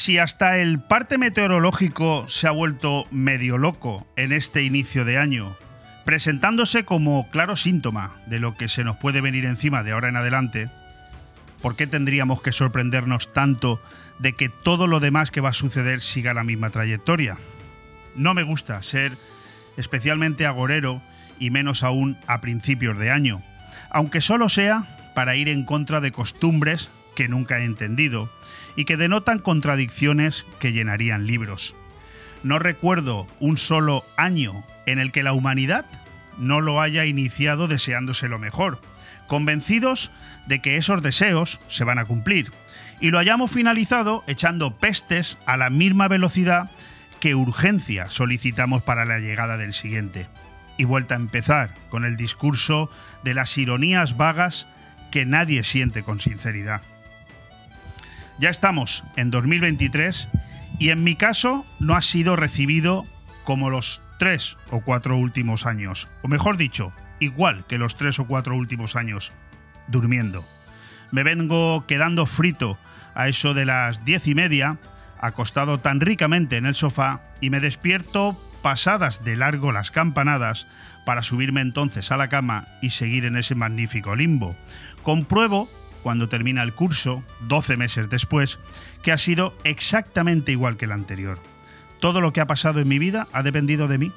Si hasta el parte meteorológico se ha vuelto medio loco en este inicio de año, presentándose como claro síntoma de lo que se nos puede venir encima de ahora en adelante, ¿por qué tendríamos que sorprendernos tanto de que todo lo demás que va a suceder siga la misma trayectoria? No me gusta ser especialmente agorero y menos aún a principios de año, aunque solo sea para ir en contra de costumbres que nunca he entendido y que denotan contradicciones que llenarían libros. No recuerdo un solo año en el que la humanidad no lo haya iniciado deseándose lo mejor, convencidos de que esos deseos se van a cumplir, y lo hayamos finalizado echando pestes a la misma velocidad que urgencia solicitamos para la llegada del siguiente. Y vuelta a empezar con el discurso de las ironías vagas que nadie siente con sinceridad. Ya estamos en 2023 y en mi caso no ha sido recibido como los tres o cuatro últimos años, o mejor dicho, igual que los tres o cuatro últimos años, durmiendo. Me vengo quedando frito a eso de las diez y media, acostado tan ricamente en el sofá, y me despierto pasadas de largo las campanadas para subirme entonces a la cama y seguir en ese magnífico limbo. Compruebo cuando termina el curso, 12 meses después, que ha sido exactamente igual que el anterior. Todo lo que ha pasado en mi vida ha dependido de mí,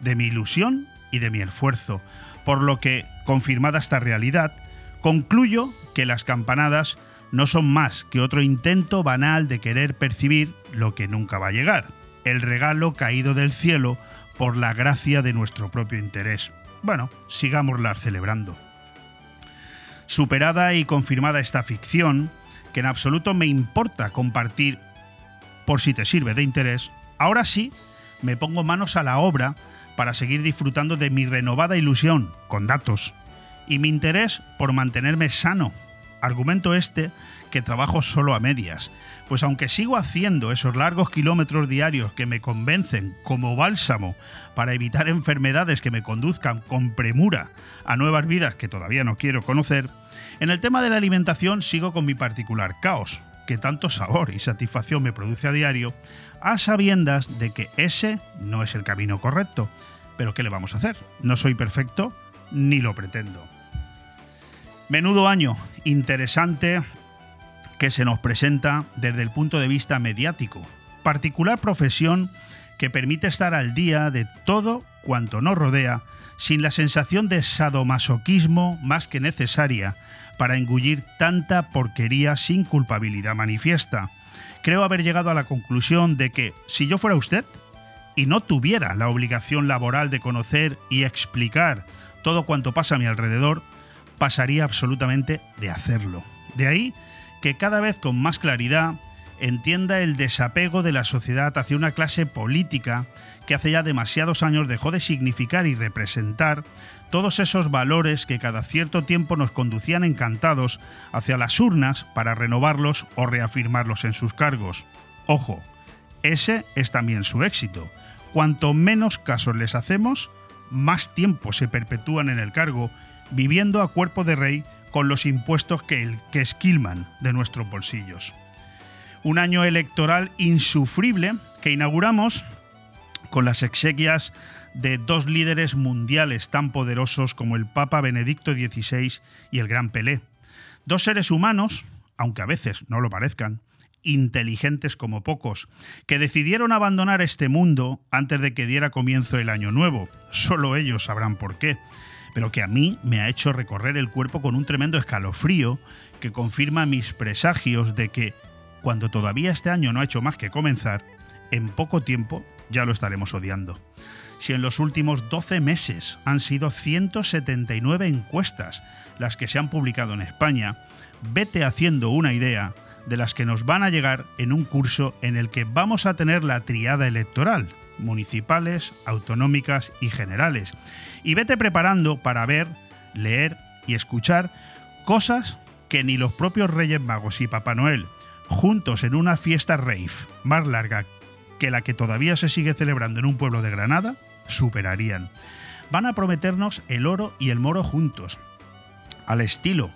de mi ilusión y de mi esfuerzo, por lo que, confirmada esta realidad, concluyo que las campanadas no son más que otro intento banal de querer percibir lo que nunca va a llegar, el regalo caído del cielo por la gracia de nuestro propio interés. Bueno, sigámoslas celebrando. Superada y confirmada esta ficción, que en absoluto me importa compartir por si te sirve de interés, ahora sí me pongo manos a la obra para seguir disfrutando de mi renovada ilusión, con datos, y mi interés por mantenerme sano. Argumento este que trabajo solo a medias, pues aunque sigo haciendo esos largos kilómetros diarios que me convencen como bálsamo para evitar enfermedades que me conduzcan con premura a nuevas vidas que todavía no quiero conocer, en el tema de la alimentación sigo con mi particular caos, que tanto sabor y satisfacción me produce a diario, a sabiendas de que ese no es el camino correcto. Pero ¿qué le vamos a hacer? No soy perfecto ni lo pretendo. Menudo año interesante que se nos presenta desde el punto de vista mediático, particular profesión que permite estar al día de todo cuanto nos rodea sin la sensación de sadomasoquismo más que necesaria para engullir tanta porquería sin culpabilidad manifiesta. Creo haber llegado a la conclusión de que si yo fuera usted y no tuviera la obligación laboral de conocer y explicar todo cuanto pasa a mi alrededor, pasaría absolutamente de hacerlo. De ahí que cada vez con más claridad entienda el desapego de la sociedad hacia una clase política que hace ya demasiados años dejó de significar y representar todos esos valores que cada cierto tiempo nos conducían encantados hacia las urnas para renovarlos o reafirmarlos en sus cargos. Ojo, ese es también su éxito. Cuanto menos casos les hacemos, más tiempo se perpetúan en el cargo, viviendo a cuerpo de rey con los impuestos que, que esquilman de nuestros bolsillos. Un año electoral insufrible que inauguramos con las exequias de dos líderes mundiales tan poderosos como el Papa Benedicto XVI y el Gran Pelé. Dos seres humanos, aunque a veces no lo parezcan, inteligentes como pocos, que decidieron abandonar este mundo antes de que diera comienzo el año nuevo. Solo ellos sabrán por qué, pero que a mí me ha hecho recorrer el cuerpo con un tremendo escalofrío que confirma mis presagios de que, cuando todavía este año no ha hecho más que comenzar, en poco tiempo ya lo estaremos odiando. Si en los últimos 12 meses han sido 179 encuestas las que se han publicado en España, vete haciendo una idea de las que nos van a llegar en un curso en el que vamos a tener la triada electoral, municipales, autonómicas y generales. Y vete preparando para ver, leer y escuchar cosas que ni los propios Reyes Magos y Papá Noel, juntos en una fiesta rave más larga que la que todavía se sigue celebrando en un pueblo de Granada, superarían. Van a prometernos el oro y el moro juntos, al estilo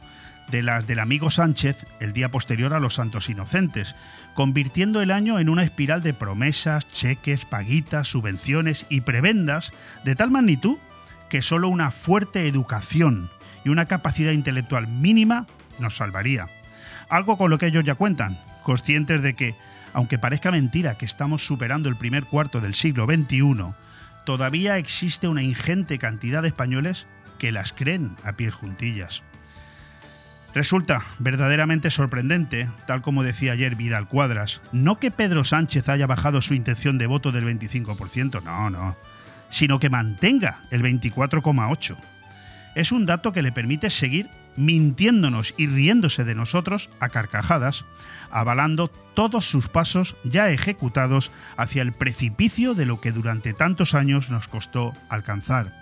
de las del amigo Sánchez el día posterior a los Santos Inocentes, convirtiendo el año en una espiral de promesas, cheques, paguitas, subvenciones y prebendas de tal magnitud que solo una fuerte educación y una capacidad intelectual mínima nos salvaría. Algo con lo que ellos ya cuentan, conscientes de que, aunque parezca mentira que estamos superando el primer cuarto del siglo XXI, todavía existe una ingente cantidad de españoles que las creen a pies juntillas. Resulta verdaderamente sorprendente, tal como decía ayer Vidal Cuadras, no que Pedro Sánchez haya bajado su intención de voto del 25%, no, no, sino que mantenga el 24,8%. Es un dato que le permite seguir mintiéndonos y riéndose de nosotros a carcajadas, avalando todos sus pasos ya ejecutados hacia el precipicio de lo que durante tantos años nos costó alcanzar.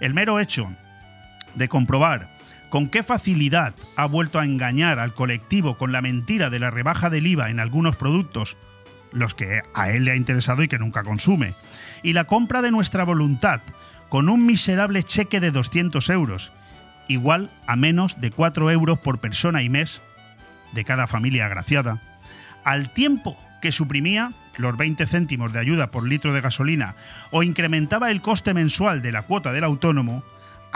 El mero hecho de comprobar con qué facilidad ha vuelto a engañar al colectivo con la mentira de la rebaja del IVA en algunos productos, los que a él le ha interesado y que nunca consume, y la compra de nuestra voluntad con un miserable cheque de 200 euros, igual a menos de 4 euros por persona y mes de cada familia agraciada, al tiempo que suprimía los 20 céntimos de ayuda por litro de gasolina o incrementaba el coste mensual de la cuota del autónomo,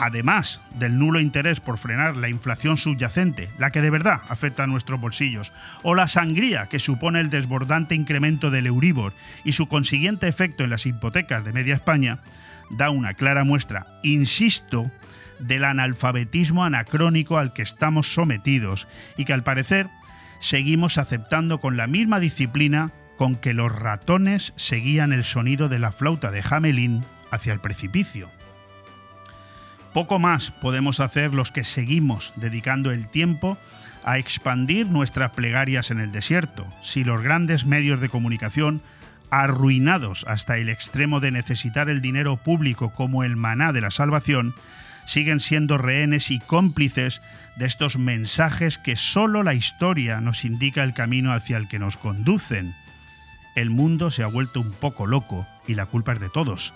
además del nulo interés por frenar la inflación subyacente, la que de verdad afecta a nuestros bolsillos, o la sangría que supone el desbordante incremento del Euribor y su consiguiente efecto en las hipotecas de media España, da una clara muestra, insisto, del analfabetismo anacrónico al que estamos sometidos y que al parecer seguimos aceptando con la misma disciplina con que los ratones seguían el sonido de la flauta de Hamelin hacia el precipicio. Poco más podemos hacer los que seguimos dedicando el tiempo a expandir nuestras plegarias en el desierto, si los grandes medios de comunicación, arruinados hasta el extremo de necesitar el dinero público como el maná de la salvación, siguen siendo rehenes y cómplices de estos mensajes que solo la historia nos indica el camino hacia el que nos conducen. El mundo se ha vuelto un poco loco y la culpa es de todos.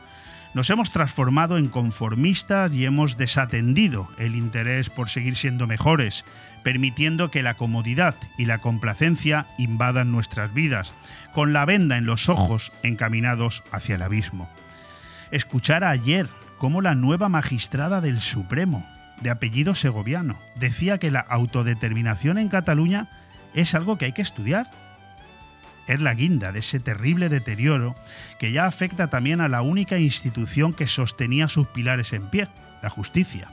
Nos hemos transformado en conformistas y hemos desatendido el interés por seguir siendo mejores, permitiendo que la comodidad y la complacencia invadan nuestras vidas, con la venda en los ojos encaminados hacia el abismo. Escuchar ayer cómo la nueva magistrada del Supremo, de apellido segoviano, decía que la autodeterminación en Cataluña es algo que hay que estudiar es la guinda de ese terrible deterioro que ya afecta también a la única institución que sostenía sus pilares en pie, la justicia.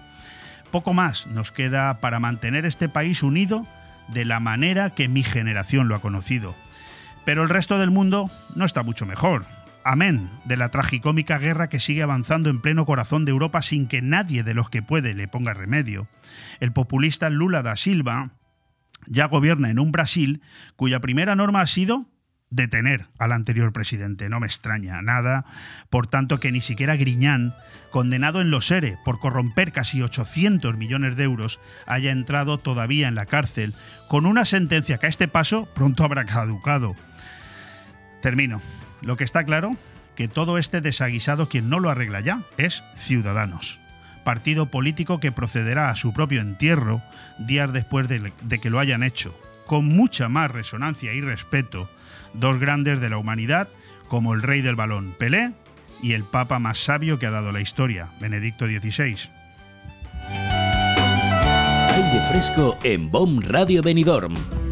Poco más nos queda para mantener este país unido de la manera que mi generación lo ha conocido. Pero el resto del mundo no está mucho mejor. Amén de la tragicómica guerra que sigue avanzando en pleno corazón de Europa sin que nadie de los que puede le ponga remedio. El populista Lula da Silva ya gobierna en un Brasil cuya primera norma ha sido detener al anterior presidente. No me extraña nada. Por tanto, que ni siquiera Griñán, condenado en los ERE por corromper casi 800 millones de euros, haya entrado todavía en la cárcel, con una sentencia que a este paso pronto habrá caducado. Termino. Lo que está claro, que todo este desaguisado quien no lo arregla ya es Ciudadanos. Partido político que procederá a su propio entierro días después de, de que lo hayan hecho, con mucha más resonancia y respeto dos grandes de la humanidad como el rey del balón, Pelé, y el papa más sabio que ha dado la historia, Benedicto XVI. Fresco en BOM Radio Benidorm.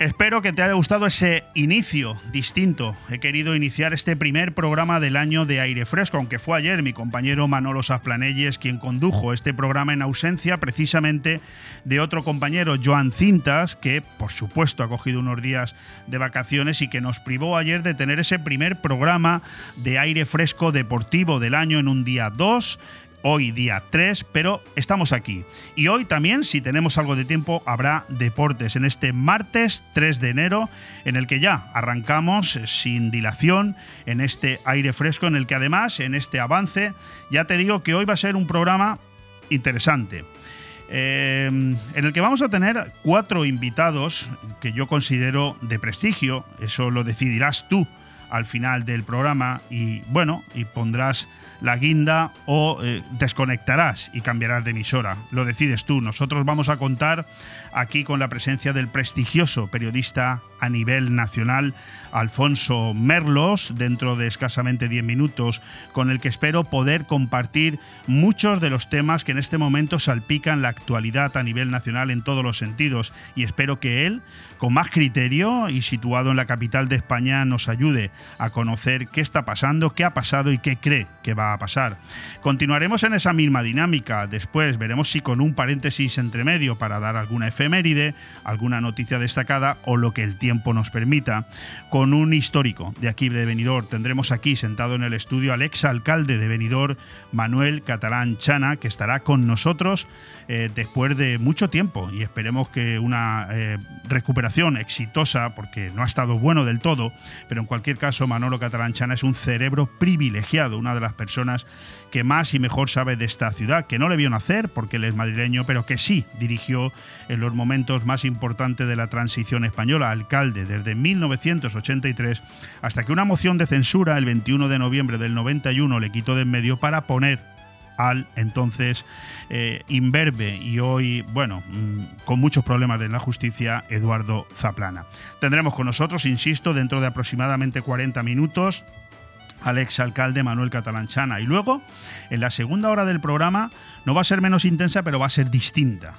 Espero que te haya gustado ese inicio distinto. He querido iniciar este primer programa del año de aire fresco, aunque fue ayer mi compañero Manolo Sasplanelles quien condujo este programa en ausencia precisamente de otro compañero, Joan Cintas, que por supuesto ha cogido unos días de vacaciones y que nos privó ayer de tener ese primer programa de aire fresco deportivo del año en un día 2 hoy día 3, pero estamos aquí. Y hoy también, si tenemos algo de tiempo, habrá deportes en este martes 3 de enero, en el que ya arrancamos sin dilación, en este aire fresco, en el que además, en este avance, ya te digo que hoy va a ser un programa interesante. Eh, en el que vamos a tener cuatro invitados que yo considero de prestigio, eso lo decidirás tú al final del programa y bueno, y pondrás la guinda o eh, desconectarás y cambiarás de emisora. Lo decides tú. Nosotros vamos a contar aquí con la presencia del prestigioso periodista a nivel nacional, Alfonso Merlos, dentro de escasamente 10 minutos, con el que espero poder compartir muchos de los temas que en este momento salpican la actualidad a nivel nacional en todos los sentidos. Y espero que él, con más criterio y situado en la capital de España, nos ayude a conocer qué está pasando, qué ha pasado y qué cree que va a pasar. Continuaremos en esa misma dinámica. Después veremos si con un paréntesis entre medio para dar alguna efeméride, alguna noticia destacada o lo que el tiempo nos permita, con un histórico de aquí de Benidorm. Tendremos aquí sentado en el estudio al ex alcalde de Benidorm, Manuel Catalán Chana, que estará con nosotros eh, después de mucho tiempo y esperemos que una eh, recuperación exitosa, porque no ha estado bueno del todo, pero en cualquier caso Manolo Catalanchana es un cerebro privilegiado, una de las personas que más y mejor sabe de esta ciudad, que no le vio nacer porque él es madrileño, pero que sí dirigió en los momentos más importantes de la transición española, alcalde desde 1983 hasta que una moción de censura el 21 de noviembre del 91 le quitó de en medio para poner al entonces eh, imberbe y hoy, bueno, mm, con muchos problemas en la justicia, Eduardo Zaplana. Tendremos con nosotros, insisto, dentro de aproximadamente 40 minutos, al ex alcalde Manuel Catalanchana. Y luego, en la segunda hora del programa, no va a ser menos intensa, pero va a ser distinta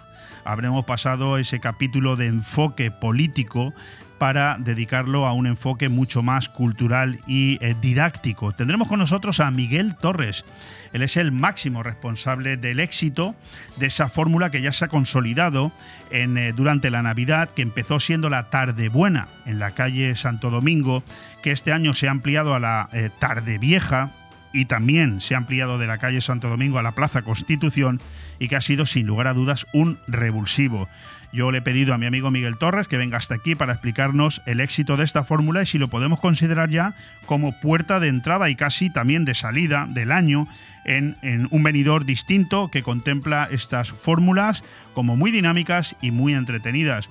habremos pasado ese capítulo de enfoque político para dedicarlo a un enfoque mucho más cultural y eh, didáctico. Tendremos con nosotros a Miguel Torres. Él es el máximo responsable del éxito de esa fórmula que ya se ha consolidado en, eh, durante la Navidad, que empezó siendo la Tarde Buena en la calle Santo Domingo, que este año se ha ampliado a la eh, Tarde Vieja y también se ha ampliado de la calle Santo Domingo a la Plaza Constitución y que ha sido sin lugar a dudas un revulsivo. Yo le he pedido a mi amigo Miguel Torres que venga hasta aquí para explicarnos el éxito de esta fórmula y si lo podemos considerar ya como puerta de entrada y casi también de salida del año en, un venidor distinto que contempla estas fórmulas como muy dinámicas y muy entretenidas.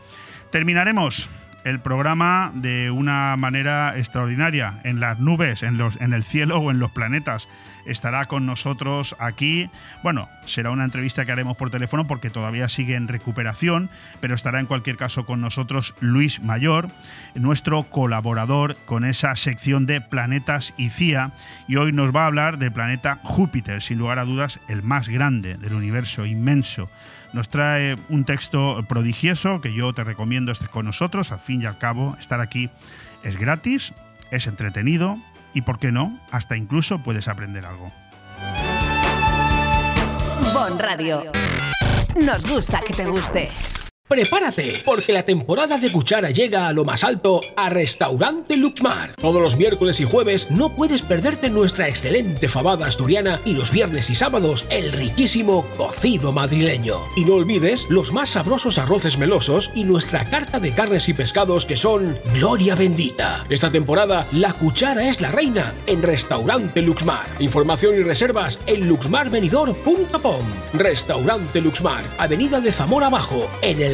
Terminaremos el programa de una manera extraordinaria en las nubes, en, los, en el cielo o en los planetas estará con nosotros aquí. Bueno, será una entrevista que haremos por teléfono porque todavía sigue en recuperación, pero estará en cualquier caso con nosotros Luis Mayor, nuestro colaborador con esa sección de planetas y CIA, y hoy nos va a hablar del planeta Júpiter, sin lugar a dudas el más grande del universo inmenso nos trae un texto prodigioso que yo te recomiendo estés con nosotros. Al fin y al cabo, estar aquí es gratis, es entretenido y, ¿por qué no? Hasta incluso puedes aprender algo. Bon Radio. Nos gusta que te guste. Prepárate, porque la temporada de cuchara llega a lo más alto a Restaurante Luxmar. Todos los miércoles y jueves no puedes perderte nuestra excelente fabada asturiana y los viernes y sábados el riquísimo cocido madrileño. Y no olvides los más sabrosos arroces melosos y nuestra carta de carnes y pescados que son Gloria Bendita. Esta temporada la cuchara es la reina en Restaurante Luxmar. Información y reservas en luxmarvenidor.com. Restaurante Luxmar, Avenida de Zamora Abajo, en el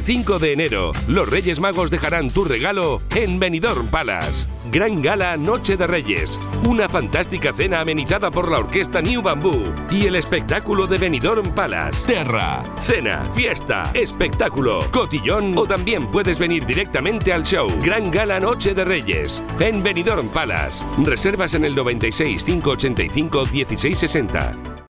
el 5 de enero, los Reyes Magos dejarán tu regalo en Benidorm Palace. Gran Gala Noche de Reyes, una fantástica cena amenizada por la orquesta New Bamboo y el espectáculo de Benidorm Palace. Terra, cena, fiesta, espectáculo, cotillón o también puedes venir directamente al show. Gran Gala Noche de Reyes en Benidorm Palace. Reservas en el 96 585 1660.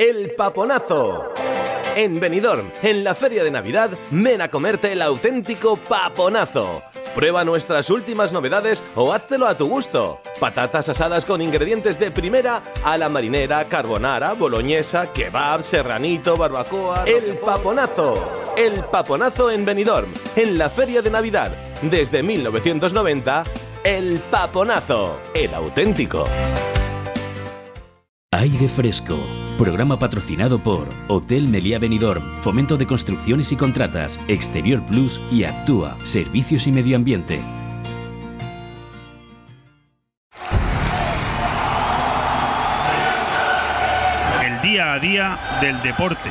El Paponazo. En Benidorm, en la feria de Navidad, ven a comerte el auténtico paponazo. Prueba nuestras últimas novedades o háztelo a tu gusto. Patatas asadas con ingredientes de primera a la marinera, carbonara, boloñesa, kebab, serranito, barbacoa. El paponazo. El paponazo en Benidorm, en la feria de Navidad. Desde 1990, el paponazo. El auténtico. Aire Fresco, programa patrocinado por Hotel Meliá Benidorm, Fomento de Construcciones y Contratas, Exterior Plus y Actúa, Servicios y Medio Ambiente. El día a día del deporte.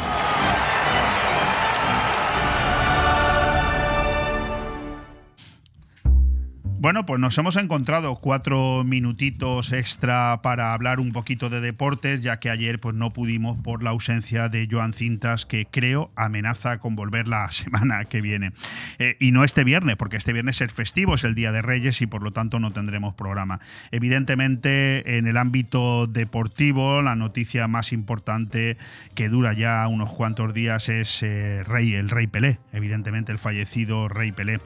Bueno, pues nos hemos encontrado cuatro minutitos extra para hablar un poquito de deportes, ya que ayer pues no pudimos por la ausencia de Joan Cintas, que creo amenaza con volver la semana que viene. Eh, y no este viernes, porque este viernes es festivo, es el Día de Reyes y por lo tanto no tendremos programa. Evidentemente, en el ámbito deportivo, la noticia más importante que dura ya unos cuantos días es eh, Rey, el Rey Pelé, evidentemente el fallecido Rey Pelé,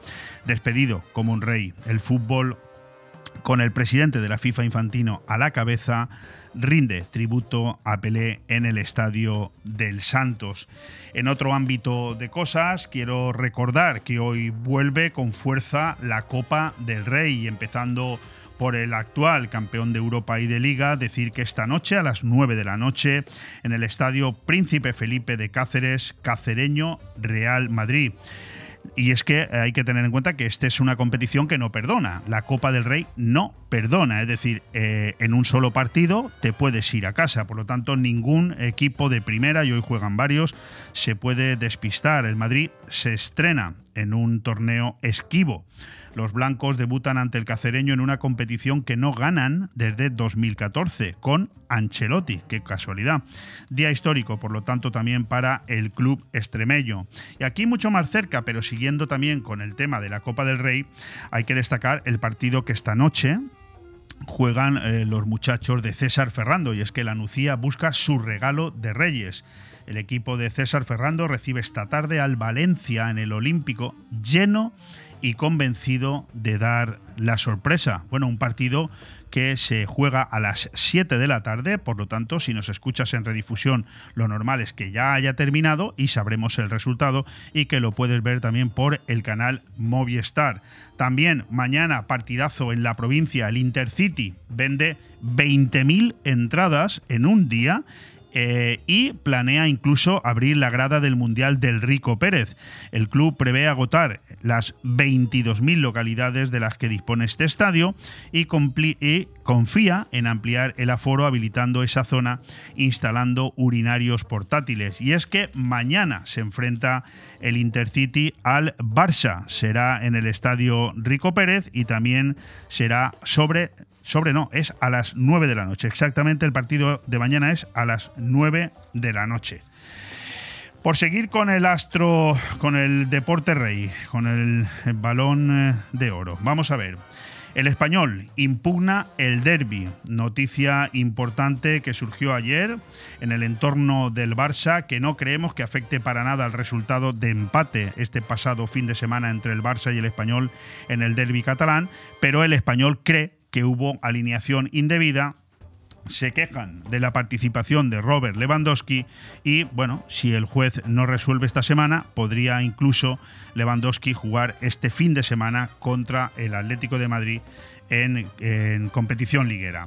despedido como un rey. El fútbol, con el presidente de la FIFA Infantino a la cabeza, rinde tributo a Pelé en el Estadio del Santos. En otro ámbito de cosas, quiero recordar que hoy vuelve con fuerza la Copa del Rey, empezando por el actual campeón de Europa y de Liga, decir que esta noche a las 9 de la noche en el Estadio Príncipe Felipe de Cáceres, Cacereño Real Madrid. Y es que hay que tener en cuenta que esta es una competición que no perdona. La Copa del Rey no perdona. Es decir, eh, en un solo partido te puedes ir a casa. Por lo tanto, ningún equipo de primera, y hoy juegan varios, se puede despistar. El Madrid se estrena en un torneo esquivo. Los blancos debutan ante el cacereño en una competición que no ganan desde 2014, con Ancelotti. Qué casualidad. Día histórico, por lo tanto, también para el club extremeño. Y aquí mucho más cerca, pero siguiendo también con el tema de la Copa del Rey, hay que destacar el partido que esta noche, juegan eh, los muchachos de César Ferrando y es que la Nucía busca su regalo de Reyes. El equipo de César Ferrando recibe esta tarde al Valencia en el Olímpico lleno y convencido de dar la sorpresa. Bueno, un partido que se juega a las 7 de la tarde, por lo tanto, si nos escuchas en redifusión, lo normal es que ya haya terminado y sabremos el resultado y que lo puedes ver también por el canal Movistar. También mañana partidazo en la provincia, el Intercity vende 20.000 entradas en un día eh, y planea incluso abrir la grada del Mundial del Rico Pérez. El club prevé agotar las 22.000 localidades de las que dispone este estadio y, y confía en ampliar el aforo habilitando esa zona instalando urinarios portátiles. Y es que mañana se enfrenta el Intercity al Barça. Será en el estadio Rico Pérez y también será sobre sobre no, es a las 9 de la noche. Exactamente el partido de mañana es a las 9 de la noche. Por seguir con el astro, con el deporte rey, con el, balón eh, de oro. Vamos a ver. El español impugna el derby, noticia importante que surgió ayer en el entorno del Barça, que no creemos que afecte para nada al resultado de empate este pasado fin de semana entre el Barça y el español en el derby catalán, pero el español cree que hubo alineación indebida se quejan de la participación de Robert Lewandowski y, bueno, si el juez no resuelve esta semana, podría incluso Lewandowski jugar este fin de semana contra el Atlético de Madrid en, en competición liguera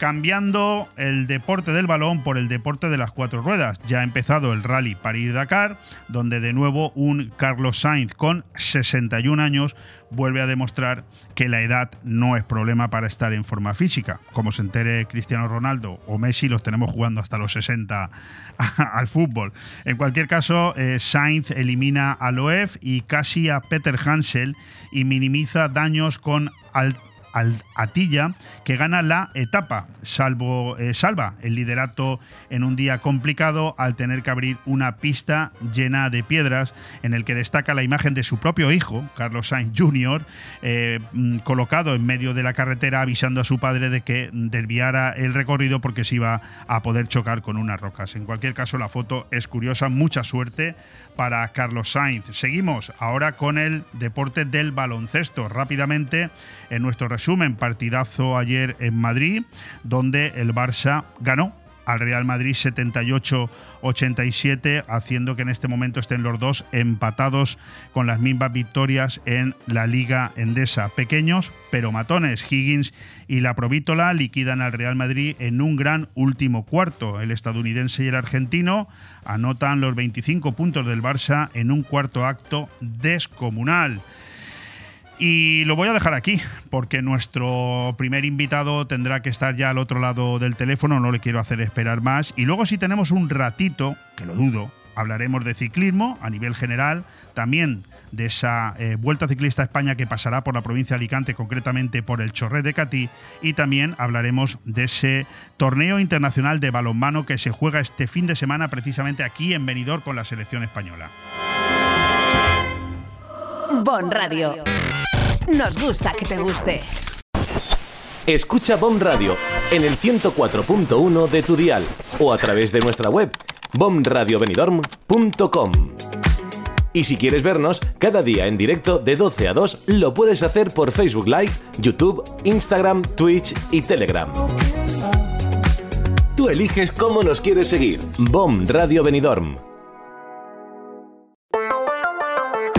cambiando el deporte del balón por el deporte de las cuatro ruedas. Ya ha empezado el rally París-Dakar, donde de nuevo un Carlos Sainz con 61 años vuelve a demostrar que la edad no es problema para estar en forma física. Como se entere Cristiano Ronaldo o Messi, los tenemos jugando hasta los 60 al fútbol. En cualquier caso, eh, Sainz elimina a Loef y casi a Peter Hansel y minimiza daños con Atilla, que gana la etapa, salvo, eh, salva el liderato en un día complicado al tener que abrir una pista llena de piedras en el que destaca la imagen de su propio hijo, Carlos Sainz Jr., eh, mm, colocado en medio de la carretera avisando a su padre de que desviara el recorrido porque se iba a poder chocar con unas rocas. En cualquier caso, la foto es curiosa, mucha suerte para Carlos Sainz. Seguimos ahora con el deporte del baloncesto. Rápidamente, en nuestro resumen, partidazo ayer en Madrid, donde el Barça ganó al Real Madrid 78-87, haciendo que en este momento estén los dos empatados con las mismas victorias en la Liga Endesa. Pequeños, pero matones. Higgins y la Provítola liquidan al Real Madrid en un gran último cuarto. El estadounidense y el argentino anotan los 25 puntos del Barça en un cuarto acto descomunal. Y lo voy a dejar aquí, porque nuestro primer invitado tendrá que estar ya al otro lado del teléfono, no le quiero hacer esperar más. Y luego si tenemos un ratito, que lo dudo, hablaremos de ciclismo a nivel general, también de esa eh, Vuelta Ciclista a España que pasará por la provincia de Alicante, concretamente por el Chorret de Catí, y también hablaremos de ese torneo internacional de balonmano que se juega este fin de semana precisamente aquí en Benidorm con la selección española. Bon Radio. Nos gusta que te guste. Escucha BOM Radio en el 104.1 de tu dial o a través de nuestra web bomradiobenidorm.com. Y si quieres vernos cada día en directo de 12 a 2, lo puedes hacer por Facebook Live, YouTube, Instagram, Twitch y Telegram. Tú eliges cómo nos quieres seguir. BOM Radio Benidorm.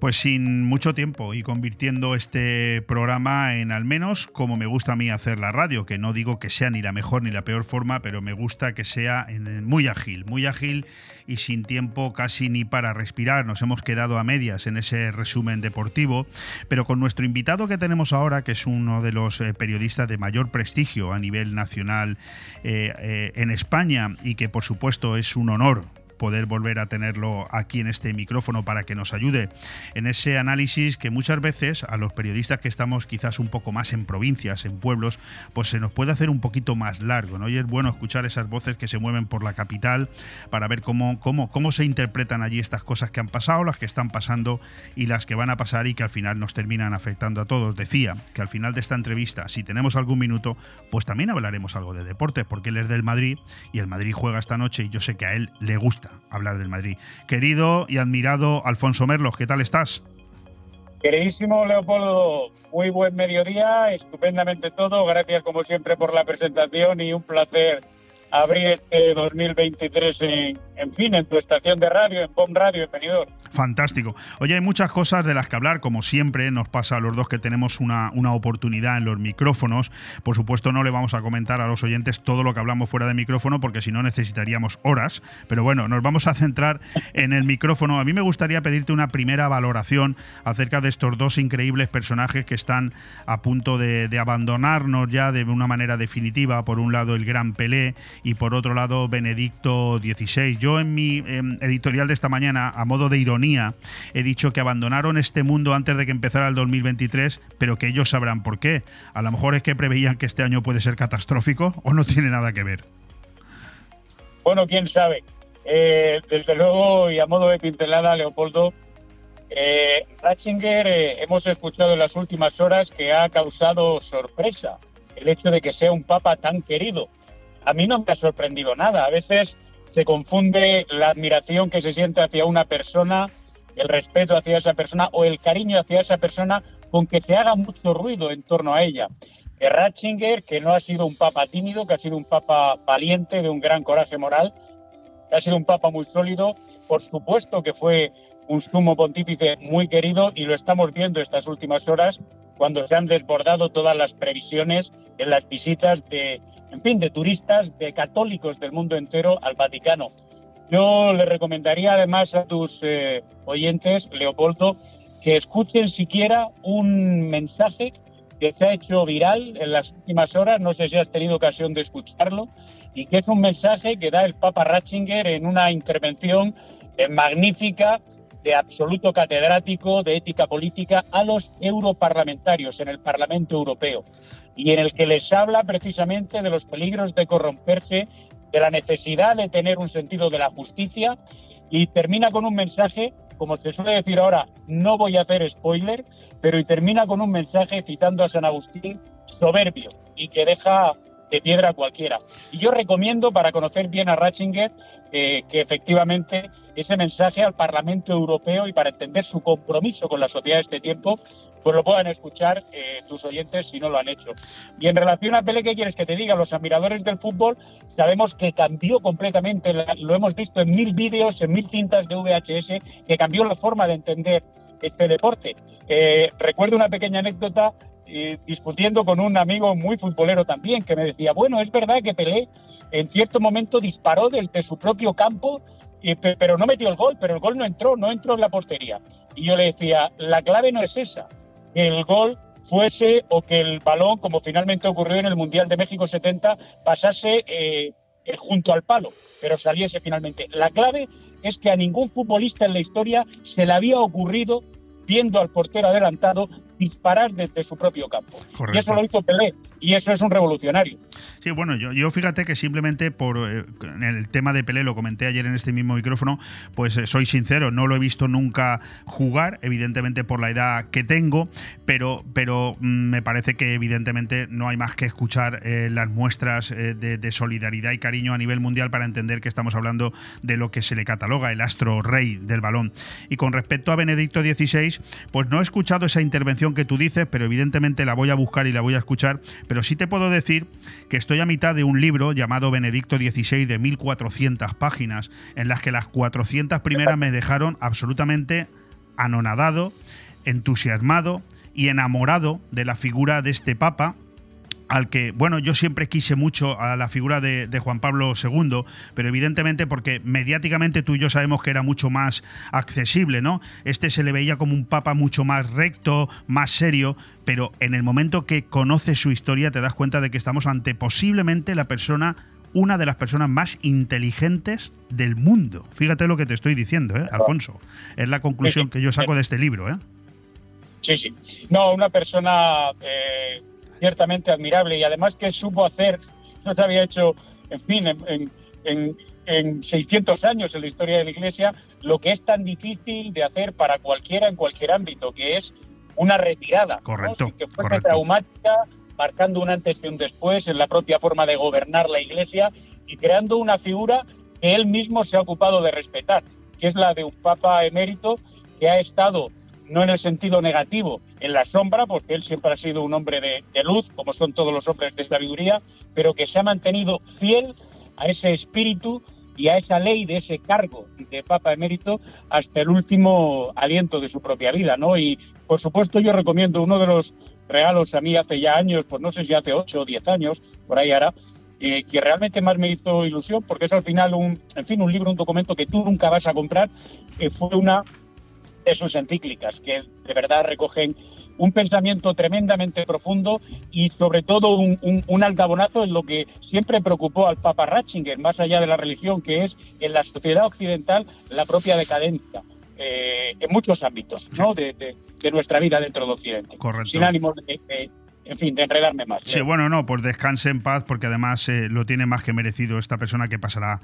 Pues sin mucho tiempo y convirtiendo este programa en al menos como me gusta a mí hacer la radio, que no digo que sea ni la mejor ni la peor forma, pero me gusta que sea muy ágil, muy ágil y sin tiempo casi ni para respirar. Nos hemos quedado a medias en ese resumen deportivo, pero con nuestro invitado que tenemos ahora, que es uno de los eh, periodistas de mayor prestigio a nivel nacional eh, eh, en España y que por supuesto es un honor poder volver a tenerlo aquí en este micrófono para que nos ayude en ese análisis que muchas veces a los periodistas que estamos quizás un poco más en provincias, en pueblos, pues se nos puede hacer un poquito más largo, ¿no? Y es bueno escuchar esas voces que se mueven por la capital para ver cómo, cómo, cómo se interpretan allí estas cosas que han pasado, las que están pasando y las que van a pasar y que al final nos terminan afectando a todos. Decía que al final de esta entrevista, si tenemos algún minuto, pues también hablaremos algo de deportes, porque él es del Madrid y el Madrid juega esta noche y yo sé que a él le gusta hablar del Madrid. Querido y admirado Alfonso Merlos, ¿qué tal estás? Queridísimo Leopoldo, muy buen mediodía, estupendamente todo. Gracias como siempre por la presentación y un placer abrir este 2023 en, en fin, en tu estación de radio, en POM Radio, en Benidorm. Fantástico. Oye, hay muchas cosas de las que hablar, como siempre nos pasa a los dos que tenemos una, una oportunidad en los micrófonos. Por supuesto, no le vamos a comentar a los oyentes todo lo que hablamos fuera de micrófono, porque si no necesitaríamos horas. Pero bueno, nos vamos a centrar en el micrófono. A mí me gustaría pedirte una primera valoración acerca de estos dos increíbles personajes que están a punto de, de abandonarnos ya de una manera definitiva. Por un lado, el gran Pelé y por otro lado Benedicto XVI. Yo en mi em, editorial de esta mañana, a modo de ironía, he dicho que abandonaron este mundo antes de que empezara el 2023, pero que ellos sabrán por qué. A lo mejor es que preveían que este año puede ser catastrófico o no tiene nada que ver. Bueno, quién sabe. Eh, desde luego, y a modo de pincelada, Leopoldo, eh, Ratzinger eh, hemos escuchado en las últimas horas que ha causado sorpresa el hecho de que sea un papa tan querido a mí no me ha sorprendido nada. A veces se confunde la admiración que se siente hacia una persona, el respeto hacia esa persona o el cariño hacia esa persona con que se haga mucho ruido en torno a ella. Ratzinger, que no ha sido un papa tímido, que ha sido un papa valiente, de un gran coraje moral, que ha sido un papa muy sólido, por supuesto que fue un sumo pontífice muy querido y lo estamos viendo estas últimas horas cuando se han desbordado todas las previsiones en las visitas de en fin, de turistas, de católicos del mundo entero al Vaticano. Yo le recomendaría además a tus eh, oyentes, Leopoldo, que escuchen siquiera un mensaje que se ha hecho viral en las últimas horas, no sé si has tenido ocasión de escucharlo, y que es un mensaje que da el Papa Ratzinger en una intervención eh, magnífica de absoluto catedrático de ética política a los europarlamentarios en el Parlamento Europeo y en el que les habla precisamente de los peligros de corromperse, de la necesidad de tener un sentido de la justicia y termina con un mensaje, como se suele decir ahora, no voy a hacer spoiler, pero y termina con un mensaje citando a San Agustín soberbio y que deja de piedra cualquiera. Y yo recomiendo para conocer bien a Ratzinger eh, que efectivamente ese mensaje al Parlamento Europeo y para entender su compromiso con la sociedad de este tiempo, pues lo puedan escuchar eh, tus oyentes si no lo han hecho. Y en relación a Pelé, ¿qué quieres que te diga? Los admiradores del fútbol sabemos que cambió completamente, lo hemos visto en mil vídeos, en mil cintas de VHS, que cambió la forma de entender este deporte. Eh, recuerdo una pequeña anécdota discutiendo con un amigo muy futbolero también, que me decía, bueno, es verdad que Pelé en cierto momento disparó desde su propio campo, pero no metió el gol, pero el gol no entró, no entró en la portería. Y yo le decía, la clave no es esa, que el gol fuese o que el balón, como finalmente ocurrió en el Mundial de México 70, pasase eh, eh, junto al palo, pero saliese finalmente. La clave es que a ningún futbolista en la historia se le había ocurrido viendo al portero adelantado disparar desde su propio campo. Y eso lo hizo Pelé, y eso es un revolucionario. Sí, bueno, yo, yo fíjate que simplemente por eh, el tema de Pelé, lo comenté ayer en este mismo micrófono, pues eh, soy sincero, no lo he visto nunca jugar, evidentemente por la edad que tengo, pero, pero mm, me parece que evidentemente no hay más que escuchar eh, las muestras de, de, solidaridad y cariño a nivel mundial para entender que estamos hablando de lo que se le cataloga el astro rey del balón. Y con respecto a Benedicto XVI, pues no he escuchado esa intervención que tú dices, pero evidentemente la voy a buscar y la voy a escuchar. Pero sí te puedo decir que estoy a mitad de un libro llamado Benedicto XVI de 1400 páginas, en las que las 400 primeras me dejaron absolutamente anonadado, entusiasmado y enamorado de la figura de este Papa al que, bueno, yo siempre quise mucho a la figura de, Juan Pablo II, pero evidentemente porque mediáticamente tú y yo sabemos que era mucho más accesible, ¿no? Este se le veía como un papa mucho más recto, más serio, pero en el momento que conoces su historia te das cuenta de que estamos ante posiblemente la persona una de las personas más inteligentes del mundo. Fíjate lo que te estoy diciendo, ¿eh, Alfonso. Es la conclusión que yo saco de este libro, ¿eh? Sí, sí. No, una persona eh, ciertamente admirable y además que supo hacer, no se había hecho, en fin, en, en, en, 600 años en la historia de la Iglesia, lo que es tan difícil de hacer para cualquiera en cualquier ámbito, que es una retirada. Correcto. Que fuese traumática, marcando un antes y un después en la propia forma de gobernar la Iglesia y creando una figura que él mismo se ha ocupado de respetar, que es la de un Papa emérito que ha estado no en el sentido negativo, en la sombra, porque él siempre ha sido un hombre de, luz, como son todos los hombres de sabiduría, pero que se ha mantenido fiel a ese espíritu y a esa ley de ese cargo de Papa Emérito hasta el último aliento de su propia vida, ¿no? Y por supuesto yo recomiendo uno de los regalos a mí hace ya años, pues no sé si hace ocho o diez años, por ahí ahora, eh, que realmente más me hizo ilusión, porque es al final en fin, un libro, un documento que tú nunca vas a comprar, que fue una de sus encíclicas, que de verdad recogen un pensamiento tremendamente profundo y sobre todo un, un, algabonazo en lo que siempre preocupó al Papa Ratzinger, más allá de la religión, que es en la sociedad occidental la propia decadencia. Eh, en muchos ámbitos ¿no? de, de, nuestra vida dentro de Occidente. Correcto. Sin ánimo de, en fin, de enredarme más. Sí, bueno, no, pues descanse en paz porque además eh, lo tiene más que merecido esta persona que pasará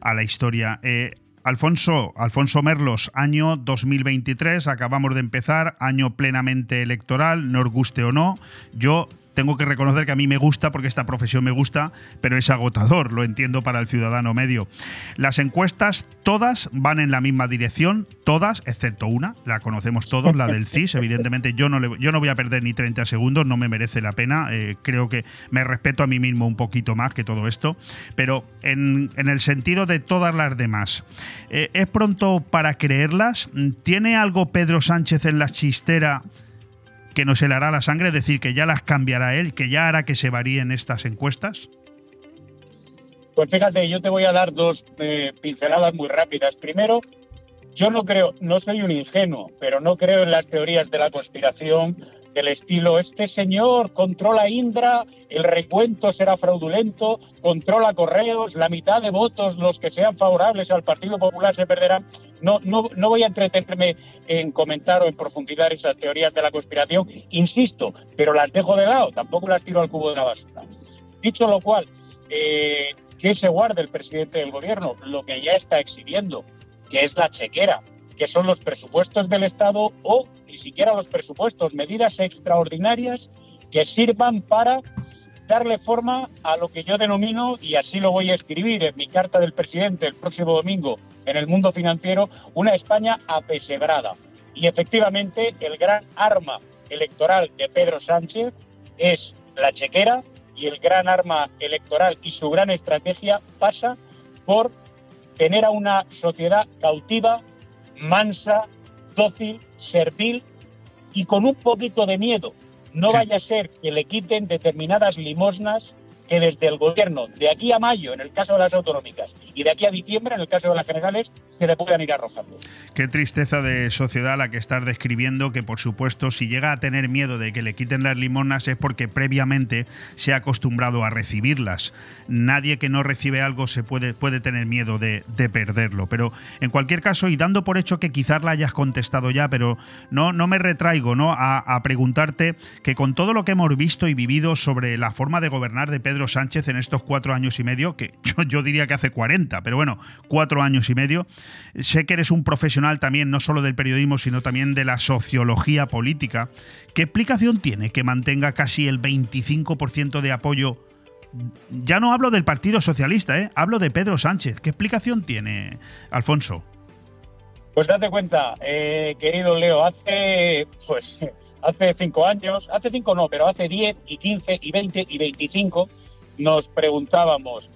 a la historia. Eh, Alfonso, Alfonso Merlos, año 2023, acabamos de empezar, año plenamente electoral, nos guste o no. Yo tengo que reconocer que a mí me gusta porque esta profesión me gusta, pero es agotador, lo entiendo para el ciudadano medio. Las encuestas todas van en la misma dirección, todas, excepto una, la conocemos todos, la del CIS, evidentemente yo no, yo no voy a perder ni 30 segundos, no me merece la pena, eh, creo que me respeto a mí mismo un poquito más que todo esto, pero en, el sentido de todas las demás, eh, ¿es pronto para creerlas? ¿Tiene algo Pedro Sánchez en la chistera? Que nos helará la sangre, es decir, que ya las cambiará él, que ya hará que se varíen estas encuestas? Pues fíjate, yo te voy a dar dos eh, pinceladas muy rápidas. Primero, yo no creo, no soy un ingenuo, pero no creo en las teorías de la conspiración del estilo, este señor controla Indra, el recuento será fraudulento, controla correos, la mitad de votos, los que sean favorables al Partido Popular se perderán. No, no, no voy a entretenerme en comentar o en profundizar esas teorías de la conspiración, insisto, pero las dejo de lado, tampoco las tiro al cubo de la basura. Dicho lo cual, eh, ¿qué se guarda el presidente del gobierno? Lo que ya está exhibiendo, que es la chequera, que son los presupuestos del Estado o ni siquiera los presupuestos, medidas extraordinarias que sirvan para darle forma a lo que yo denomino, y así lo voy a escribir en mi carta del presidente el próximo domingo en el mundo financiero, una España apesebrada. Y efectivamente el gran arma electoral de Pedro Sánchez es la chequera y el gran arma electoral y su gran estrategia pasa por tener a una sociedad cautiva, mansa, dócil, servil y con un poquito de miedo. No vaya a ser que le quiten determinadas limosnas que desde el gobierno, de aquí a mayo, en el caso de las autonómicas, y de aquí a diciembre, en el caso de las generales, se le puedan ir arrojando. Qué tristeza de sociedad la que estás describiendo, que por supuesto, si llega a tener miedo de que le quiten las limonas es porque previamente se ha acostumbrado a recibirlas. Nadie que no recibe algo se puede, puede tener miedo de, perderlo. Pero en cualquier caso, y dando por hecho que quizás la hayas contestado ya, pero no, no me retraigo ¿no? A, a preguntarte que con todo lo que hemos visto y vivido sobre la forma de gobernar de Pedro Sánchez en estos cuatro años y medio, que yo, diría que hace 40, pero bueno, cuatro años y medio. Sé que eres un profesional también, no solo del periodismo, sino también de la sociología política. ¿Qué explicación tiene que mantenga casi el 25% de apoyo? Ya no hablo del Partido Socialista, ¿eh? hablo de Pedro Sánchez. ¿Qué explicación tiene, Alfonso? Pues date cuenta, eh, querido Leo, hace pues hace cinco años, hace cinco no, pero hace 10 y 15 y 20 y 25 nos preguntábamos,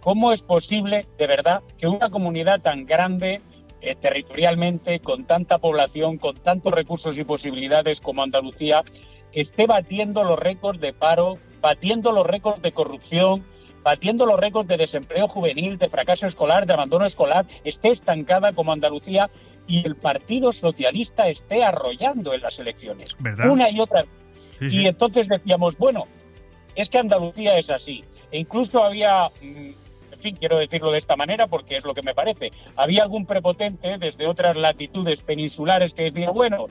¿cómo es posible de verdad que una comunidad tan grande eh, territorialmente, con tanta población, con tantos recursos y posibilidades como Andalucía, esté batiendo los récords de paro, batiendo los récords de corrupción, batiendo los récords de desempleo juvenil, de fracaso escolar, de abandono escolar, esté estancada como Andalucía y el Partido Socialista esté arrollando en las elecciones. ¿Verdad? Una y otra. Sí, sí. Y entonces decíamos, bueno, es que Andalucía es así. E incluso había, mm, en fin, quiero decirlo de esta manera porque es lo que me parece, había algún prepotente desde otras latitudes peninsulares que decía, bueno,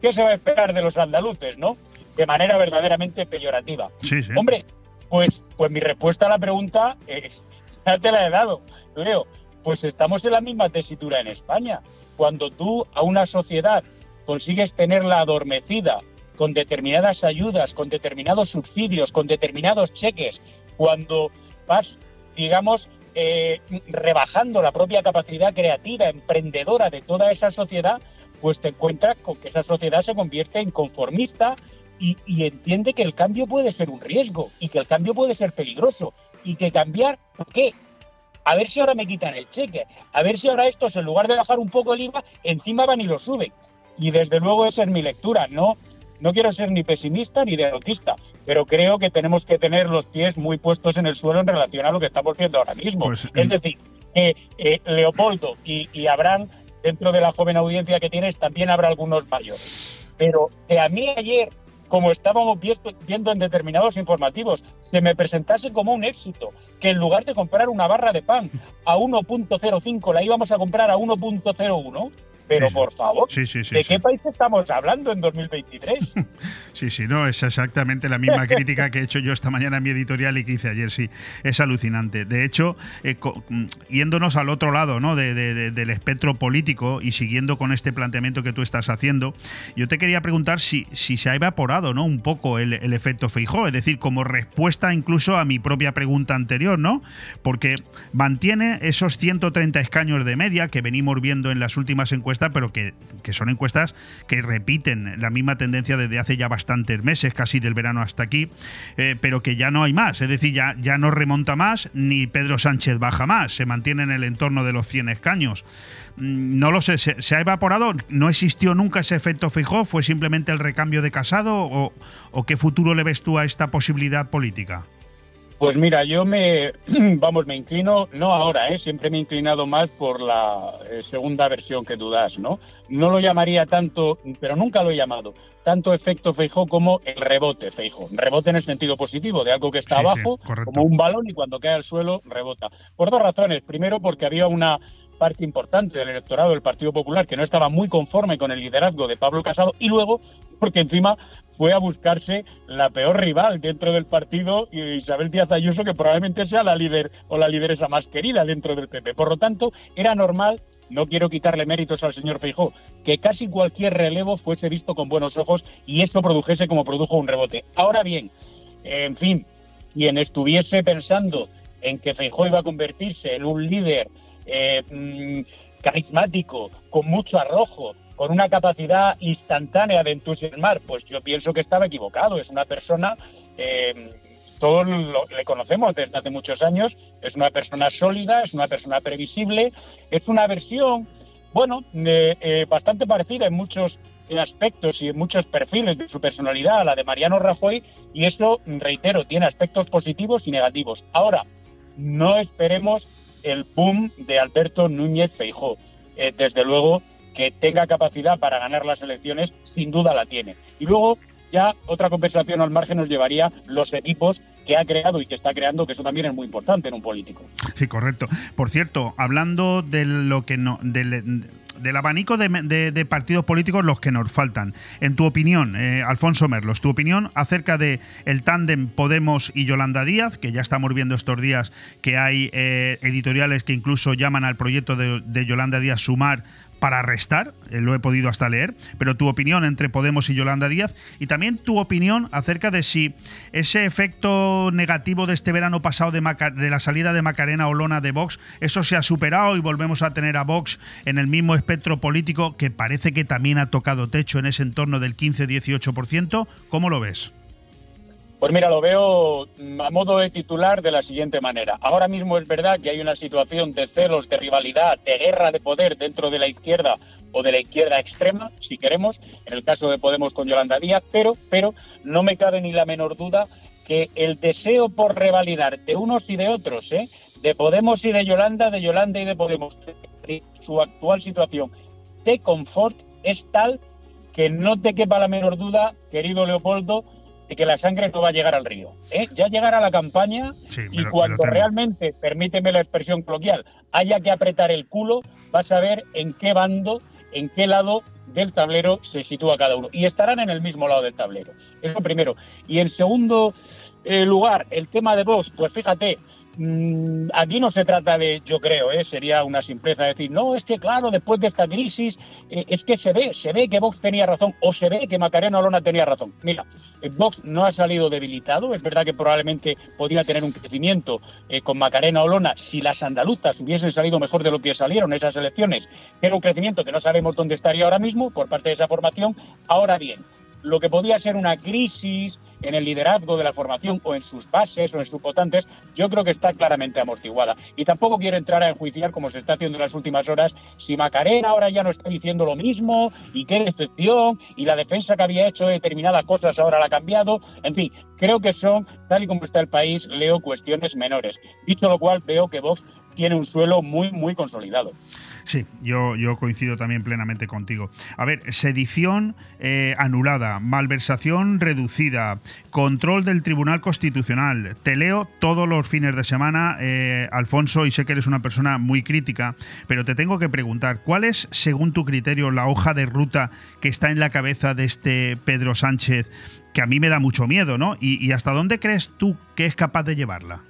¿qué se va a esperar de los andaluces, no? De manera verdaderamente peyorativa. Sí, sí. Hombre, pues, pues mi respuesta a la pregunta eh, ya te la he dado, Leo. Pues estamos en la misma tesitura en España. Cuando tú a una sociedad consigues tenerla adormecida con determinadas ayudas, con determinados subsidios, con determinados cheques, cuando vas, digamos, eh, rebajando la propia capacidad creativa, emprendedora de toda esa sociedad, pues te encuentras con que esa sociedad se convierte en conformista y, y entiende que el cambio puede ser un riesgo y que el cambio puede ser peligroso y que cambiar, ¿por qué? A ver si ahora me quitan el cheque, a ver si ahora estos, en lugar de bajar un poco el IVA, encima van y lo suben. Y desde luego esa es mi lectura, ¿no? No quiero ser ni pesimista ni derrotista, pero creo que tenemos que tener los pies muy puestos en el suelo en relación a lo que estamos viendo ahora mismo. Pues, es em- decir, que eh, Leopoldo y, y Abraham, dentro de la joven audiencia que tienes, también habrá algunos mayores. Pero que a mí ayer, como estábamos viendo en determinados informativos, se me presentase como un éxito, que en lugar de comprar una barra de pan a 1.05 la íbamos a comprar a 1.01. Pero Sí, por favor, Sí, sí, sí. ¿de qué país estamos hablando en 2023? Sí, sí, no, es exactamente la misma crítica que he hecho yo esta mañana en mi editorial y que hice ayer, sí, es alucinante. De hecho, eh, mm, yéndonos al otro lado ¿no? de- de- de- del espectro político y siguiendo con este planteamiento que tú estás haciendo, yo te quería preguntar si, si se ha evaporado ¿no? un poco el, el efecto Feijó, es decir, como respuesta incluso a mi propia pregunta anterior, ¿no? Porque mantiene esos 130 escaños de media que venimos viendo en las últimas encuestas, pero que, que son encuestas que repiten la misma tendencia desde hace ya bastantes meses, casi del verano hasta aquí, eh, pero que ya no hay más, es decir, ya, ya no remonta más, ni Pedro Sánchez baja más, se mantiene en el entorno de los 100 escaños. Mm, No lo sé, ¿se, ha evaporado? ¿No existió nunca ese efecto fijó? ¿Fue simplemente el recambio de casado? ¿O, o qué futuro le ves tú a esta posibilidad política? Pues mira, yo me, vamos, me inclino, no ahora, ¿eh? siempre me he inclinado más por la eh, segunda versión que dudas, ¿no? No lo llamaría tanto, pero nunca lo he llamado, tanto efecto Feijó como el rebote Feijó. Rebote en el sentido positivo, de algo que está Sí, abajo, como un balón y cuando cae al suelo rebota. Por dos razones. Primero, porque había una parte importante del electorado del Partido Popular que no estaba muy conforme con el liderazgo de Pablo Casado y luego porque encima fue a buscarse la peor rival dentro del partido, Isabel Díaz Ayuso, que probablemente sea la líder o la lideresa más querida dentro del PP. Por lo tanto, era normal, no quiero quitarle méritos al señor Feijó, que casi cualquier relevo fuese visto con buenos ojos y esto produjese como produjo un rebote. Ahora bien, en fin, quien estuviese pensando en que Feijó iba a convertirse en un líder eh, mm, carismático, con mucho arrojo, con una capacidad instantánea de entusiasmar, pues yo pienso que estaba equivocado. Es una persona, eh, todos le conocemos desde hace muchos años, es una persona sólida, es una persona previsible, es una versión, bueno, eh, eh, bastante parecida en muchos aspectos y en muchos perfiles de su personalidad a la de Mariano Rajoy, y eso, reitero, tiene aspectos positivos y negativos. Ahora, no esperemos el boom de Alberto Núñez Feijó. Eh, desde luego que tenga capacidad para ganar las elecciones, sin duda la tiene. Y luego ya otra conversación al margen nos llevaría los equipos que ha creado y que está creando, que eso también es muy importante en un político. Sí, correcto. Por cierto, hablando de lo que no, del, del abanico de, partidos políticos los que nos faltan. En tu opinión, eh, Alfonso Merlos, tu opinión acerca de el tándem Podemos y Yolanda Díaz, que ya estamos viendo estos días que hay eh, editoriales que incluso llaman al proyecto de Yolanda Díaz sumar para restar, eh, lo he podido hasta leer, pero tu opinión entre Podemos y Yolanda Díaz y también tu opinión acerca de si ese efecto negativo de este verano pasado de, Maca- de la salida de Macarena Olona de Vox, eso se ha superado y volvemos a tener a Vox en el mismo espectro político que parece que también ha tocado techo en ese entorno del 15-18%. ¿Cómo lo ves? Pues mira, lo veo a modo de titular de la siguiente manera. Ahora mismo es verdad que hay una situación de celos, de rivalidad, de guerra de poder dentro de la izquierda o de la izquierda extrema, si queremos, en el caso de Podemos con Yolanda Díaz, pero, pero no me cabe ni la menor duda que el deseo por revalidar de unos y de otros, ¿eh? de Podemos y de Yolanda, de Yolanda y de Podemos, su actual situación de confort es tal que no te quepa la menor duda, querido Leopoldo, de que la sangre no va a llegar al río. ¿eh? Ya llegará la campaña y cuando realmente, permíteme la expresión coloquial, haya que apretar el culo, vas a ver en qué bando, en qué lado del tablero se sitúa cada uno. Y estarán en el mismo lado del tablero. Eso primero. Y en segundo eh, lugar, el tema de Vox, pues fíjate, Mm, aquí no se trata de, yo creo, ¿eh? sería una simpleza decir, no, es que claro, después de esta crisis, eh, es que se ve, se ve que Vox tenía razón o se ve que Macarena Olona tenía razón. Mira, eh, Vox no ha salido debilitado, es verdad que probablemente podía tener un crecimiento con Macarena Olona si las andaluzas hubiesen salido mejor de lo que salieron esas elecciones, era un crecimiento que no sabemos dónde estaría ahora mismo por parte de esa formación. Ahora bien, lo que podía ser una crisis en el liderazgo de la formación o en sus bases o en sus votantes, yo creo que está claramente amortiguada. Y tampoco quiero entrar a enjuiciar, como se está haciendo en las últimas horas, si Macarena ahora ya no está diciendo lo mismo y qué decepción y la defensa que había hecho de determinadas cosas ahora la ha cambiado. En fin, creo que son, tal y como está el país, leo cuestiones menores. Dicho lo cual, veo que Vox tiene un suelo muy, muy consolidado. Sí, yo, yo coincido también plenamente contigo. A ver, sedición eh, anulada, malversación reducida, control del Tribunal Constitucional. Te leo todos los fines de semana, eh, Alfonso, y sé que eres una persona muy crítica, pero te tengo que preguntar, ¿cuál es, según tu criterio, la hoja de ruta que está en la cabeza de este Pedro Sánchez, que a mí me da mucho miedo, ¿no? y hasta dónde crees tú que es capaz de llevarla?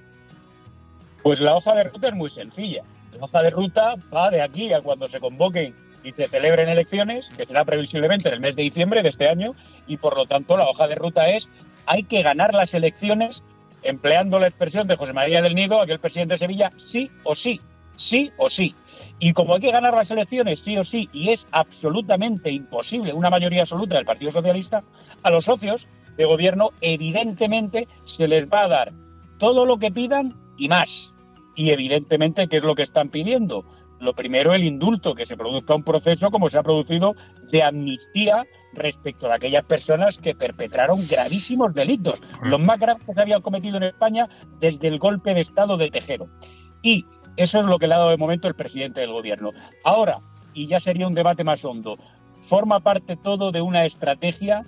Pues la hoja de ruta es muy sencilla. La hoja de ruta va de aquí a cuando se convoquen y se celebren elecciones, que será previsiblemente en el mes de diciembre de este año, y por lo tanto la hoja de ruta es hay que ganar las elecciones empleando la expresión de José María del Nido, aquel presidente de Sevilla, sí o sí, sí o sí. Y como hay que ganar las elecciones sí o sí, y es absolutamente imposible una mayoría absoluta del Partido Socialista, a los socios de gobierno evidentemente se les va a dar todo lo que pidan y más. Y evidentemente, ¿qué es lo que están pidiendo? Lo primero, el indulto, que se produzca un proceso como se ha producido de amnistía respecto a aquellas personas que perpetraron gravísimos delitos, los más graves que se habían cometido en España desde el golpe de Estado de Tejero. Y eso es lo que le ha dado de momento el presidente del gobierno. Ahora, y ya sería un debate más hondo, forma parte todo de una estrategia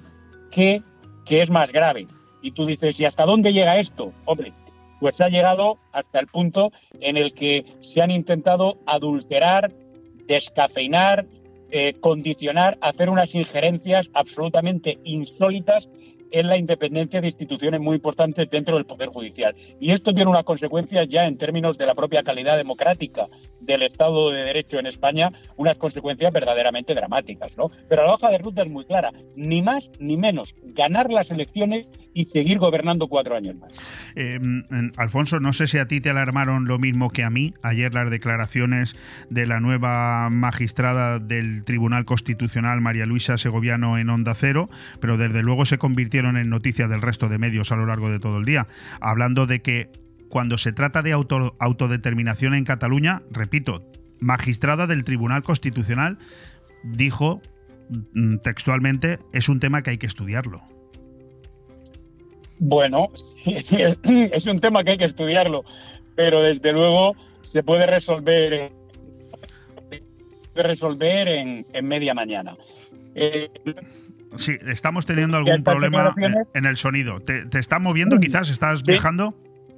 que, que es más grave. Y tú dices, ¿y hasta dónde llega esto? Hombre, pues ha llegado hasta el punto en el que se han intentado adulterar, descafeinar, eh, condicionar, hacer unas injerencias absolutamente insólitas en la independencia de instituciones muy importantes dentro del Poder Judicial. Y esto tiene unas consecuencias ya en términos de la propia calidad democrática del Estado de Derecho en España, unas consecuencias verdaderamente dramáticas. ¿no? Pero la hoja de ruta es muy clara, ni más ni menos, ganar las elecciones y seguir gobernando cuatro años más. Eh, Alfonso, no sé si a ti te alarmaron lo mismo que a mí ayer las declaraciones de la nueva magistrada del Tribunal Constitucional, María Luisa Segoviano, en Onda Cero, pero desde luego se convirtieron en noticias del resto de medios a lo largo de todo el día, hablando de que cuando se trata de autodeterminación en Cataluña, repito, magistrada del Tribunal Constitucional dijo mm, textualmente, es un tema que hay que estudiarlo. Bueno, es un tema que hay que estudiarlo, pero desde luego se puede resolver, resolver en, media mañana. Eh, sí, estamos teniendo algún problema en el sonido. ¿Te, te está moviendo quizás? ¿Estás viajando?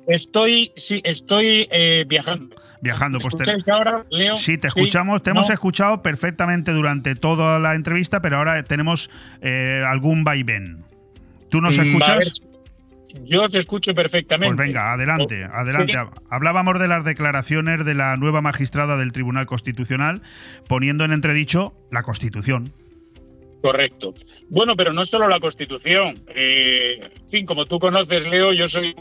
Estoy, sí, estoy eh, viajando. Viajando, pues te, ahora, Leo? Sí, te escuchamos, te hemos escuchado perfectamente durante toda la entrevista, pero ahora tenemos eh, algún vaivén. ¿Tú nos mm, escuchas? Yo te escucho perfectamente. Pues venga, adelante, adelante. Hablábamos de las declaraciones de la nueva magistrada del Tribunal Constitucional, poniendo en entredicho la Constitución. Correcto. Bueno, pero no solo la Constitución. Eh, en fin, como tú conoces, Leo, yo soy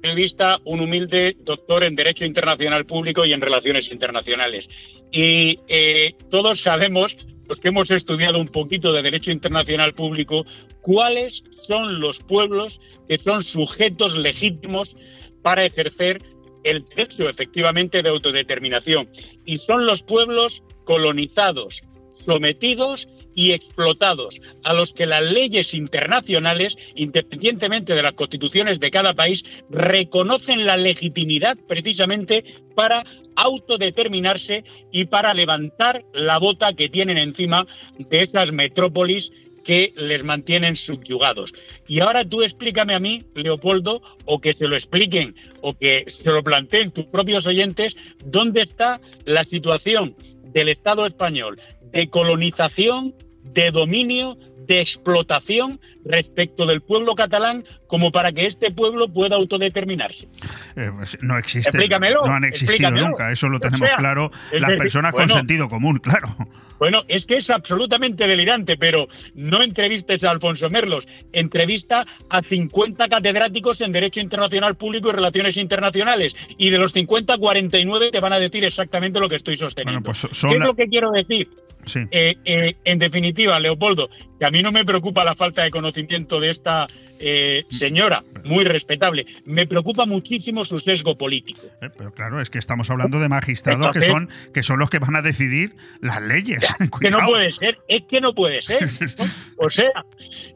periodista, un humilde doctor en Derecho Internacional Público y en Relaciones Internacionales. Y eh, todos sabemos los que hemos estudiado un poquito de derecho internacional público, cuáles son los pueblos que son sujetos legítimos para ejercer el derecho efectivamente de autodeterminación. Y son los pueblos colonizados, sometidos y explotados, a los que las leyes internacionales, independientemente de las constituciones de cada país, reconocen la legitimidad precisamente para autodeterminarse y para levantar la bota que tienen encima de esas metrópolis que les mantienen subyugados. Y ahora tú explícame a mí, Leopoldo, o que se lo expliquen, o que se lo planteen tus propios oyentes, dónde está la situación del Estado español de colonización, de dominio, de explotación respecto del pueblo catalán como para que este pueblo pueda autodeterminarse. Eh, pues, no existe. No han existido nunca, eso lo tenemos claro las personas con sentido común, claro. Bueno, es que es absolutamente delirante, pero no entrevistes a Alfonso Merlos, entrevista a 50 catedráticos en Derecho Internacional Público y Relaciones Internacionales, y de los 50, 49 te van a decir exactamente lo que estoy sosteniendo. Pues ¿Qué es lo que quiero decir? Eh, eh, en definitiva, Leopoldo, que a mí no me preocupa la falta de conocimiento de esta eh, señora, muy respetable, me preocupa muchísimo su sesgo político. pero claro, es que estamos hablando de magistrados que son, que son los que van a decidir las leyes. que no puede ser, es que no puede ser. O sea,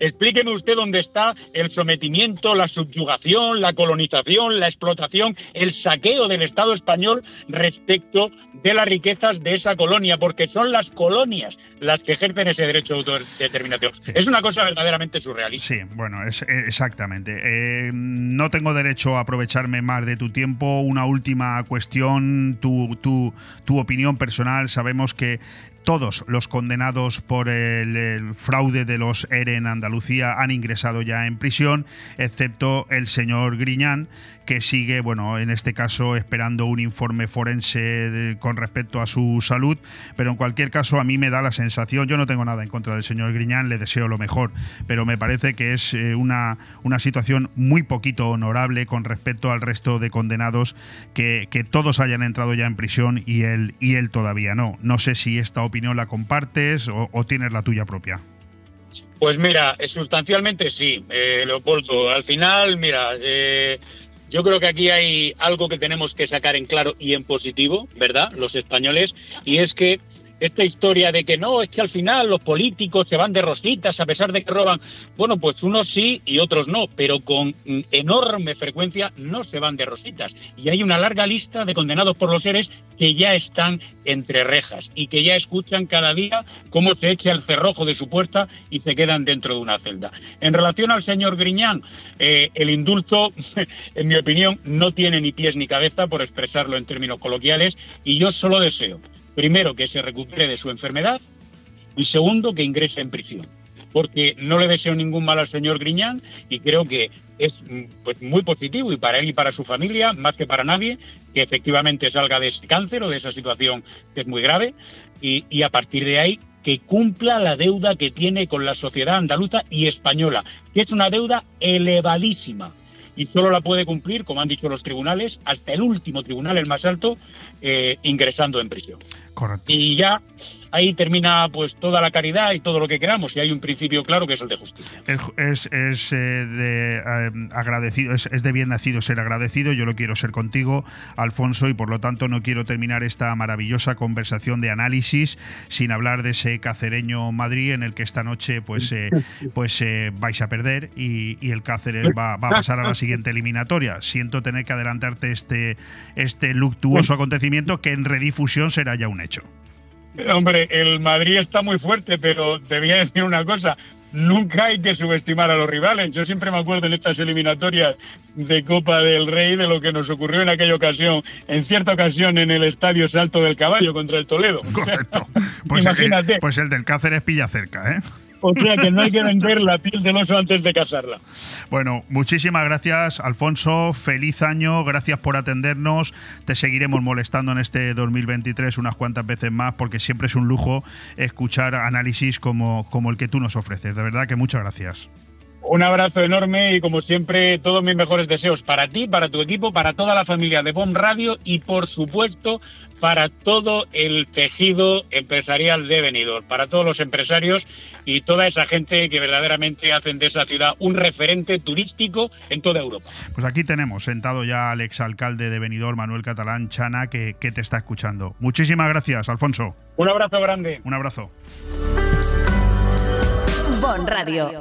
explíqueme usted dónde está el sometimiento, la subyugación, la colonización, la explotación, el saqueo del Estado español respecto de las riquezas de esa colonia, porque son las colonias las que ejercen ese derecho de autodeterminación. Es una cosa verdaderamente surrealista. Sí, bueno, es, exactamente. Eh, no tengo derecho a aprovecharme más de tu tiempo. Una última cuestión, tu, tu, tu opinión personal. Sabemos que todos los condenados por el, fraude de los ERE en Andalucía han ingresado ya en prisión, excepto el señor Griñán, que sigue, bueno, en este caso esperando un informe forense con respecto a su salud, pero en cualquier caso a mí me da la sensación, yo no tengo nada en contra del señor Griñán, le deseo lo mejor, pero me parece que es eh, una, una situación muy poquito honorable con respecto al resto de condenados que, todos hayan entrado ya en prisión y él, y él todavía no. No sé si esta opinión la compartes o, tienes la tuya propia. Pues mira, sustancialmente sí, eh, Leopoldo. Al final, mira, eh, yo creo que aquí hay algo que tenemos que sacar en claro y en positivo, ¿verdad? Los españoles, y es que esta historia de que no, es que al final los políticos se van de rositas a pesar de que roban. Bueno, pues unos sí y otros no, pero con enorme frecuencia no se van de rositas. Y hay una larga lista de condenados por los seres que ya están entre rejas y que ya escuchan cada día cómo se echa el cerrojo de su puerta y se quedan dentro de una celda. En relación al señor Griñán, eh, el indulto, en mi opinión, no tiene ni pies ni cabeza, por expresarlo en términos coloquiales, y yo solo deseo primero, que se recupere de su enfermedad. Y segundo, que ingrese en prisión. Porque no le deseo ningún mal al señor Griñán y creo que es pues, muy positivo y para él y para su familia, más que para nadie, que efectivamente salga de ese cáncer o de esa situación que es muy grave. Y, y a partir de ahí que cumpla la deuda que tiene con la sociedad andaluza y española, que es una deuda elevadísima. Y solo la puede cumplir, como han dicho los tribunales, hasta el último tribunal, el más alto, eh, ingresando en prisión. Correcto. Y ya ahí termina pues toda la caridad y todo lo que queramos y hay un principio claro que es el de justicia. Es, es, eh, de eh, agradecido, es, de bien nacido ser agradecido, yo lo quiero ser contigo, Alfonso, y por lo tanto no quiero terminar esta maravillosa conversación de análisis sin hablar de ese cacereño Madrid en el que esta noche pues, pues vais a perder y, el Cáceres va, va, a pasar a la siguiente eliminatoria. Siento tener que adelantarte este, este luctuoso acontecimiento que en redifusión será ya un hecho. Hombre, el Madrid está muy fuerte, pero te voy a decir una cosa. Nunca hay que subestimar a los rivales. Yo siempre me acuerdo en estas eliminatorias de Copa del Rey de lo que nos ocurrió en aquella ocasión, en cierta ocasión en el Estadio Salto del Caballo contra el Toledo. Correcto. Pues, imagínate. pues el del Cáceres pilla cerca, ¿eh? O sea que no hay que vender la piel del oso antes de casarla. Bueno, muchísimas gracias, Alfonso. Feliz año, gracias por atendernos. Te seguiremos molestando en este 2023 unas cuantas veces más porque siempre es un lujo escuchar análisis como, como el que tú nos ofreces. De verdad que muchas gracias. Un abrazo enorme y como siempre todos mis mejores deseos para ti, para tu equipo, para toda la familia de BOM Radio y por supuesto para todo el tejido empresarial de Benidorm, para todos los empresarios y toda esa gente que verdaderamente hacen de esa ciudad un referente turístico en toda Europa. Pues aquí tenemos sentado ya al exalcalde de Benidorm, Manuel Catalán Chana, que, que te está escuchando. Muchísimas gracias, Alfonso. Un abrazo grande. Un abrazo. Bon Radio.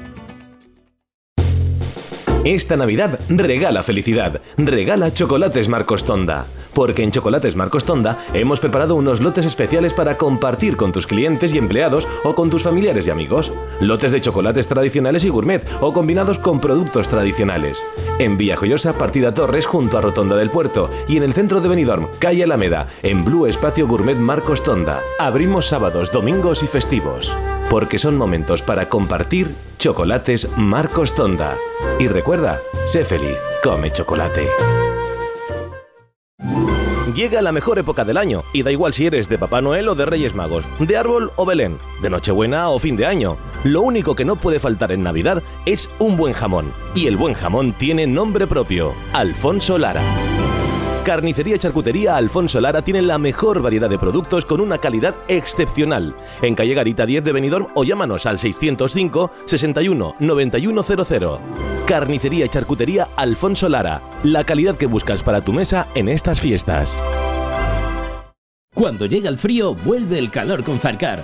Esta Navidad regala felicidad, regala chocolates Marcos Tonda. Porque en Chocolates Marcos Tonda hemos preparado unos lotes especiales para compartir con tus clientes y empleados o con tus familiares y amigos. Lotes de chocolates tradicionales y gourmet o combinados con productos tradicionales. En Villajoyosa, Partida Torres, junto a Rotonda del Puerto. Y en el centro de Benidorm, calle Alameda, en Blue Espacio Gourmet Marcos Tonda. Abrimos sábados, domingos y festivos. Porque son momentos para compartir chocolates Marcos Tonda. Y recuerda, sé feliz, come chocolate. Llega la mejor época del año y da igual si eres de Papá Noel o de Reyes Magos, de árbol o Belén, de Nochebuena o fin de año. Lo único que no puede faltar en Navidad es un buen jamón. Y el buen jamón tiene nombre propio, Alfonso Lara. Carnicería y Charcutería Alfonso Lara tiene la mejor variedad de productos con una calidad excepcional. En calle Garita 10 de Benidorm o llámanos al 605 61 9100. Carnicería y Charcutería Alfonso Lara. La calidad que buscas para tu mesa en estas fiestas. Cuando llega el frío, vuelve el calor con Zarcar.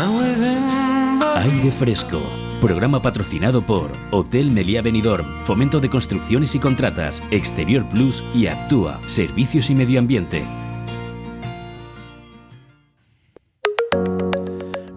Aire Fresco. Programa patrocinado por Hotel Meliá Benidorm, Fomento de Construcciones y Contratas, Exterior Plus y Actúa, Servicios y Medio Ambiente.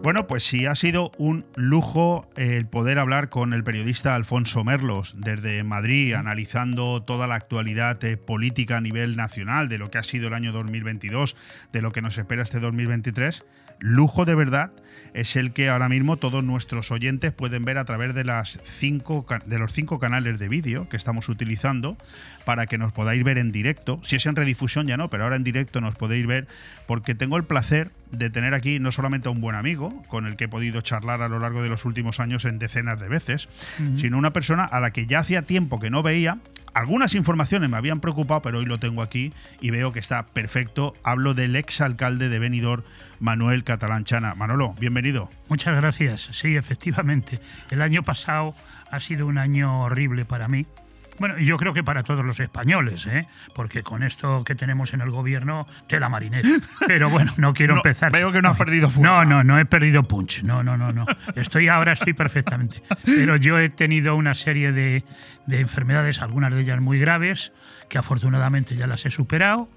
Bueno, pues sí, ha sido un lujo el poder hablar con el periodista Alfonso Merlos desde Madrid, analizando toda la actualidad eh, política a nivel nacional, de lo que ha sido el año 2022, de lo que nos espera este 2023 lujo de verdad es el que ahora mismo todos nuestros oyentes pueden ver a través de las cinco de los cinco canales de vídeo que estamos utilizando para que nos podáis ver en directo. Si es en redifusión ya no, pero ahora en directo nos podéis ver porque tengo el placer de tener aquí no solamente a un buen amigo con el que he podido charlar a lo largo de los últimos años en decenas de veces, sino una persona a la que ya hacía tiempo que no veía algunas informaciones me habían preocupado, pero hoy lo tengo aquí y veo que está perfecto. Hablo del ex alcalde de Benidorm, Manuel Catalán Chana. Manolo, bienvenido. Muchas gracias. Sí, efectivamente. El año pasado ha sido un año horrible para mí. Bueno, y yo creo que para todos los españoles, ¿eh? porque con esto que tenemos en el gobierno, tela marinera. Pero bueno, no quiero No, empezar. veo que no has perdido fuego. No, no, no he perdido punch. No, no, no, no. Estoy ahora, estoy perfectamente. Pero yo he tenido una serie de, de enfermedades, algunas de ellas muy graves, que afortunadamente ya las he superado.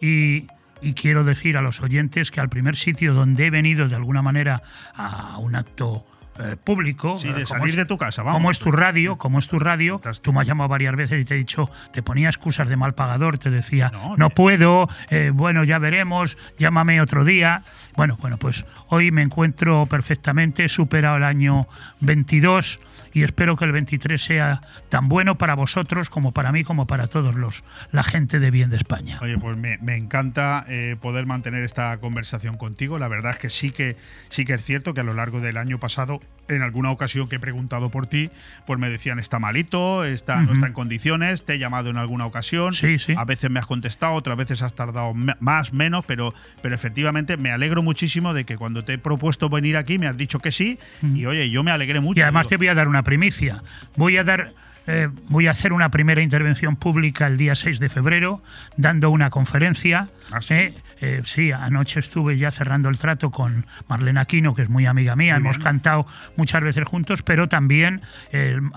Y, y quiero decir a los oyentes que al primer sitio donde he venido de alguna manera a un acto eh, público. Sí, de eh, como salir es- de tu casa, vamos. Como es tu radio, como es tu radio, tú me has llamado varias veces y te he dicho, te ponía excusas de mal pagador, te decía, no, puedo, eh, bueno, ya veremos, llámame otro día. Bueno, bueno, pues hoy me encuentro perfectamente, he superado el año 22 y espero que el 23 sea tan bueno para vosotros como para mí, como para todos los la gente de bien de España. Oye, pues me, encanta eh, poder mantener esta conversación contigo. La verdad es que sí que sí que es cierto que a lo largo del año pasado, en alguna ocasión que he preguntado por ti, pues me decían está malito, está, no está en condiciones, te he llamado en alguna ocasión. Sí, sí. A veces me has contestado, otras veces has tardado más, menos, pero, pero efectivamente me alegro muchísimo de que cuando te he propuesto venir aquí me has dicho que sí. Y oye, yo me alegré mucho. Y además Digo, te voy a dar una primicia. Voy a dar. Eh, voy a hacer una primera intervención pública el día 6 de febrero, dando una conferencia. eh, eh, sí, anoche estuve ya cerrando el trato con Marlene Aquino, que es muy amiga mía. Muy Hemos bien. cantado muchas veces juntos, pero también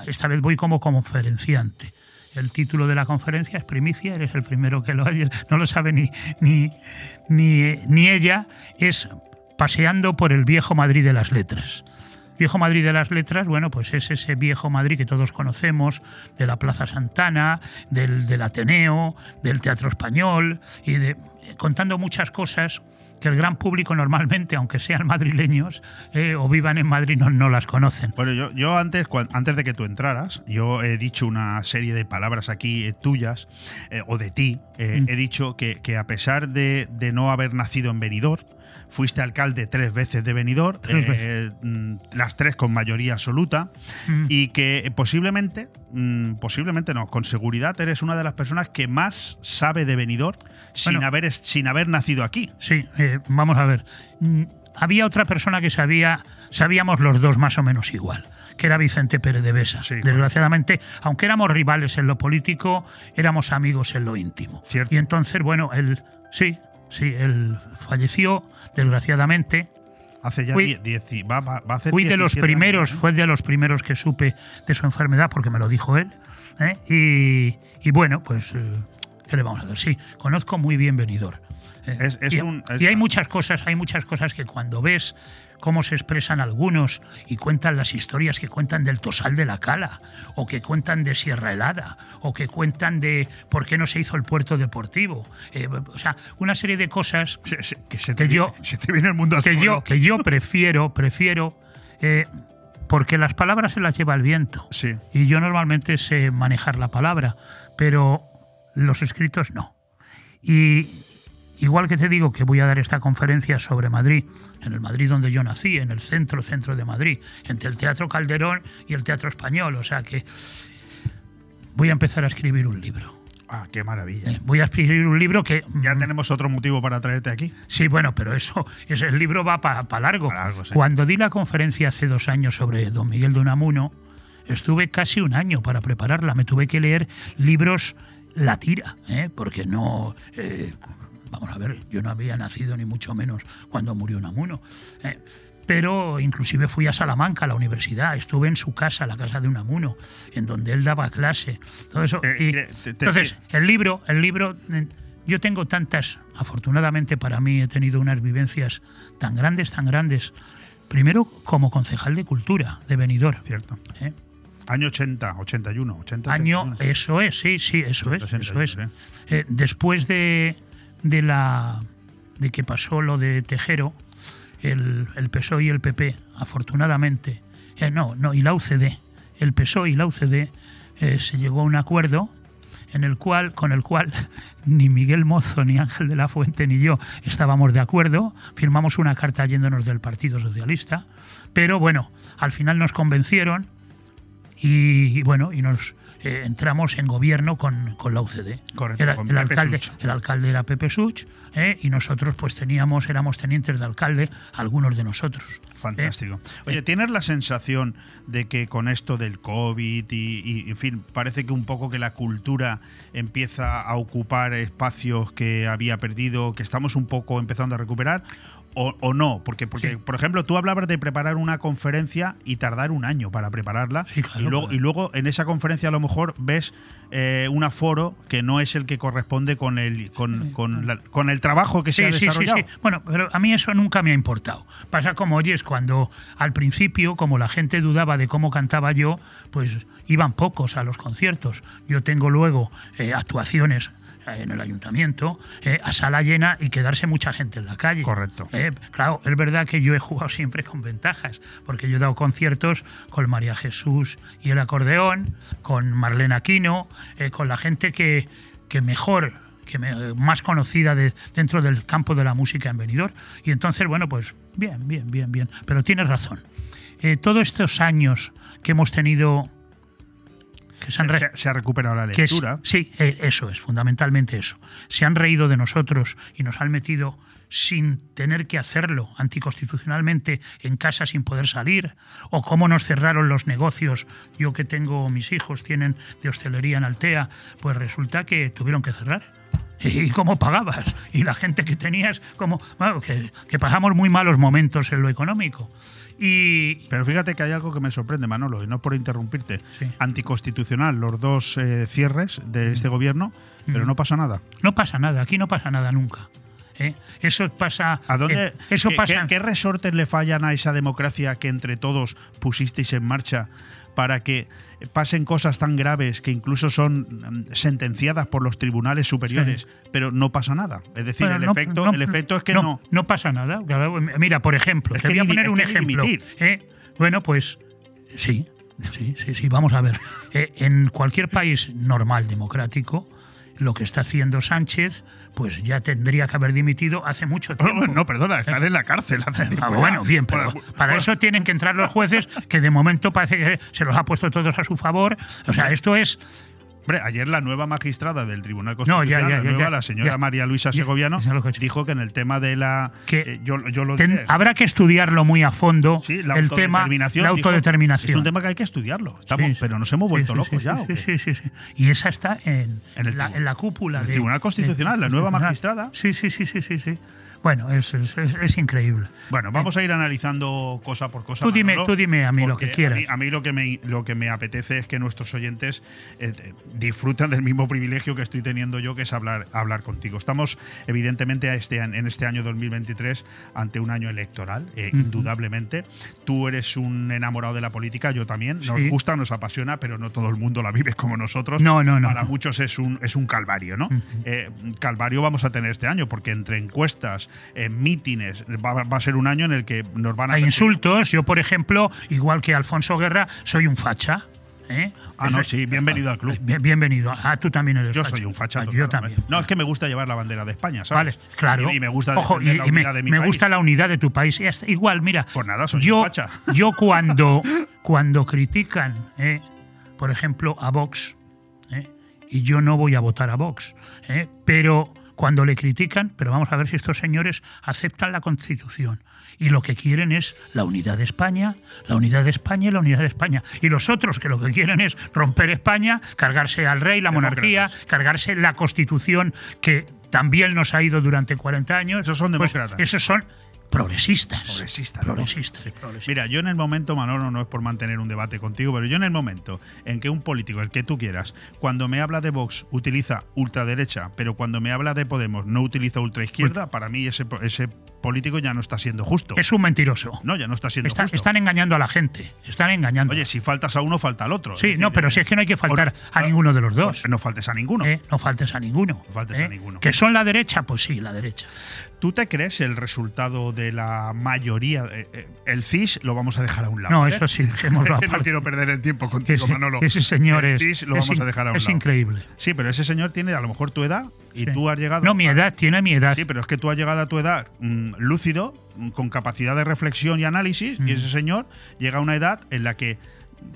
esta vez voy como conferenciante. El título de la conferencia es Primicia, eres el primero que lo oyes, no lo sabe ni, ni, ni, ni ella, es Paseando por el viejo Madrid de las letras. Viejo Madrid de las letras, bueno, pues es ese viejo Madrid que todos conocemos, de la Plaza Santana, del, del Ateneo, del Teatro Español, y de, contando muchas cosas que el gran público normalmente, aunque sean madrileños eh, o vivan en Madrid, no, no las conocen. Bueno, yo, yo antes, antes de que tú entraras, yo he dicho una serie de palabras aquí eh, tuyas eh, o de ti. Mm. He dicho que, que a pesar de, de no haber nacido en Benidorm, fuiste alcalde tres veces de Benidorm, Tres eh, mm, las tres con mayoría absoluta, Mm. y que eh, posiblemente, mm, posiblemente no, con seguridad eres una de las personas que más sabe de Benidorm sin, Bueno. haber, sin haber nacido aquí. Sí, eh, vamos a ver. Había otra persona que sabía, sabíamos los dos más o menos igual, que era Vicente Pérez de Besa. Desgraciadamente, aunque éramos rivales en lo político, éramos amigos en lo íntimo. Y entonces, bueno, él, sí, sí, él falleció, desgraciadamente. Hace ya Fui- die- dieci- va, va- a hacer Fui de los 17 primeros, años, ¿no? fue de los primeros que supe de su enfermedad, porque me lo dijo él. ¿eh? Y, y bueno, pues, eh, ¿qué le vamos a hacer? Sí, conozco muy bien Benidorm. ¿eh? Es- es y, un- es- y hay muchas cosas, hay muchas cosas que cuando ves cómo se expresan algunos y cuentan las historias que cuentan del Tosal de la Cala, o que cuentan de Sierra Helada, o que cuentan de por qué no se hizo el puerto deportivo. eh, o sea, una serie de cosas que, yo, se te viene el mundo que yo, que yo prefiero, prefiero, eh, porque las palabras se las lleva el viento. Y yo normalmente sé manejar la palabra, pero los escritos no. Y igual que te digo que voy a dar esta conferencia sobre Madrid, en el Madrid donde yo nací, en el centro, centro de Madrid, entre el Teatro Calderón y el Teatro Español, o sea que voy a empezar a escribir un libro. Ah, qué maravilla. Eh, voy a escribir un libro que... mm, Ya tenemos otro motivo para traerte aquí. Sí, bueno, pero eso, ese, el libro va para largo. sí. Cuando di la conferencia hace dos años sobre don Miguel de Unamuno, estuve casi un año para prepararla. Me tuve que leer libros la tira, ¿eh? porque no... eh, vamos a ver, yo no había nacido ni mucho menos cuando murió Unamuno. ¿eh? Pero inclusive fui a Salamanca, a la universidad, estuve en su casa, la casa de Unamuno, en donde él daba clase. Todo eso. Eh, Y entonces, el libro, el libro, eh, yo tengo tantas, afortunadamente para mí he tenido unas vivencias tan grandes, tan grandes. Primero como concejal de cultura de Benidorm. Cierto. ¿eh? Año 80, 81, 80. Año, 81. eso es, sí, sí, eso es, eso 81, es. Eh, después de, de la de que pasó lo de Tejero, el, el PSOE y el PP, afortunadamente, eh, no, no, y la UCD, el PSOE y la UCD eh, se llegó a un acuerdo en el cual, con el cual ni Miguel Mozo, ni Ángel de la Fuente, ni yo estábamos de acuerdo. Firmamos una carta yéndonos del Partido Socialista, pero bueno, al final nos convencieron y, y bueno, y nos eh, entramos en gobierno con, con la UCD. Correcto, Era- con el, Pepe alcalde, Such. el alcalde era Pepe Such eh, y nosotros pues teníamos, éramos tenientes de alcalde, algunos de nosotros. Fantástico. Oye, ¿tienes la sensación de que con esto del COVID y, y, en fin, parece que un poco que la cultura empieza a ocupar espacios que había perdido, que estamos un poco empezando a recuperar? O, o no? Porque, porque por ejemplo, tú hablabas de preparar una conferencia y tardar un año para prepararla. Sí, claro, y, luego, claro. y luego en esa conferencia a lo mejor ves eh, un aforo que no es el que corresponde con el, con, con la- con el trabajo que se ha Sí, sí, sí, desarrollado. sí. Bueno, pero a mí eso nunca me ha importado. Pasa como oyes, cuando al principio, como la gente dudaba de cómo cantaba yo, pues iban pocos a los conciertos. Yo tengo luego eh, actuaciones en el ayuntamiento, eh, a sala llena y quedarse mucha gente en la calle. Correcto. Eh, claro, es verdad que yo he jugado siempre con ventajas, porque yo he dado conciertos con María Jesús y el acordeón, con Marlene Aquino, eh, con la gente que, que mejor, que me- más conocida de- dentro del campo de la música en Benidorm. Y entonces, bueno, pues bien, bien, bien, bien. Pero tienes razón. Eh, todos estos años que hemos tenido... Que se han re- Se, se ha recuperado la es- lectura. sí, eh, eso es, fundamentalmente eso. Se han reído de nosotros y nos han metido sin tener que hacerlo anticonstitucionalmente en casa sin poder salir, o cómo nos cerraron los negocios. Yo que tengo, mis hijos tienen de hostelería en Altea, pues resulta que tuvieron que cerrar. ¿Y cómo pagabas? Y la gente que tenías, como, bueno, que, que pasamos muy malos momentos en lo económico. Y, Pero fíjate que hay algo que me sorprende, Manolo, y no por interrumpirte. Sí. Anticonstitucional los dos eh, cierres de este gobierno, pero Mm. no pasa nada. No pasa nada, aquí no pasa nada nunca. ¿eh? Eso pasa. ¿A dónde, eh, eso qué, pasa. qué- qué resortes le fallan a esa democracia que entre todos pusisteis en marcha para que pasen cosas tan graves que incluso son mm, sentenciadas por los tribunales superiores, pero no pasa nada? Es decir, Bueno, el, no- efecto, no- el efecto es que no, no. no pasa nada. Mira, por ejemplo, Es te que voy a ni- poner un ejemplo. ¿eh? Bueno, pues sí, sí, sí, sí. Vamos a ver. Eh, en cualquier país normal, democrático, lo que está haciendo Sánchez, pues ya tendría que haber dimitido hace mucho tiempo. No, no, perdona, están en la cárcel hace tiempo Ah, bueno, bien, pero para eso tienen que entrar los jueces, que de momento parece que se los ha puesto todos a su favor. O sea, esto es Hombre, ayer la nueva magistrada del Tribunal No, ya, Constitucional, ya, la nueva, ya, la señora. María Luisa Segoviano, dijo que en el tema de la... Que eh, yo, yo lo ten- diré. habrá que estudiarlo muy a fondo Sí, la el tema autodeterminación. la dijo, autodeterminación. es un tema que hay que estudiarlo. Estamos, Sí, sí. pero nos hemos vuelto locos ya. sí, ¿o qué? sí, sí, sí. Y esa está en, En el la, en la cúpula el de- Tribunal Constitucional, la nueva magistrada. Sí, sí, sí, sí, sí, sí. Bueno, es, es, es- es increíble. Bueno, vamos a ir analizando cosa por cosa. Tú dime- Manolo, tú dime a mí lo que quieras. A mí, a mí lo, que me, lo que me apetece es que nuestros oyentes eh, eh, disfrutan del mismo privilegio que estoy teniendo yo, que es hablar, hablar contigo. Estamos, evidentemente, a este, en este año 2023 ante un año electoral, eh, indudablemente. Tú eres un enamorado de la política, yo también. Nos Sí. gusta, nos apasiona, pero no todo el mundo la vive como nosotros. No, no, no, Para no. muchos es un, es un calvario, ¿no? Eh, calvario vamos a tener este año, porque entre encuestas, eh, mítines, va, va a ser un año en el que nos van a. Hay perseguir. insultos. Yo, por ejemplo, igual que Alfonso Guerra, soy un facha. ¿eh? Ah, no, sí, bienvenido al club. Bien- bienvenido. Ah, tú también eres Yo facha. soy un facha. Ah, yo también. No, es que me gusta llevar la bandera de España, ¿sabes? Vale, claro. Y, y me gusta Ojo, y, la y me, unidad de mi me país. gusta la unidad de tu país. Igual, mira. Pues nada, soy yo, un facha. yo cuando, cuando critican, eh, por ejemplo, a Vox, eh, y yo no voy a votar a Vox, pero cuando le critican, pero vamos a ver si estos señores aceptan la Constitución. Y lo que quieren es la unidad de España, la unidad de España y la unidad de España. Y los otros que lo que quieren es romper España, cargarse al rey, la monarquía, cargarse la Constitución que también nos ha ido durante 40 años. Esos son Pues demócratas. esos son progresistas. Progresistas, Progresistas. Sí. progresistas. Mira, yo en el momento, Manolo, no es por mantener un debate contigo, pero yo en el momento en que un político, el que tú quieras, cuando me habla de Vox utiliza ultraderecha, pero cuando me habla de Podemos no utiliza ultraizquierda, para mí ese, ese político ya no está siendo justo. Es un mentiroso. No, ya no está siendo Está- justo. están engañando a la gente. Están engañando. Oye, si faltas a uno, falta al otro. sí, no, pero eh, si es que no hay que faltar a ninguno de los dos. o- No faltes a ninguno. ¿eh? No faltes a ninguno. No faltes ¿eh? a ninguno. ¿Que son la derecha? Pues sí, la derecha. ¿Tú te crees el resultado de la mayoría? eh, eh, el CIS lo vamos a dejar a un lado. No, ¿eh? eso sí, dejémoslo Es no quiero perder el tiempo contigo, Ese, Manolo. ese señor El es, CIS lo es vamos a dejar a un es lado. increíble. Sí, pero ese señor tiene a lo mejor tu edad y Sí. tú has llegado. No, mi a- edad, tiene mi edad. Sí, pero es que tú has llegado a tu edad mm, lúcido, mm, con capacidad de reflexión y análisis, y Mm. ese señor llega a una edad en la que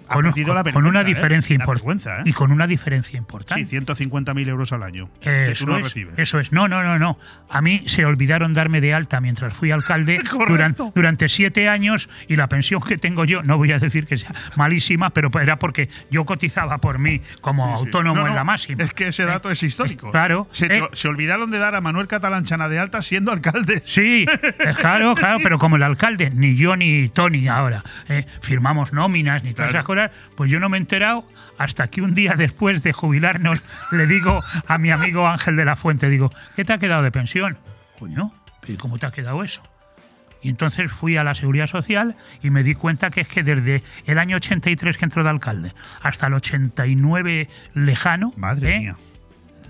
ha con, perdido la con vergüenza, una ¿eh? diferencia importante. ¿eh? Y con una diferencia importante. Sí, 150.000 euros al año. que Eso tú no es, recibes. eso es. No, no, no, no. A mí se olvidaron darme de alta mientras fui alcalde durante, durante siete años y la pensión que tengo yo, no voy a decir que sea malísima, pero era porque yo cotizaba por mí como Sí, sí. autónomo No, en la máxima. Es que ese dato es histórico. Claro. Se, Eh, se olvidaron de dar a Manuel Catalanchana de alta siendo alcalde. Sí, eh, claro, claro, pero como el alcalde, ni yo ni Tony ahora, eh, firmamos nóminas ni Claro. Pues yo no me he enterado hasta que un día después de jubilarnos le digo a mi amigo Ángel de la Fuente, digo, ¿qué te ha quedado de pensión? Coño, ¿pero cómo te ha quedado eso? Y entonces fui a la Seguridad Social y me di cuenta que es que desde el año 83 que entró de alcalde hasta el 89 lejano, Madre ¿eh? mía.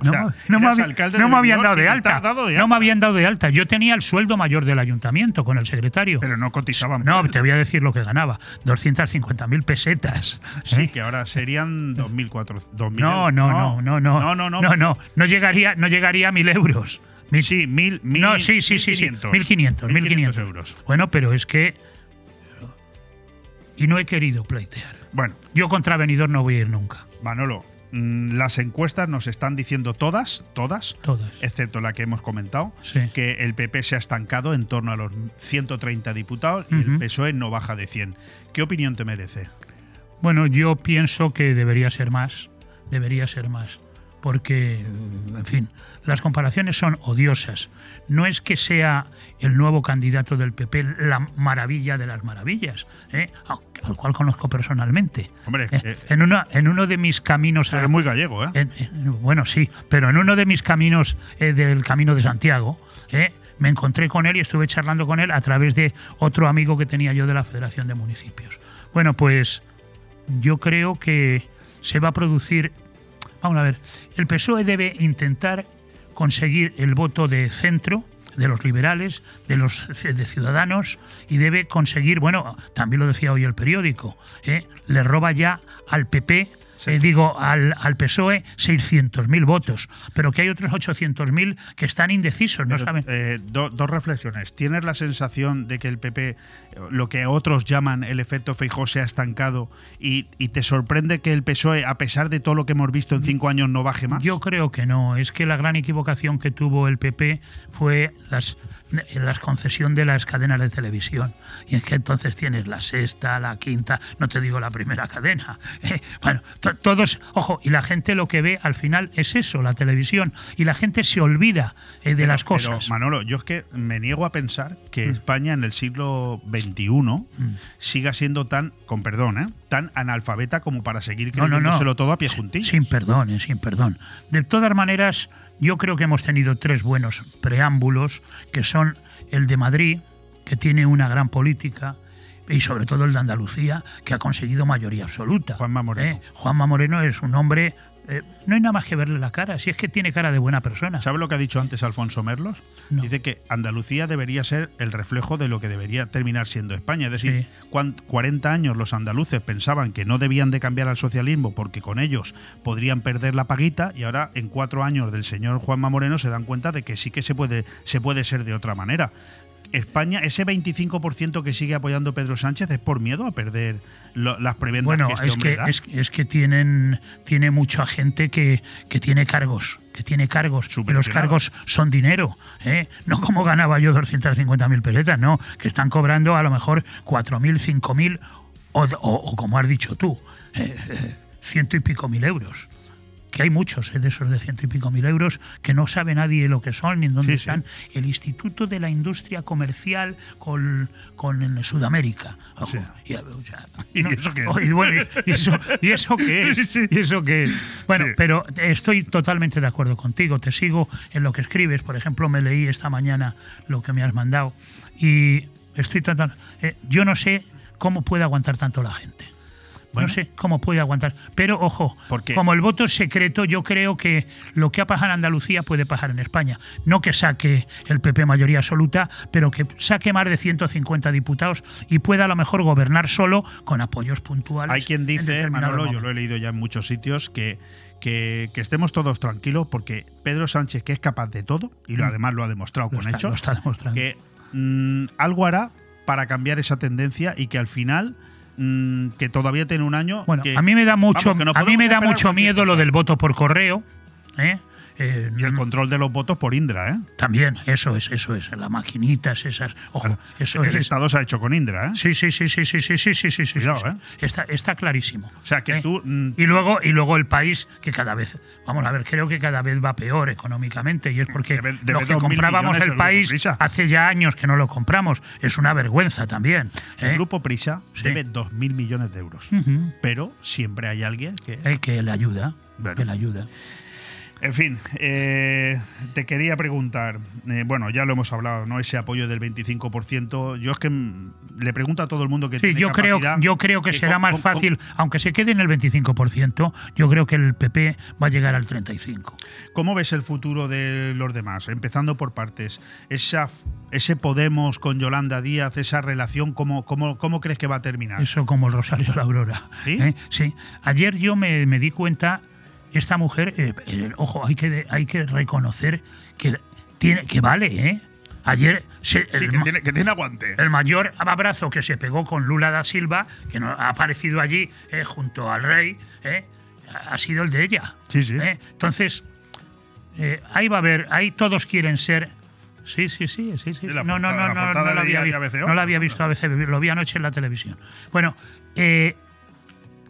O No, sea, me- no me, eras había- alcalde no de me habían dado de alta. dado de No me alta. habían dado de alta. Yo tenía el sueldo mayor del ayuntamiento con el secretario. Pero no cotizaban. no, te voy a decir lo que ganaba. 250.000 pesetas. Sí, ¿eh? que ahora serían 2.400. 2.000 No, no, no, no, no. No, no, no. No, no. No llegaría, no llegaría a mil euros. Mil- Sí, mil, mil, no, sí, sí, sí, sí. 1500. 1500, 1500 euros. Bueno, pero es que. Y no he querido pleitear. Bueno, Yo contra Benidorm no voy a ir nunca. Manolo, las encuestas nos están diciendo todas, todas, Todas. excepto la que hemos comentado, Sí. que el PP se ha estancado en torno a los 130 diputados y el. PSOE no baja de 100. ¿Qué opinión te merece? Bueno, yo pienso que debería ser más, debería ser más, porque, en fin, las comparaciones son odiosas. No es que sea el nuevo candidato del PP la maravilla de las maravillas, ¿eh? al al cual conozco personalmente. Hombre, Eh, eh, en, una, en uno de mis caminos... pero es muy gallego, ¿eh? en- en- bueno, sí, pero en uno de mis caminos eh, del Camino de Santiago, eh, me encontré con él y estuve charlando con él a través de otro amigo que tenía yo de la Federación de Municipios. Bueno, pues yo creo que se va a producir. Vamos a ver, el PSOE debe intentar conseguir el voto de centro de los liberales, de los de ciudadanos y debe conseguir, bueno, también lo decía hoy el periódico, ¿eh? le roba ya al PP Sí. eh, digo, al, al PSOE 600.000 votos, pero que hay otros 800.000 que están indecisos, no saben. eh, do- dos reflexiones. ¿Tienes la sensación de que el PP, eh, lo que otros llaman el efecto Feijó, se ha estancado y, y te sorprende que el PSOE, a pesar de todo lo que hemos visto en cinco años, no baje más? Yo creo que no. Es que la gran equivocación que tuvo el PP fue las, las concesión de las cadenas de televisión. Y es que entonces tienes la sexta, la quinta, no te digo la primera cadena. Eh, bueno, todos, ojo, y la gente lo que ve al final es eso, la televisión. Y la gente se olvida eh, de Pero- las pero, cosas. Manolo, yo es que me niego a pensar que Mm. España en el siglo XXI siga siendo tan, con perdón, ¿eh? tan analfabeta como para seguir No, no, no. creyéndoselo todo a pie juntillas. Sin perdón, eh, sin perdón. De todas maneras, yo creo que hemos tenido tres buenos preámbulos, que son el de Madrid, que tiene una gran política, y sobre todo el de Andalucía, que ha conseguido mayoría absoluta. Juanma Moreno. ¿Eh? Juanma Moreno es un hombre... eh, no hay nada más que verle la cara, si es que tiene cara de buena persona. ¿Sabes lo que ha dicho antes Alfonso Merlos? No. Dice que Andalucía debería ser el reflejo de lo que debería terminar siendo España. Es decir, Sí. cuan- 40 años los andaluces pensaban que no debían de cambiar al socialismo porque con ellos podrían perder la paguita y ahora en cuatro años del señor Juanma Moreno se dan cuenta de que sí que se puede, se puede ser de otra manera. España, ese 25% que sigue apoyando Pedro Sánchez es por miedo a perder lo- las prebendas Bueno, que este es hombre que, da. es, es que tienen tiene mucha gente que, que tiene cargos, que tiene cargos, y los cargos son dinero, ¿eh? no como ganaba yo 250.000 pesetas, no, que están cobrando a lo mejor 4.000, 5.000 o, o, o como has dicho tú, eh, eh, ciento y pico mil euros. Que hay muchos eh, de esos de ciento y pico mil euros que no sabe nadie lo que son ni en dónde Sí, sí. están. El Instituto de la Industria Comercial con, con en Sudamérica. Ojo, Sí. y, o sea, ¿Y eso qué es? Oh, y bueno, ¿y eso, ¿y eso qué es? ¿Y eso qué es? Bueno, pero estoy totalmente de acuerdo contigo. Te sigo en lo que escribes. Por ejemplo, me leí esta mañana lo que me has mandado. Y estoy total. eh, yo no sé cómo puede aguantar tanto la gente. Bueno. No sé cómo puede aguantar. Pero ojo, Porque- como el voto es secreto, yo creo que lo que ha pasado en Andalucía puede pasar en España. No que saque el PP mayoría absoluta, pero que saque más de 150 diputados y pueda a lo mejor gobernar solo con apoyos puntuales. Hay quien en dice, Manolo, yo lo he leído ya en muchos sitios, que, que, que estemos todos tranquilos porque Pedro Sánchez, que es capaz de todo, y lo, Mm. además lo ha demostrado Lo con está- hechos, lo está demostrando. que mm, algo hará para cambiar esa tendencia y que al final mm, que todavía tiene un año. Bueno, que- a mí me da mucho, vamos, a mí me da mucho miedo lo del voto por correo. ¿eh? Eh, Y el control de los votos por Indra, ¿eh? También, eso es, eso es. Las maquinitas esas. Ojo, eso el es. Estado se ha hecho con Indra, ¿eh? Sí, sí, sí, sí, sí, sí, sí, sí, sí, sí, Cuidado, sí. ¿eh? Está, está clarísimo. O sea, que ¿eh? tú. mm, Y luego, y luego el país que cada vez, vamos a ver, creo que cada vez va peor económicamente y es porque Debe- debe lo que 2.000 comprábamos el país hace ya años que no lo compramos. Es una vergüenza también. ¿eh? El Grupo Prisa debe 2.000 millones de euros. Pero siempre hay alguien que. El que le ayuda, Bueno. que le ayuda. En fin, eh, te quería preguntar, eh, bueno, ya lo hemos hablado, ¿no? Ese apoyo del 25%. Yo es que mm, le pregunto a todo el mundo que Sí, tiene yo creo, yo creo que será más fácil, aunque se quede en el 25%, yo creo que el PP va a llegar al 35%. ¿Cómo ves el futuro de los demás? Empezando por partes. Esa, ese Podemos con Yolanda Díaz, esa relación, ¿cómo, cómo, cómo crees que va a terminar? Eso como el Rosario la Aurora. ¿Sí? ¿eh? Sí. Ayer yo me, me di cuenta, esta mujer, eh, eh, ojo, hay que, hay que reconocer que, tiene, que vale, ¿eh? Ayer se- Sí, el, que tiene, que tiene aguante. el mayor abrazo que se pegó con Lula da Silva, que no, ha aparecido allí eh, junto al rey, ¿eh? ha sido el de ella. Sí, sí. ¿eh? Entonces, ahí va a haber, ahí todos quieren ser. Sí, sí, sí, sí, sí. la no, no, portada- no, la no, portada no lo había, vi- no lo había visto a veces, lo vi anoche en la televisión. Bueno, eh,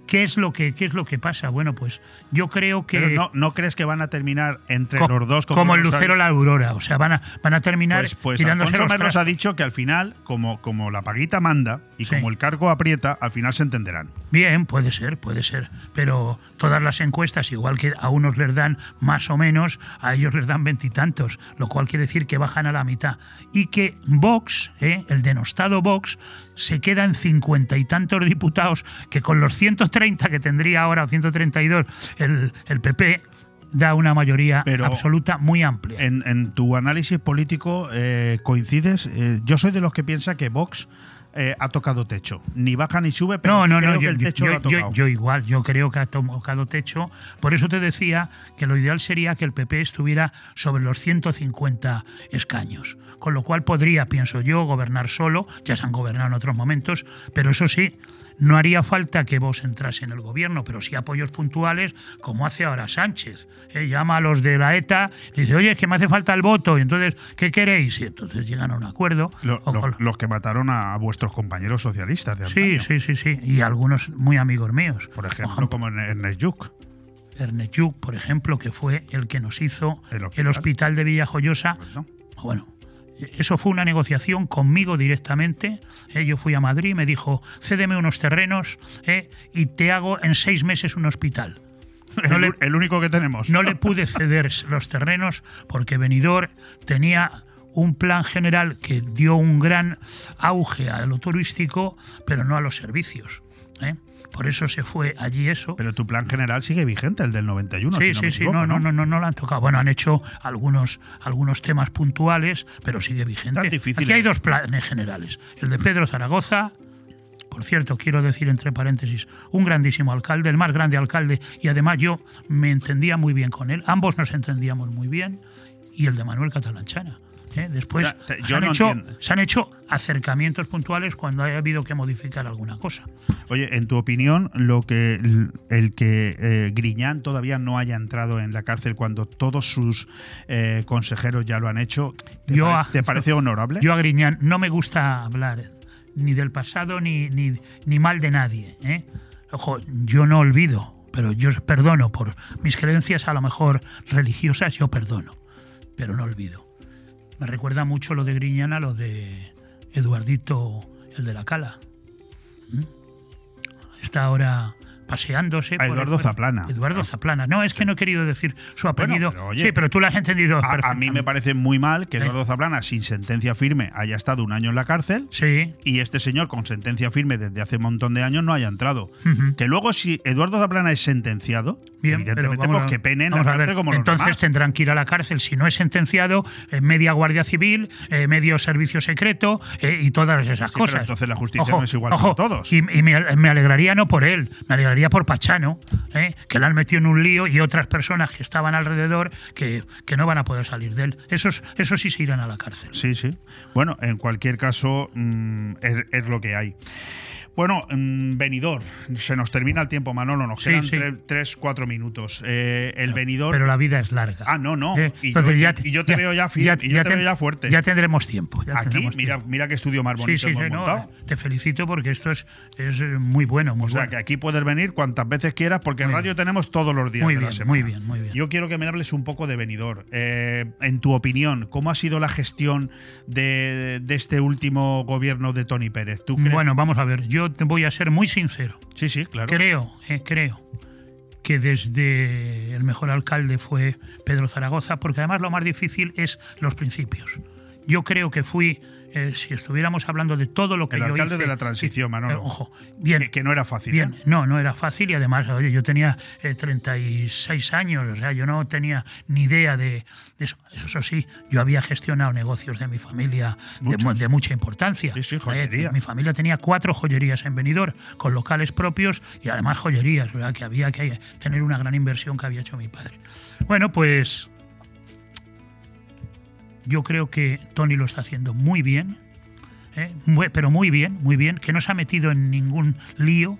¿qué es lo que qué es lo que pasa? Bueno, pues yo creo que Pero no, ¿no crees que van a terminar entre los dos como, el Rosario? lucero la aurora, o sea, van a van a terminar Pues, pues tirándose Alfonso los Merlos ha dicho que al final, como, como la paguita manda y Sí. como el cargo aprieta, al final se entenderán. Bien, puede ser, puede ser. Pero todas las encuestas, igual que a unos les dan más o menos, a ellos les dan veintitantos, lo cual quiere decir que bajan a la mitad. Y que Vox, ¿eh? el denostado Vox, se queda en cincuenta y tantos diputados, que con los 130 que tendría ahora, o 132, el, el PP, da una mayoría Pero absoluta muy amplia. En, en tu análisis político eh, coincides. eh, yo soy de los que piensa que Vox eh, ha tocado techo. Ni baja ni sube, pero No, no, creo no, que yo, el techo yo- lo ha yo- tocado. yo igual, yo creo que ha tocado techo. Por eso te decía que lo ideal sería que el PP estuviera sobre los 150 escaños. Con lo cual podría, pienso yo, gobernar solo, ya se han gobernado en otros momentos, pero eso sí, no haría falta que vos entrase en el gobierno, pero sí apoyos puntuales, como hace ahora Sánchez. Eh, llama a los de la ETA y dice, oye, es que me hace falta el voto, y entonces, ¿qué queréis? Y entonces llegan a un acuerdo. Lo- O lo- con- los que mataron a vuestros compañeros socialistas de Sí, antaño. sí, sí, sí. Y algunos muy amigos míos. Por ejemplo, como Ernest Lluch. Ernest Lluch, por ejemplo, que fue el que nos hizo El el hospital. de Villajoyosa. Bueno. Bueno, eso fue una negociación conmigo directamente. eh, yo fui a Madrid, me dijo, cédeme unos terrenos eh, y te hago en seis meses un hospital. No el, le- el único que tenemos. No le pude ceder los terrenos porque Benidorm tenía un plan general que dio un gran auge a lo turístico, pero no a los servicios. ¿eh? Por eso se fue allí eso. Pero tu plan general sigue vigente, el del 91. Sí, si no sí, me sí, no, no, no, no, no lo han tocado. Bueno, han hecho algunos, algunos temas puntuales, pero sigue vigente. Tan difícil Aquí hay dos planes generales. El de Pedro Zaragoza, por cierto, quiero decir entre paréntesis, un grandísimo alcalde, el más grande alcalde, y además yo me entendía muy bien con él. Ambos nos entendíamos muy bien. Y el de Manuel Catalanchana. ¿Eh? Después te- yo han no hecho, se han hecho acercamientos puntuales cuando haya habido que modificar alguna cosa. Oye, en tu opinión, lo que el que eh, Griñán todavía no haya entrado en la cárcel cuando todos sus eh, consejeros ya lo han hecho, ¿te, Yo pare- a- te parece honorable? Yo a Griñán no me gusta hablar ni del pasado ni, ni, ni mal de nadie. ¿eh? Ojo, yo no olvido, pero yo perdono por mis creencias a lo mejor religiosas, yo perdono, pero no olvido. Me recuerda mucho lo de Griñán a lo de Eduardito, el de la Cala. ¿Mm? Está ahora paseándose. A por el- Eduardo Zaplana. Eduardo Zaplana. No, es que no he querido decir su apellido. pero oye, sí, pero tú lo has entendido. A, a mí me parece muy mal que Sí. Eduardo Zaplana, sin sentencia firme, haya estado un año en la cárcel Sí, y este señor con sentencia firme desde hace un montón de años no haya entrado. Que luego, si Eduardo Zaplana es sentenciado, Bien, pero evidentemente, vamos pues que pene en la ver, como los Entonces demás. tendrán que ir a la cárcel si no es sentenciado, eh, media guardia civil, eh, medio servicio secreto eh, y todas esas Sí, pero cosas. entonces la justicia no es igual ojo, para todos. Y, y me, me alegraría no por él, me alegraría por Pachano, eh, que le han metido en un lío y otras personas que estaban alrededor que, que no van a poder salir de él. Esos, esos sí se irán a la cárcel. Sí, sí. Bueno, en cualquier caso, mm, es, es lo que hay. Bueno, mm, venidor. Se nos termina el tiempo, Manolo. Nos Sí, quedan sí. tres, cuatro minutos. Eh, el venidor. Pero la vida es larga. Ah, no, no. ¿eh? Y, yo, y yo te veo ya firme, y yo te ten- veo ya fuerte. Ya tendremos tiempo. ya Aquí, tendremos mira, tiempo. mira qué estudio más bonito Sí, sí, hemos no, montado. te felicito porque esto es, es eh, muy bueno, muy O sea, bueno. que aquí puedes venir cuantas veces quieras porque en radio tenemos todos los días Muy de la bien, semana. muy bien, muy bien. Yo quiero que me hables un poco de venidor. Eh, en tu opinión, ¿cómo ha sido la gestión de, de este último gobierno de Tony Pérez? ¿Tú crees- Bueno, vamos a ver, yo te voy a ser muy sincero. Sí, sí, claro. Creo, eh, creo que desde el mejor alcalde fue Pedro Zaragoza, porque además lo más difícil es los principios. Yo creo que fui, eh, si estuviéramos hablando de todo lo que El yo alcalde hice- de la transición, Manolo. eh, ojo, bien. Que, que no era fácil. Bien, ¿eh? no, no era fácil y además, oye, yo tenía eh, 36 años, o sea, yo no tenía ni idea de, de eso. Eso sí, yo había gestionado negocios de mi familia de, mucha importancia. Sí, sí, joyería. mi familia tenía cuatro joyerías en Benidorm, con locales propios y además joyerías, ¿verdad? que había que tener una gran inversión que había hecho mi padre. Bueno, pues yo creo que Tony lo está haciendo muy bien. ¿eh? Pero muy bien, muy bien, que no se ha metido en ningún lío,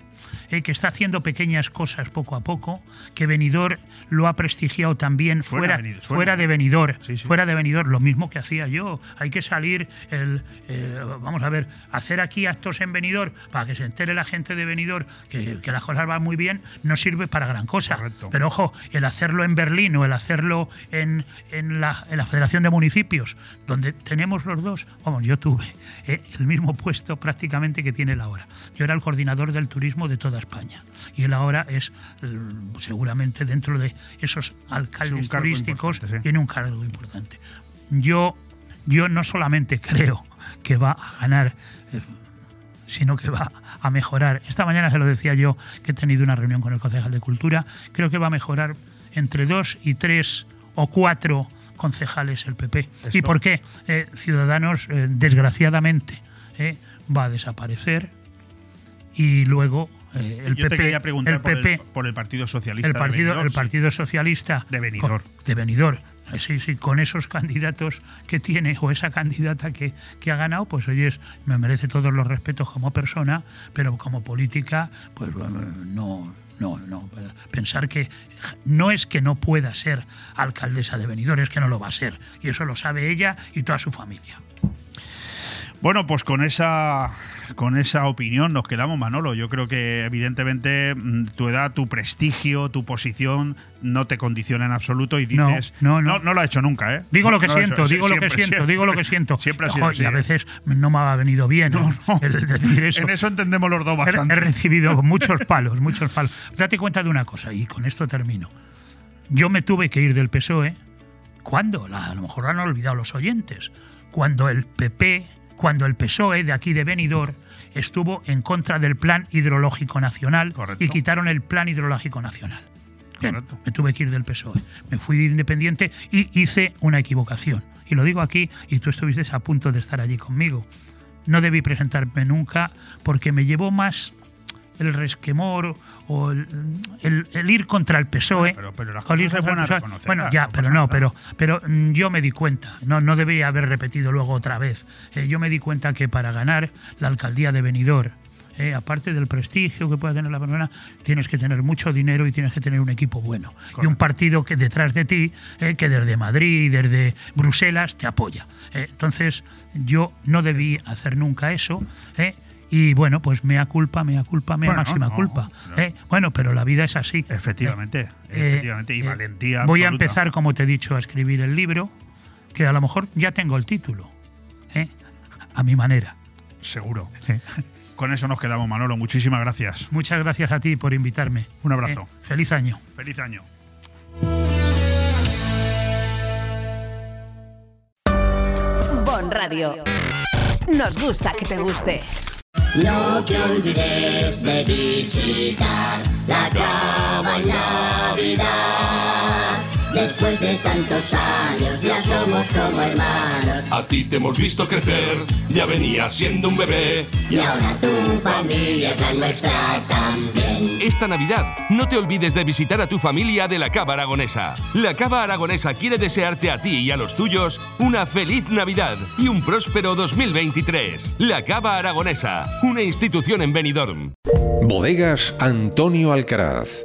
¿eh? que está haciendo pequeñas cosas poco a poco, que Benidorm lo ha prestigiado también Suena fuera, fuera de Sí, sí. fuera de Benidorm, lo mismo que hacía yo. Hay que salir, el, eh, vamos a ver, hacer aquí actos en Benidorm para que se entere la gente de Benidorm que, que las cosas van muy bien, no sirve para gran cosa. Correcto. Pero ojo, el hacerlo en Berlín o el hacerlo en, en la, en la Federación de Municipios, donde tenemos los dos, vamos, yo tuve eh, el mismo puesto prácticamente que tiene él ahora. Yo era el coordinador del turismo de toda España y él ahora es eh, seguramente dentro de esos alcaldes turísticos sí. tiene un cargo importante. Yo, yo no solamente creo que va a ganar eh, sino que va a mejorar. Esta mañana se lo decía yo, que he tenido una reunión con el concejal de Cultura, creo que va a mejorar entre dos y tres o cuatro concejales el PP. ¿Y por qué? Eh, Ciudadanos, eh, desgraciadamente, eh, va a desaparecer y luego eh, el Yo PP... te quería preguntar el por, PP el, por el Partido Socialista. el de partido, Benidorm, el sí. partido Socialista De Benidorm. con- de Benidorm. Sí, sí, con esos candidatos que tiene o esa candidata que, que ha ganado, pues oye, me merece todos los respetos como persona, pero como política, pues bueno, no, no, no. Pensar que no es que no pueda ser alcaldesa de Benidorm, es que no lo va a ser. Y eso lo sabe ella y toda su familia. Bueno, pues con esa con esa opinión nos quedamos, Manolo. Yo creo que evidentemente mm, tu edad, tu prestigio, tu posición no te condiciona en absoluto y No, dices no, no. no, lo ha hecho nunca, ¿eh? Digo No, lo que no siento, digo lo que siento, digo lo que siento. Siempre ha Ojo, sido así, y a ¿eh? veces no me ha venido bien No, no. el decir eso. En eso entendemos los dos He- He bastante. recibido muchos palos, muchos palos. Date cuenta de una cosa, y con esto termino. Yo me tuve que ir del PSOE. ¿Cuándo? La- A lo mejor lo han olvidado los oyentes. Cuando el PP, cuando el PSOE de aquí de Benidorm estuvo en contra del Plan Hidrológico Nacional Correcto. y quitaron el Plan Hidrológico Nacional. Bien, me tuve que ir del PSOE. Me fui de independiente y hice una equivocación. Y lo digo aquí, y tú estuviste a punto de estar allí conmigo. No debí presentarme nunca porque me llevó más el resquemor o el, el- el ir contra el PSOE. Pero- pero las con ir cosas el bueno ya, no pero no, pero, pero mm, yo me di cuenta. No, no debía haber repetido luego otra vez. Eh, yo me di cuenta que para ganar la alcaldía de Benidorm, eh, aparte del prestigio que pueda tener la persona, tienes que tener mucho dinero y tienes que tener un equipo bueno. Y un partido que detrás de ti, eh, que desde Madrid y desde Bruselas te apoya. Eh, entonces, yo no debí hacer nunca eso. Eh, y bueno, pues mea culpa, mea culpa, mea Bueno, máxima no, culpa. no. eh. Bueno, pero la vida es así. Efectivamente, Eh, efectivamente. Y eh, valentía. Voy a empezar, como te he dicho, a escribir el libro, que a lo mejor ya tengo el título, ¿eh? a mi manera. Seguro. ¿eh? Con eso nos quedamos, Manolo. Muchísimas gracias. Muchas gracias a ti por invitarme. Un abrazo. ¿eh? Feliz año. Feliz año. Bon Radio. Nos gusta que te guste. No te olvides de visitar la cava Navidad. Después de tantos años ya somos como hermanos. A ti te hemos visto crecer, ya venías siendo un bebé. Y ahora tu familia es la nuestra también. Esta Navidad, no te olvides de visitar a tu familia de la Cava Aragonesa. La Cava Aragonesa quiere desearte a ti y a los tuyos una feliz Navidad y un próspero 2023. La Cava Aragonesa, una institución en Benidorm. Bodegas Antonio Alcaraz.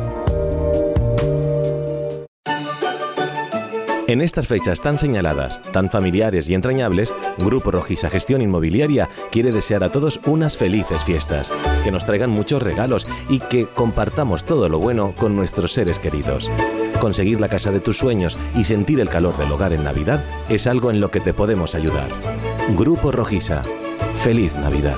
En estas fechas tan señaladas, tan familiares y entrañables, Grupo Rojisa Gestión Inmobiliaria quiere desear a todos unas felices fiestas, que nos traigan muchos regalos y que compartamos todo lo bueno con nuestros seres queridos. Conseguir la casa de tus sueños y sentir el calor del hogar en Navidad es algo en lo que te podemos ayudar. Grupo Rojisa. Feliz Navidad.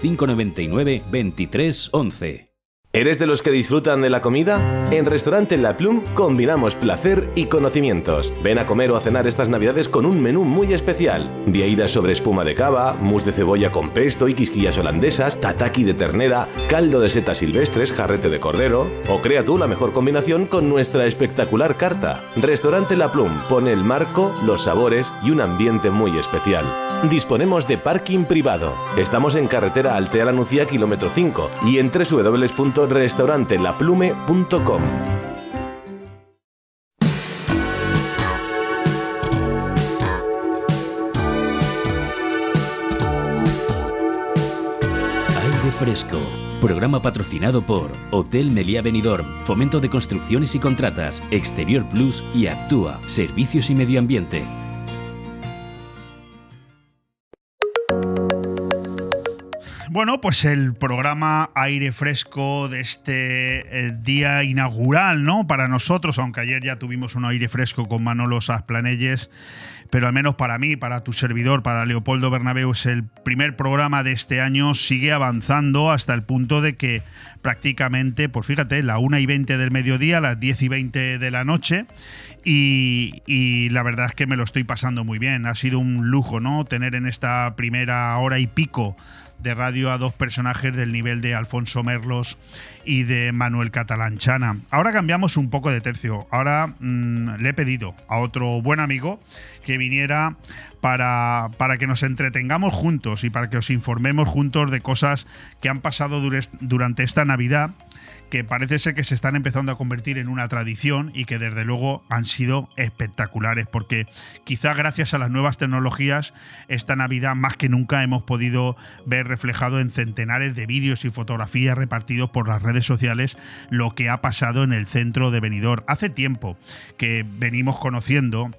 599 23 11. ¿Eres de los que disfrutan de la comida? En Restaurante La Plum combinamos placer y conocimientos. Ven a comer o a cenar estas navidades con un menú muy especial. Vieiras sobre espuma de cava, mousse de cebolla con pesto y quisquillas holandesas, tataki de ternera, caldo de setas silvestres, jarrete de cordero. O crea tú la mejor combinación con nuestra espectacular carta. Restaurante La Plum pone el marco, los sabores y un ambiente muy especial. Disponemos de parking privado. Estamos en carretera Altea Nucía kilómetro 5 y en www.restaurantelaplume.com. Aire Fresco. Programa patrocinado por Hotel Meliá Benidorm, Fomento de Construcciones y Contratas, Exterior Plus y Actúa, Servicios y Medio Ambiente. Bueno, pues el programa Aire Fresco de este eh, día inaugural, ¿no? Para nosotros, aunque ayer ya tuvimos un aire fresco con Manolo Sasplanelles, pero al menos para mí, para tu servidor, para Leopoldo Bernabeu, es el primer programa de este año, sigue avanzando hasta el punto de que prácticamente, pues fíjate, la 1 y 20 del mediodía, las 10 y 20 de la noche, y, y, la verdad es que me lo estoy pasando muy bien. Ha sido un lujo, ¿no? Tener en esta primera hora y pico de radio a dos personajes del nivel de Alfonso Merlos y de Manuel Catalanchana. Ahora cambiamos un poco de tercio. Ahora mmm, le he pedido a otro buen amigo que viniera para, para, que nos entretengamos juntos y para que os informemos juntos de cosas que han pasado durante esta Navidad que parece ser que se están empezando a convertir en una tradición y que desde luego han sido espectaculares, porque quizá gracias a las nuevas tecnologías esta Navidad más que nunca hemos podido ver reflejado en centenares de vídeos y fotografías repartidos por las redes sociales lo que ha pasado en el centro de Benidorm. Hace tiempo que venimos conociendo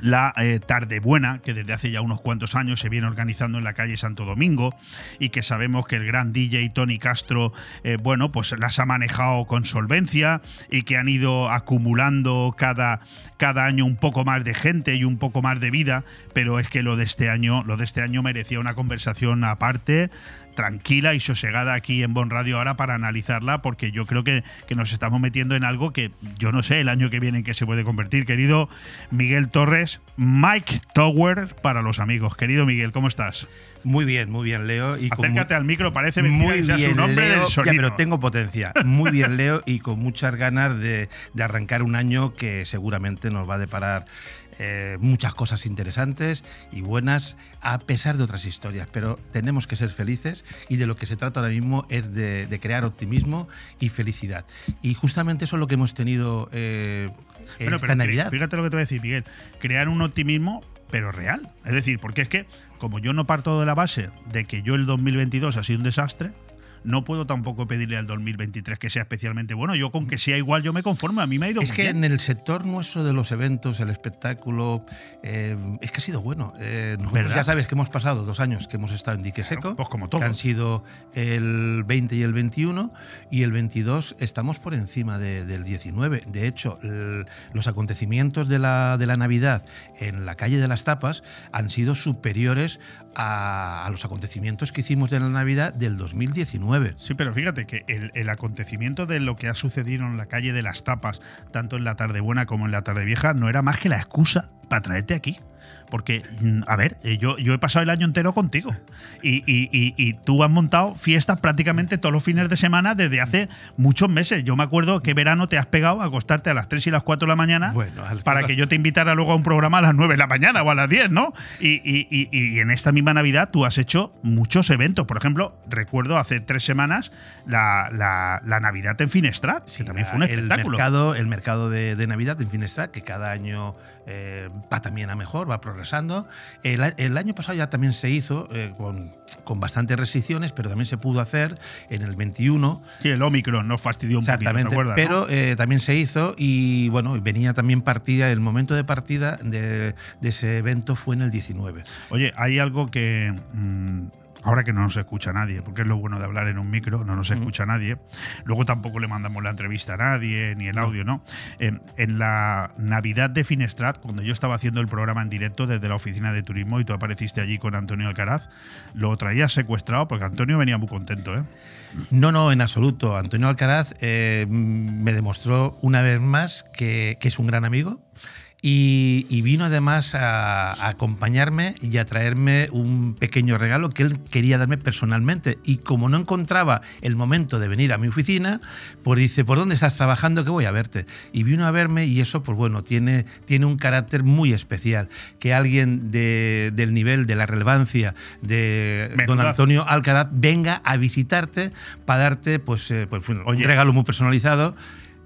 la eh, Tarde Buena, que desde hace ya unos cuantos años se viene organizando en la calle Santo Domingo y que sabemos que el gran DJ Tony Castro, eh, bueno, pues las ha manejado con solvencia y que han ido acumulando cada, cada año un poco más de gente y un poco más de vida, pero es que lo de este año, lo de este año merecía una conversación aparte tranquila y sosegada aquí en Bon Radio ahora para analizarla, porque yo creo que, que, nos estamos metiendo en algo que yo no sé el año que viene en qué se puede convertir. Querido Miguel Torres, Mike Tower para los amigos. Querido Miguel, ¿cómo estás? Muy bien, muy bien, Leo. Y Acércate al micro, parece muy bien, su nombre Leo, del sonido. pero tengo potencia. Muy bien, Leo, y con muchas ganas de, de arrancar un año que seguramente nos va a deparar eh, muchas cosas interesantes y buenas, a pesar de otras historias. Pero tenemos que ser felices y de lo que se trata ahora mismo es de, de crear optimismo y felicidad. Y justamente eso es lo que hemos tenido eh, bueno, esta pero Navidad. Fíjate lo que te voy a decir, Miguel. Crear un optimismo pero real. Es decir, porque es que como yo no parto de la base de que yo el 2022 ha sido un desastre, no puedo tampoco pedirle al 2023 que sea especialmente bueno. Yo con que sea igual yo me conformo. A mí me ha ido Es muy que bien. en el sector nuestro de los eventos, el espectáculo, eh, es que ha sido bueno. Eh, ya sabes que hemos pasado dos años que hemos estado en dique seco. pues como que todos. han sido el 20 y el 21 y el 22 estamos por encima de- del 19. De hecho, el- los acontecimientos de la, de la Navidad en la calle de las Tapas han sido superiores a, a los acontecimientos que hicimos de la Navidad del 2019. Sí, pero fíjate que el, acontecimiento de lo que ha sucedido en la calle de las tapas, tanto en la tarde buena como en la tarde vieja, no era más que la excusa para traerte aquí. Porque, mm, a ver, eh, yo, yo he pasado el año entero contigo. Y, y- y- y tú has montado fiestas prácticamente todos los fines de semana desde hace muchos meses. Yo me acuerdo que verano te has pegado a acostarte a las 3 y las 4 de la mañana hasta para la- que yo te invitara luego a un programa a las 9 de la mañana o a las 10, ¿no? Y, y- y- y en esta misma Navidad tú has hecho muchos eventos. Por ejemplo, recuerdo hace tres semanas la, la- la Navidad en Finestrat, que también fue un el espectáculo. mercado, el mercado de, de Navidad en Finestrat, que cada año eh, va también a mejor, va progresando. El, el año pasado ya también se hizo eh, con, con bastantes restricciones, pero también se pudo hacer en el 21. Sí, el Omicron nos fastidió un poquito, ¿te Exactamente, acuerdas, pero no? eh, también se hizo y bueno, venía también partida, el momento de partida de, de ese evento fue en el 19. Oye, hay algo que. mm, ahora que no nos escucha nadie, porque es lo bueno de hablar en un micro, no nos escucha nadie. Luego tampoco le mandamos la entrevista a nadie, ni el audio, ¿no? Eh, en la Navidad de Finestrat, cuando yo estaba haciendo el programa en directo desde la oficina de turismo y tú apareciste allí con Antonio Alcaraz, lo traías secuestrado porque Antonio venía muy contento, ¿eh? No, no, en absoluto. Antonio Alcaraz eh, me demostró una vez más que, que es un gran amigo. Y, y vino además a, a acompañarme y a traerme un pequeño regalo que él quería darme personalmente. Y como no encontraba el momento de venir a mi oficina, pues dice, ¿por dónde estás trabajando? Que voy a verte. Y vino a verme y eso, pues bueno, tiene, tiene un carácter muy especial. Que alguien de- del nivel, de la relevancia de don. Antonio Alcaraz venga a visitarte para darte pues, eh, pues, un Oye. regalo muy personalizado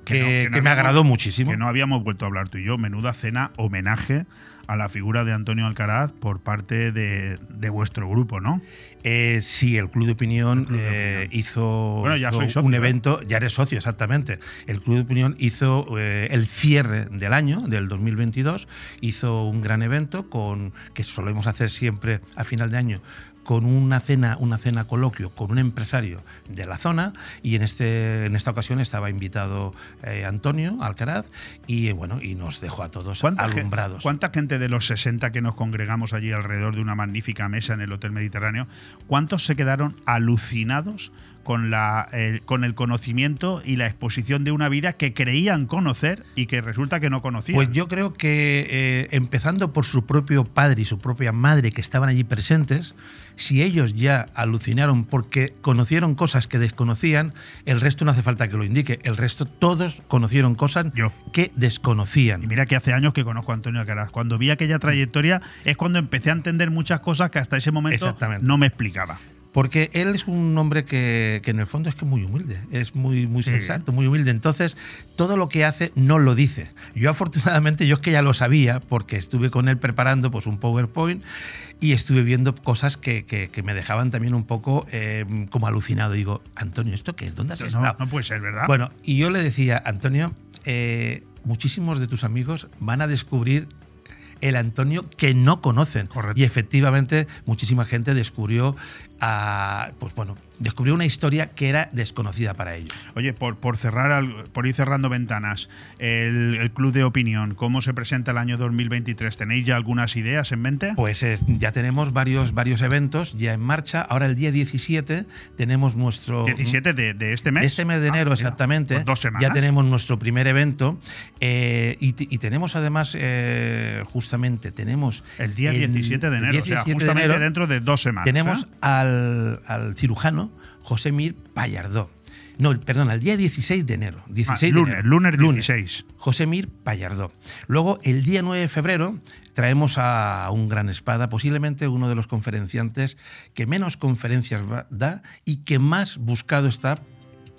que, no- que no me agradó muchísimo. Que no habíamos vuelto a hablar tú y yo. Menuda cena, homenaje a la figura de Antonio Alcaraz por parte de, de vuestro grupo, ¿no? Eh, sí, el Club de Opinión eh, hizo, Bueno, ya soy socio, un ¿eh? evento, ya eres socio, exactamente. El Club de Opinión hizo eh, el cierre del año, del 2022, hizo un gran evento con que solemos hacer siempre a final de año con una cena, una cena coloquio con un empresario de la zona y en este en esta ocasión estaba invitado eh, Antonio Alcaraz y bueno y nos dejó a todos alumbrados. ¿Cuánta gente de los 60 que nos congregamos allí alrededor de una magnífica mesa en el Hotel Mediterráneo, cuántos se quedaron alucinados con, la, el, con el conocimiento y la exposición de una vida que creían conocer y que resulta que no conocían? Pues yo creo que eh, empezando por su propio padre y su propia madre que estaban allí presentes, si ellos ya alucinaron porque conocieron cosas que desconocían, el resto no hace falta que lo indique. El resto todos conocieron cosas que desconocían. Y mira que hace años que conozco a Antonio Alcaraz. Cuando vi aquella trayectoria es cuando empecé a entender muchas cosas que hasta ese momento no me explicaba. Porque él es un hombre que, que en el fondo es que es muy humilde, es muy, muy Sí. sensato, muy humilde. Entonces, todo lo que hace no lo dice. Yo afortunadamente, yo es que ya lo sabía, porque estuve con él preparando pues, un PowerPoint y estuve viendo cosas que, que- que me dejaban también un poco eh, como alucinado. Digo, Antonio, ¿esto qué es? ¿Dónde has No, estado? no puede ser, ¿verdad? Bueno, y yo le decía, Antonio, eh, muchísimos de tus amigos van a descubrir el Antonio que no conocen. Y efectivamente, muchísima gente descubrió a, pues bueno, descubrió una historia que era desconocida para ellos. Oye, por, por cerrar, por ir cerrando ventanas, el, el Club de Opinión, ¿cómo se presenta el año 2023? ¿Tenéis ya algunas ideas en mente? Pues es- ya tenemos varios, varios eventos ya en marcha. Ahora el día 17 tenemos nuestro... 17 de, de este mes. De este mes de Ah, enero, exactamente. pues dos semanas. Ya tenemos nuestro primer evento. eh, y, y tenemos además, eh, justamente, tenemos. El día en- 17 de el enero, día o sea, 17 de justamente enero dentro de dos semanas. Tenemos ¿eh? al, al cirujano José Mir Pallardó. No, perdón, el día 16 de enero. 16 de Ah, lunes, enero. lunes 16. José Mir Pallardó. Luego, el día 9 de febrero, traemos a un gran espada, posiblemente uno de los conferenciantes que menos conferencias da y que más buscado está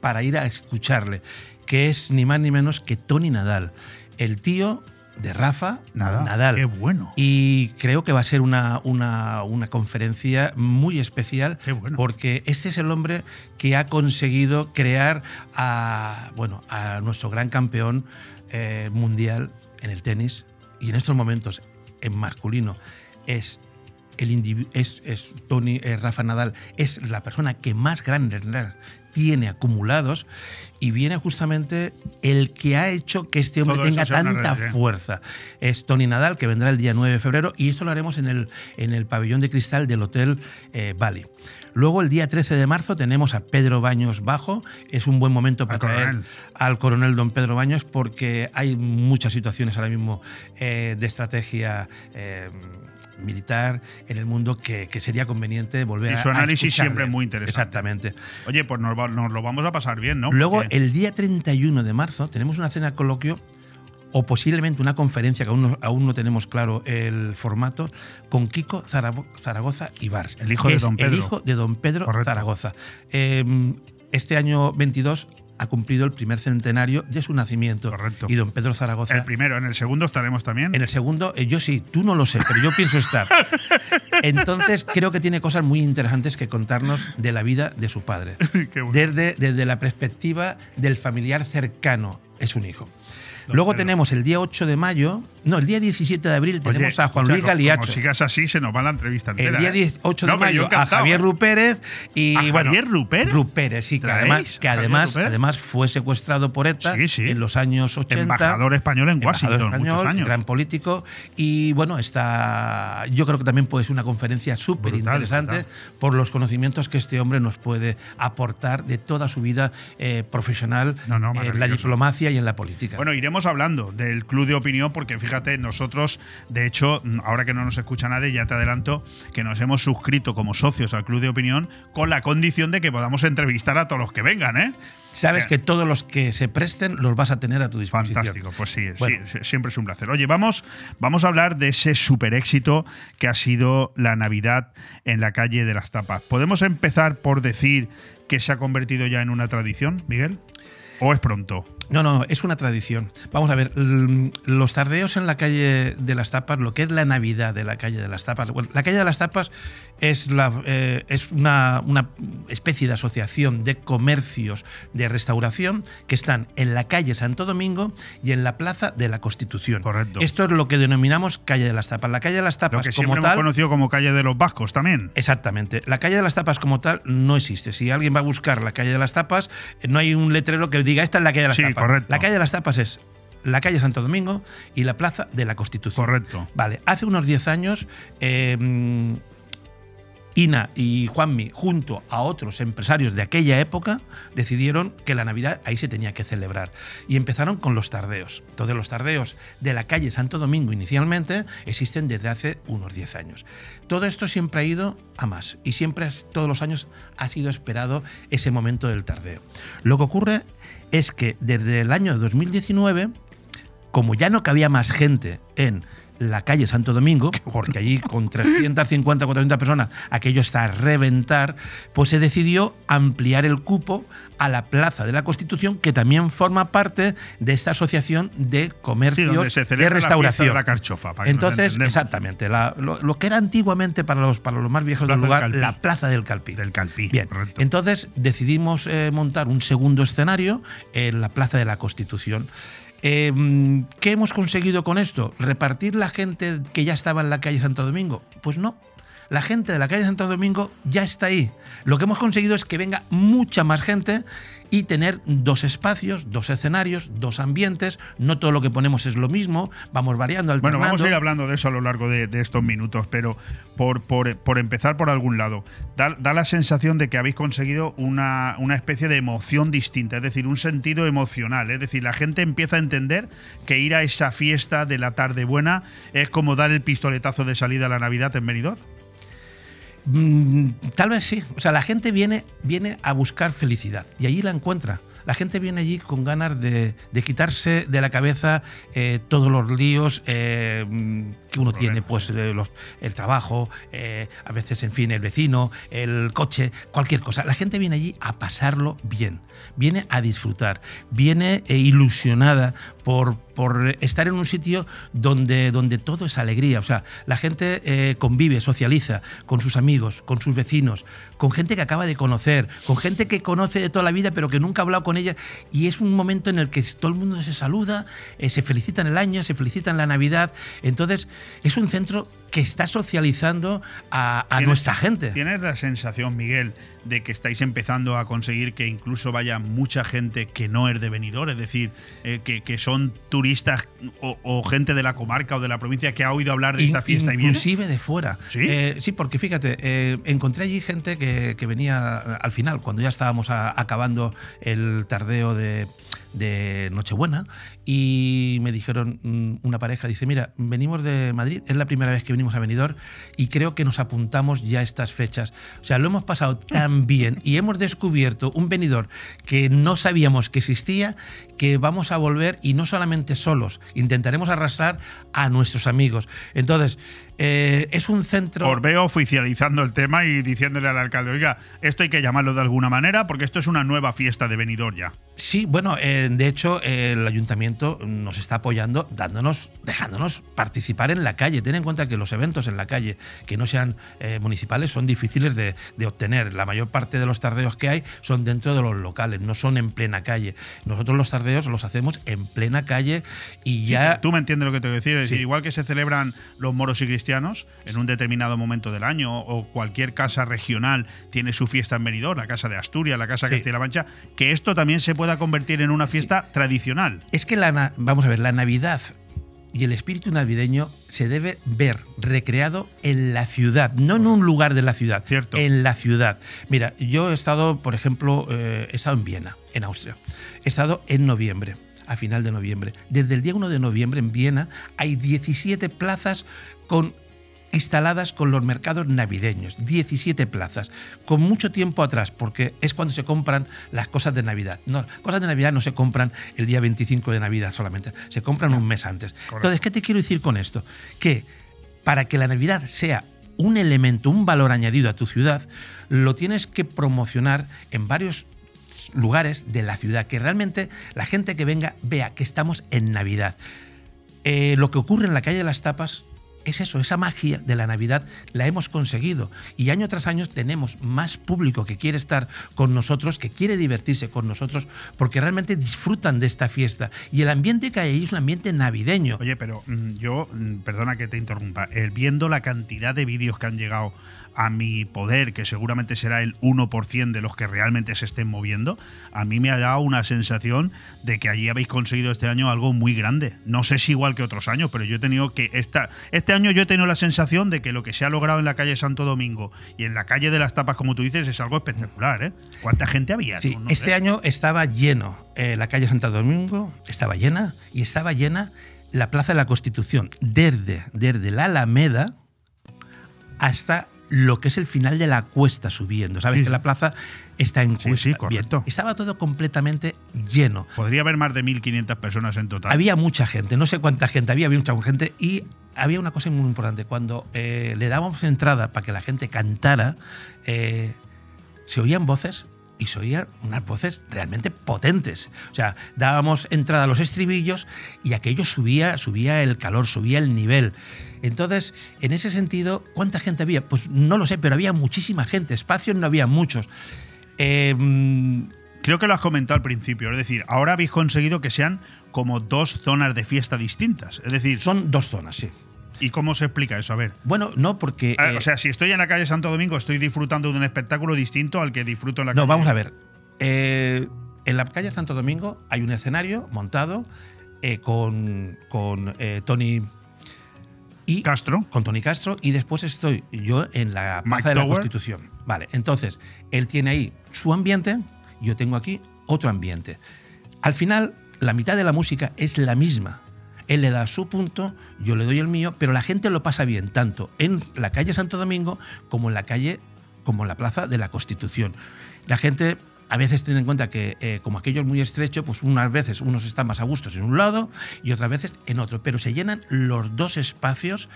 para ir a escucharle, que es ni más ni menos que Tony Nadal, el tío de Rafa Nadal. Qué bueno. Y creo que va a ser una, una, una conferencia muy especial porque este es el hombre que ha conseguido crear a, bueno, a nuestro gran campeón eh, mundial en el tenis y en estos momentos en masculino es el es, es Tony eh, Rafa Nadal es la persona que más grandes tiene acumulados y viene justamente el que ha hecho que este hombre Todo tenga tanta fuerza. Es Tony Nadal, que vendrá el día 9 de febrero, y esto lo haremos en el, en el pabellón de cristal del Hotel eh, Bali. Luego, el día 13 de marzo, tenemos a Pedro Baños Bajo. Es un buen momento para Al traer coronel. al coronel don Pedro Baños, porque hay muchas situaciones ahora mismo eh, de estrategia. eh, militar en el mundo que, que sería conveniente volver Y a su a análisis siempre muy interesante. Exactamente. Oye, pues nos, lo vamos a pasar bien, ¿no? Luego, Porque- el día 31 de marzo, tenemos una cena coloquio o posiblemente una conferencia que aún no, aún no tenemos claro el formato, con Kiko Zaragoza y Bars. El hijo de es don Pedro. El hijo de don Pedro Correcto. Zaragoza. Eh, este año 22 ha cumplido el primer centenario de su nacimiento. Correcto. Y don Pedro Zaragoza. el primero, en el segundo estaremos también. En el segundo, eh, yo sí, tú no lo sé, pero yo pienso estar. Entonces, creo que tiene cosas muy interesantes que contarnos de la vida de su padre. Qué bueno. Desde, desde la perspectiva del familiar cercano, es un hijo. Luego tenemos el día 8 de mayo, no, el día 17 de abril Oye, tenemos a Juan Luis Galiacho. Como sigas así, se nos va la entrevista El entera. día ¿eh? 18 No, de mayo a Javier ¿eh? Rupérez y ¿A bueno, Javier Rupérez? Rupérez, sí, que ¿Traéis además, que además, además fue secuestrado por ETA Sí, sí. en los años 80. Embajador español en Washington, español, muchos años. gran político y bueno, está yo creo que también puede ser una conferencia súper interesante por los conocimientos que este hombre nos puede aportar de toda su vida eh, profesional No, no, en la diplomacia y en la política. Bueno, iremos hablando del club de opinión porque fíjate, nosotros, de hecho, ahora que no nos escucha nadie, ya te adelanto que nos hemos suscrito como socios al club de opinión con la condición de que podamos entrevistar a todos los que vengan, ¿eh? Sabes que todos los que se presten los vas a tener a tu disposición. Fantástico, pues sí, sí, Bueno. sí, siempre es un placer. Oye, vamos, vamos a hablar de ese super éxito que ha sido la Navidad en la calle de las tapas. ¿Podemos empezar por decir que se ha convertido ya en una tradición, Miguel? ¿O es pronto? No, no, es una tradición. Vamos a ver, los tardeos en la calle de las tapas, lo que es la Navidad de la calle de las tapas. Bueno, la calle de las tapas es, la, eh, es una, una especie de asociación de comercios de restauración que están en la calle Santo Domingo y en la Plaza de la Constitución. Correcto. Esto es lo que denominamos calle de las tapas. La calle de las Lo tapas que como siempre hemos tal, conocido como calle de los vascos también. Exactamente. La calle de las tapas como tal no existe. Si alguien va a buscar la calle de las tapas, eh, no hay un letrero que diga esta es la calle de las Sí, tapas. correcto. La calle de las tapas es la calle Santo Domingo y la plaza de la Constitución. Correcto. Vale, hace unos 10 años eh, Ina y Juanmi, junto a otros empresarios de aquella época, decidieron que la Navidad ahí se tenía que celebrar. Y empezaron con los tardeos. Entonces, los tardeos de la calle Santo Domingo inicialmente existen desde hace unos 10 años. Todo esto siempre ha ido a más y siempre, todos los años, ha sido esperado ese momento del tardeo. Lo que ocurre es que desde el año 2019 como ya no cabía más gente en la calle Santo Domingo, porque allí con 350, 400 personas aquello está a reventar, pues se decidió ampliar el cupo a la Plaza de la Constitución, que también forma parte de esta asociación de Sí, comercios donde se de celebra la restauración. de la carchofa. para que Entonces, entendemos. exactamente, la- lo, lo que era antiguamente para los, para los más viejos Plaza del lugar, la Plaza del Calpí. Del Calpí. Bien, correcto. entonces decidimos eh, montar un segundo escenario en la Plaza de la Constitución. Eh, ¿Qué hemos conseguido con esto? ¿Repartir la gente que ya estaba en la calle Santo Domingo? Pues no. la gente de la calle Santo Domingo ya está ahí. Lo que hemos conseguido es que venga mucha más gente y tener dos espacios, dos escenarios, dos ambientes. No todo lo que ponemos es lo mismo, vamos variando, alternando. Bueno, vamos a ir hablando de eso a lo largo de, de estos minutos, pero por, por, por, empezar por algún lado, da, da, la sensación de que habéis conseguido una, una especie de emoción distinta, es decir, un sentido emocional. Es decir, la gente empieza a entender que ir a esa fiesta de la tarde buena es como dar el pistoletazo de salida a la Navidad en Benidorm. Mm, tal vez sí. O sea, la gente viene, viene a buscar felicidad y allí la encuentra. La gente viene allí con ganas de, de quitarse de la cabeza eh, todos los líos eh, que uno tiene, pues eh, los, el trabajo, a veces, en fin, el vecino, el coche, cualquier cosa. La gente viene allí a pasarlo bien, viene a disfrutar, viene ilusionada por, por, estar en un sitio donde, donde todo es alegría. O sea, la gente eh, convive, socializa con sus amigos, con sus vecinos, con gente que acaba de conocer, con gente que conoce de toda la vida pero que nunca ha hablado con ella. Y es un momento en el que todo el mundo se saluda, eh, se felicita en el año, se felicita en la Navidad. Entonces, es un centro que está socializando a, a nuestra gente. ¿Tienes la sensación, Miguel, de que estáis empezando a conseguir que incluso vaya mucha gente que no es de venidor? Es decir, eh, que, que, son turistas o, o, gente de la comarca o de la provincia que ha oído hablar de esta fiesta Inclusive y viene. de fuera. ¿Sí? Eh, sí, porque fíjate, eh, encontré allí gente que, que, venía al final, cuando ya estábamos a, acabando el tardeo de, de Nochebuena, y me dijeron, mm, una pareja dice, mira, venimos de Madrid, es la primera vez que venimos a Benidorm y creo que nos apuntamos ya a estas fechas. O sea, lo hemos pasado tan bien y hemos descubierto un Benidorm que no sabíamos que existía, que vamos a volver y no solamente solos, intentaremos arrasar a nuestros amigos. Entonces, eh, es un centro... Os veo oficializando el tema y diciéndole al alcalde, oiga, esto hay que llamarlo de alguna manera porque esto es una nueva fiesta de Benidorm ya. Sí, bueno, eh, de hecho el ayuntamiento nos está apoyando, dándonos, dejándonos participar en la calle. Ten en cuenta que los eventos en la calle que no sean eh, municipales son difíciles de, de, obtener. La mayor parte de los tardeos que hay son dentro de los locales, no son en plena calle. Nosotros los tardeos los hacemos en plena calle y ya... Sí, tú me entiendes lo que te quiero decir. Es sí. decir, igual que se celebran los moros y cristianos en un determinado momento del año o cualquier casa regional tiene su fiesta en Benidorm, la casa de Asturias, la casa de sí. Castilla-La Mancha, que esto también se pueda convertir en una fiesta sí. tradicional. Es que la, vamos a ver, la Navidad y el espíritu navideño se debe ver recreado en la ciudad, no en un lugar de la ciudad, Cierto. en la ciudad. Mira, yo he estado, por ejemplo, eh, he estado en Viena, en Austria. He estado en noviembre, a final de noviembre. Desde el día 1 de noviembre en Viena hay 17 plazas con instaladas con los mercados navideños, 17 plazas, con mucho tiempo atrás, porque es cuando se compran las cosas de Navidad. No, cosas de Navidad no se compran el día 25 de Navidad solamente, se compran un mes antes. Correcto. Entonces, ¿qué te quiero decir con esto? Que para que la Navidad sea un elemento, un valor añadido a tu ciudad, lo tienes que promocionar en varios lugares de la ciudad, que realmente la gente que venga vea que estamos en Navidad. Eh, lo que ocurre en la calle de las tapas es eso, esa magia de la Navidad la hemos conseguido. Y año tras año tenemos más público que quiere estar con nosotros, que quiere divertirse con nosotros, porque realmente disfrutan de esta fiesta. Y el ambiente que hay ahí es un ambiente navideño. Oye, pero mm, yo, perdona que te interrumpa, viendo la cantidad de vídeos que han llegado a mi poder, que seguramente será el 1% de los que realmente se estén moviendo, a mí me ha dado una sensación de que allí habéis conseguido este año algo muy grande. No sé si igual que otros años, pero yo he tenido que. Esta, este año yo he tenido la sensación de que lo que se ha logrado en la calle Santo Domingo y en la calle de las Tapas, como tú dices, es algo espectacular. ¿eh? ¿Cuánta gente había? Sí, no, no este sé. año estaba lleno. Eh, la calle Santo Domingo estaba llena y estaba llena la Plaza de la Constitución, desde, desde la Alameda hasta lo que es el final de la cuesta subiendo. Sabes sí. que la plaza está en cuesta. Sí, sí, correcto. Estaba todo completamente lleno. Podría haber más de 1.500 personas en total. Había mucha gente, no sé cuánta gente había, había mucha gente y había una cosa muy importante. Cuando eh, le dábamos entrada para que la gente cantara, eh, se oían voces y se oían unas voces realmente potentes. O sea, dábamos entrada a los estribillos y aquello subía, subía el calor, subía el nivel. Entonces, en ese sentido, ¿cuánta gente había? Pues no lo sé, pero había muchísima gente. Espacios no había muchos. Eh, Creo que lo has comentado al principio, es decir, ahora habéis conseguido que sean como dos zonas de fiesta distintas. Es decir, son dos zonas, sí. ¿Y cómo se explica eso? A ver. Bueno, no, porque. Eh, o sea, si estoy en la calle Santo Domingo, estoy disfrutando de un espectáculo distinto al que disfruto en la calle. no, vamos a ver. Eh, en la calle Santo Domingo hay un escenario montado eh, con, con Tony. Y Castro. Con Tony Castro. Y después estoy yo en la Mike Plaza de la Tower. Constitución. Vale, entonces, él tiene ahí su ambiente, yo tengo aquí otro ambiente. Al final, la mitad de la música es la misma. Él le da su punto, yo le doy el mío, pero la gente lo pasa bien, tanto en la calle Santo Domingo como en la calle, como en la Plaza de la Constitución. La gente a veces tiene en cuenta que eh, como aquello es muy estrecho, pues unas veces unos están más a gustos en un lado y otras veces en otro, pero se llenan los dos espacios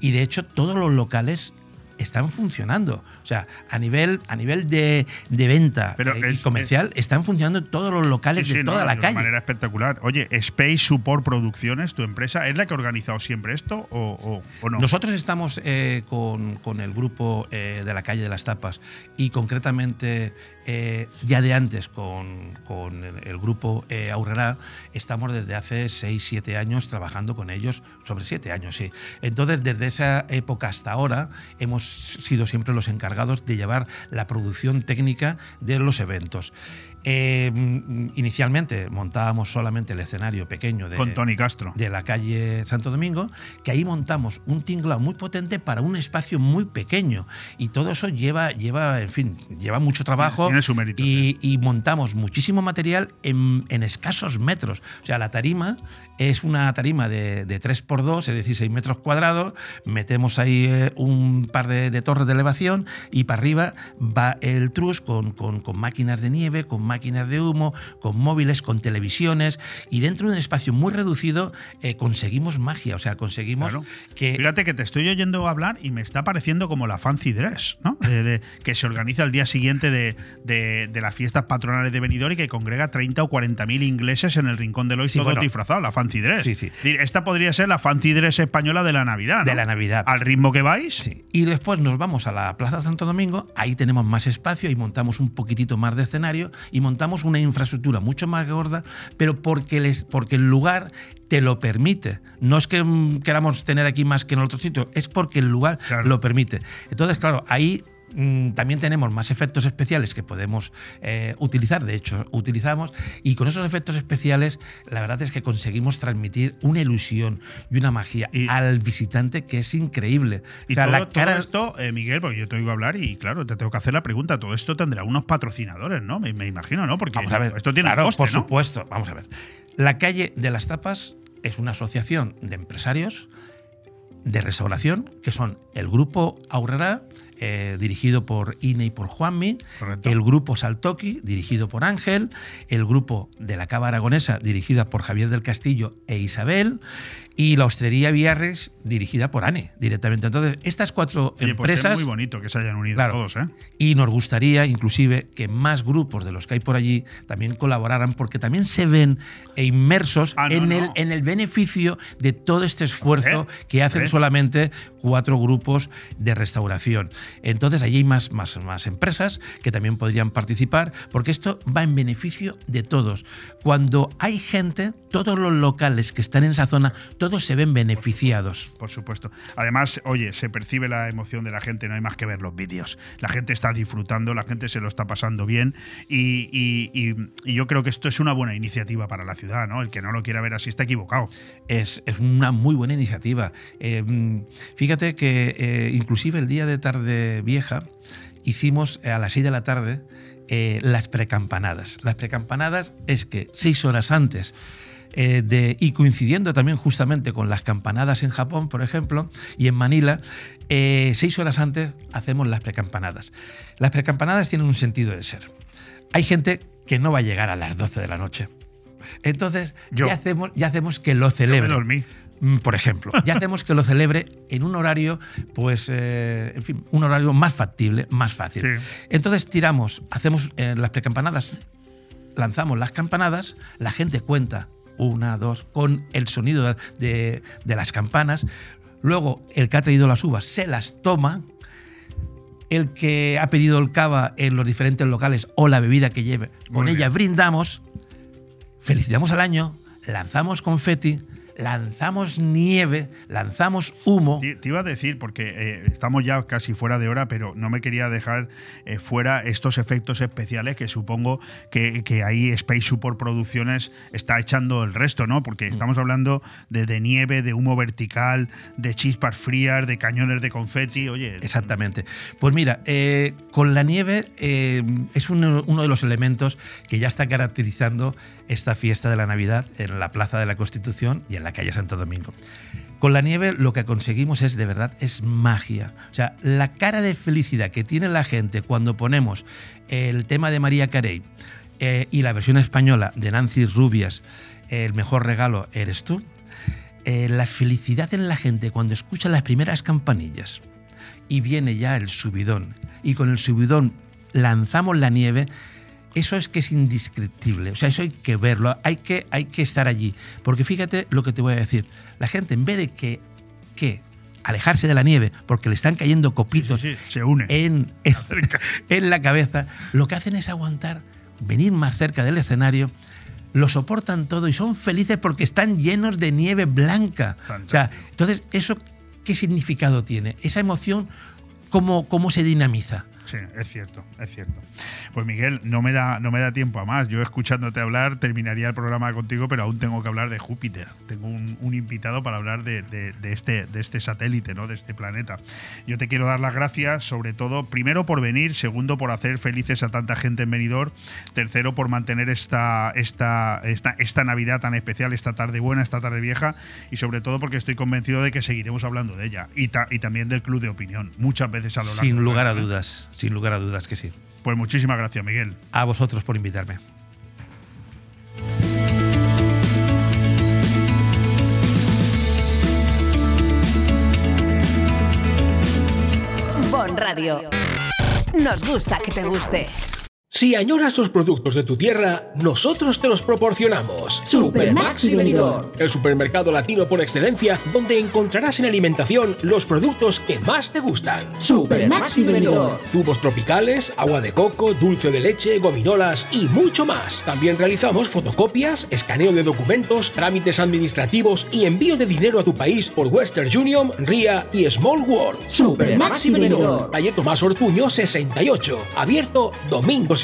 y de hecho todos los locales están funcionando. O sea, a nivel, a nivel de, de venta Pero eh, y es- comercial, están funcionando todos los locales Sí, sí, de no, toda la de calle. manera espectacular. Oye, Space Support Producciones, tu empresa, ¿es la que ha organizado siempre esto o, o- o no? Nosotros estamos eh, con, con el grupo eh, de la calle de las tapas y concretamente eh, ya de antes con, con el, grupo eh, estamos desde hace 6, 7 años trabajando con ellos, sobre 7 años, sí. Entonces, desde esa época hasta ahora, hemos sido siempre los encargados de llevar la producción técnica de los eventos. Eh, mm, inicialmente montábamos solamente el escenario pequeño de, Con Tony Castro. de la calle Santo Domingo, que ahí montamos un tinglao muy potente para un espacio muy pequeño. Y todo eso lleva, lleva en fin, lleva mucho trabajo. Tiene su mérito, Y, y montamos muchísimo material en, en escasos metros. O sea, la tarima es una tarima de, de 3x2, es decir, 6 metros cuadrados. Metemos ahí eh, un par de, de torres de elevación y para arriba va el trus con, con- con máquinas de nieve, con máquinas de humo, con móviles, con televisiones. Y dentro de un espacio muy reducido eh, conseguimos magia. O sea, conseguimos Claro. que. Fíjate que te estoy oyendo hablar y me está pareciendo como la Fancy Dress, ¿no? De- de- que se organiza el día siguiente de, de- de las fiestas patronales de Benidorm y que congrega 30 o 40 mil ingleses en el rincón del hoy Sí, todos bueno. disfrazados, la Fancy Dress. Sí, sí. Esta podría ser la Fancy Dress española de la Navidad, ¿no? De la Navidad. Al ritmo que vais. Sí. Y después nos vamos a la Plaza Santo Domingo, ahí tenemos más espacio y montamos un poquitito más de escenario y montamos una infraestructura mucho más gorda, pero porque, les, porque el lugar te lo permite. No es que mm, queramos tener aquí más que en otro sitio, es porque el lugar lo permite. Entonces, claro, ahí también tenemos más efectos especiales que podemos eh, utilizar, de hecho utilizamos, y con esos efectos especiales la verdad es que conseguimos transmitir una ilusión y una magia al visitante que es increíble. Y O sea, todo, la cara, todo esto, eh, Miguel, porque yo te oigo hablar y claro, te tengo que hacer la pregunta. Todo esto tendrá unos patrocinadores, ¿no? Me, me imagino, ¿no? Porque Vamos a ver. esto tiene claro, coste, por ¿no? supuesto. Vamos a ver. La calle de las tapas es una asociación de empresarios de restauración que son el grupo Aurrera, eh, dirigido por Ine y por Juanmi, el grupo Saltoki, dirigido por Ángel, el grupo de la Cava Aragonesa, dirigida por Javier del Castillo e Isabel, y la Hostrería Villarres, dirigida por Ane, directamente. Entonces, estas cuatro Oye, pues empresas... es muy bonito que se hayan unido Claro. todos, ¿eh? Y nos gustaría inclusive que más grupos de los que hay por allí también colaboraran porque también se ven inmersos Ah, no, en, no. El, en el beneficio de todo este esfuerzo Hombre, que hacen hombre. solamente cuatro grupos de restauración. Entonces allí hay más, más, más empresas que también podrían participar porque esto va en beneficio de todos. Cuando hay gente, todos los locales que están en esa zona, todos se ven beneficiados. Por supuesto. Además, oye, se percibe la emoción de la gente, no hay más que ver los vídeos. La gente está disfrutando, la gente se lo está pasando bien y, y- y- y yo creo que esto es una buena iniciativa para la ciudad, ¿no? El que no lo quiera ver así está equivocado. es, es una muy buena iniciativa. Eh, mm, fíjate que eh, inclusive el día de tarde vieja hicimos eh, a las 6 de la tarde eh, las precampanadas. Las precampanadas es que seis horas antes eh, de, y coincidiendo también justamente con las campanadas en Japón, por ejemplo, y en Manila, eh, seis horas antes hacemos las precampanadas. Las precampanadas tienen un sentido de ser. Hay gente que no va a llegar a las 12 de la noche. Entonces, Yo. ya hacemos, ya hacemos que lo celebre. dormí. Mm, Por ejemplo, ya hacemos que lo celebre en un horario, pues, eh, en fin, un horario más factible, más fácil. Entonces tiramos, hacemos eh, las precampanadas, lanzamos las campanadas, la gente cuenta una, dos, con el sonido de, de las campanas. Luego, el que ha traído las uvas se las toma, el que ha pedido el cava en los diferentes locales o la bebida que lleve, con ella brindamos, felicitamos al año, lanzamos confeti, lanzamos nieve, lanzamos humo. Te, te iba a decir, porque eh, estamos ya casi fuera de hora, pero no me quería dejar eh, fuera estos efectos especiales que supongo que, que ahí Space Support Producciones está echando el resto, ¿no? Porque estamos hablando de, de nieve, de humo vertical, de chispas frías, de cañones de confeti, oye. Exactamente. Pues mira, eh, con la nieve es uno, uno de los elementos que ya está caracterizando esta fiesta de la Navidad en la Plaza de la Constitución y en la calle Santo Domingo. Con la nieve lo que conseguimos es de verdad es magia. O sea, la cara de felicidad que tiene la gente cuando ponemos el tema de María Carey eh, y la versión española de Nancy Rubias, El mejor regalo eres tú. eh, la felicidad en la gente cuando escucha las primeras campanillas y viene ya el subidón y con el subidón lanzamos la nieve, eso es que es indescriptible. O sea, eso hay que verlo, hay que, hay que estar allí. Porque fíjate lo que te voy a decir. La gente, en vez de que, que alejarse de la nieve porque le están cayendo copitos se une. En, en, en la cabeza, lo que hacen es aguantar, venir más cerca del escenario, lo soportan todo y son felices porque están llenos de nieve blanca. O sea, entonces, ¿eso qué significado tiene? Esa emoción, ¿cómo, cómo se dinamiza? Sí, es cierto, es cierto. Pues Miguel, no me da, no me da tiempo a más. Yo escuchándote hablar terminaría el programa contigo, pero aún tengo que hablar de Júpiter. Tengo un, un invitado para hablar de, de- de este, de este satélite, ¿no? de este planeta. Yo te quiero dar las gracias, sobre todo, primero por venir, segundo por hacer felices a tanta gente en Benidorm, tercero por mantener esta, esta, esta, esta Navidad tan especial, esta tarde buena, esta tarde vieja, y sobre todo porque estoy convencido de que seguiremos hablando de ella y, ta- y también del Club de Opinión, muchas veces a lo largo Sin lugar a dudas, sin lugar a dudas que sí. Pues muchísimas gracias, Miguel. A vosotros por invitarme. Bon Radio. Nos gusta que te guste. Si añoras los productos de tu tierra, nosotros te los proporcionamos. Supermaxi Benidorm. El supermercado latino por excelencia, donde encontrarás en alimentación los productos que más te gustan. Supermaxi Benidorm. Zumos tropicales, agua de coco, dulce de leche, gominolas y mucho más. También realizamos fotocopias, escaneo de documentos, trámites administrativos y envío de dinero a tu país por Western Union, RIA y Small World. Supermaxi Benidorm. Calle Tomás Ortuño 68, abierto domingos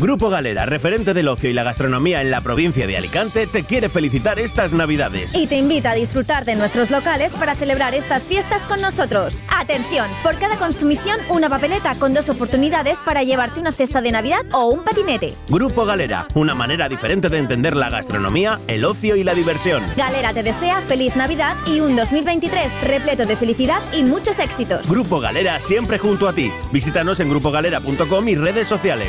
Grupo Galera, referente del ocio y la gastronomía en la provincia de Alicante, te quiere felicitar estas Navidades. Y te invita a disfrutar de nuestros locales para celebrar estas fiestas con nosotros. Atención, por cada consumición una papeleta con dos oportunidades para llevarte una cesta de Navidad o un patinete. Grupo Galera, una manera diferente de entender la gastronomía, el ocio y la diversión. Galera te desea feliz Navidad y un 2023 repleto de felicidad y muchos éxitos. Grupo Galera siempre junto a ti. Visítanos en grupogalera.com y redes sociales.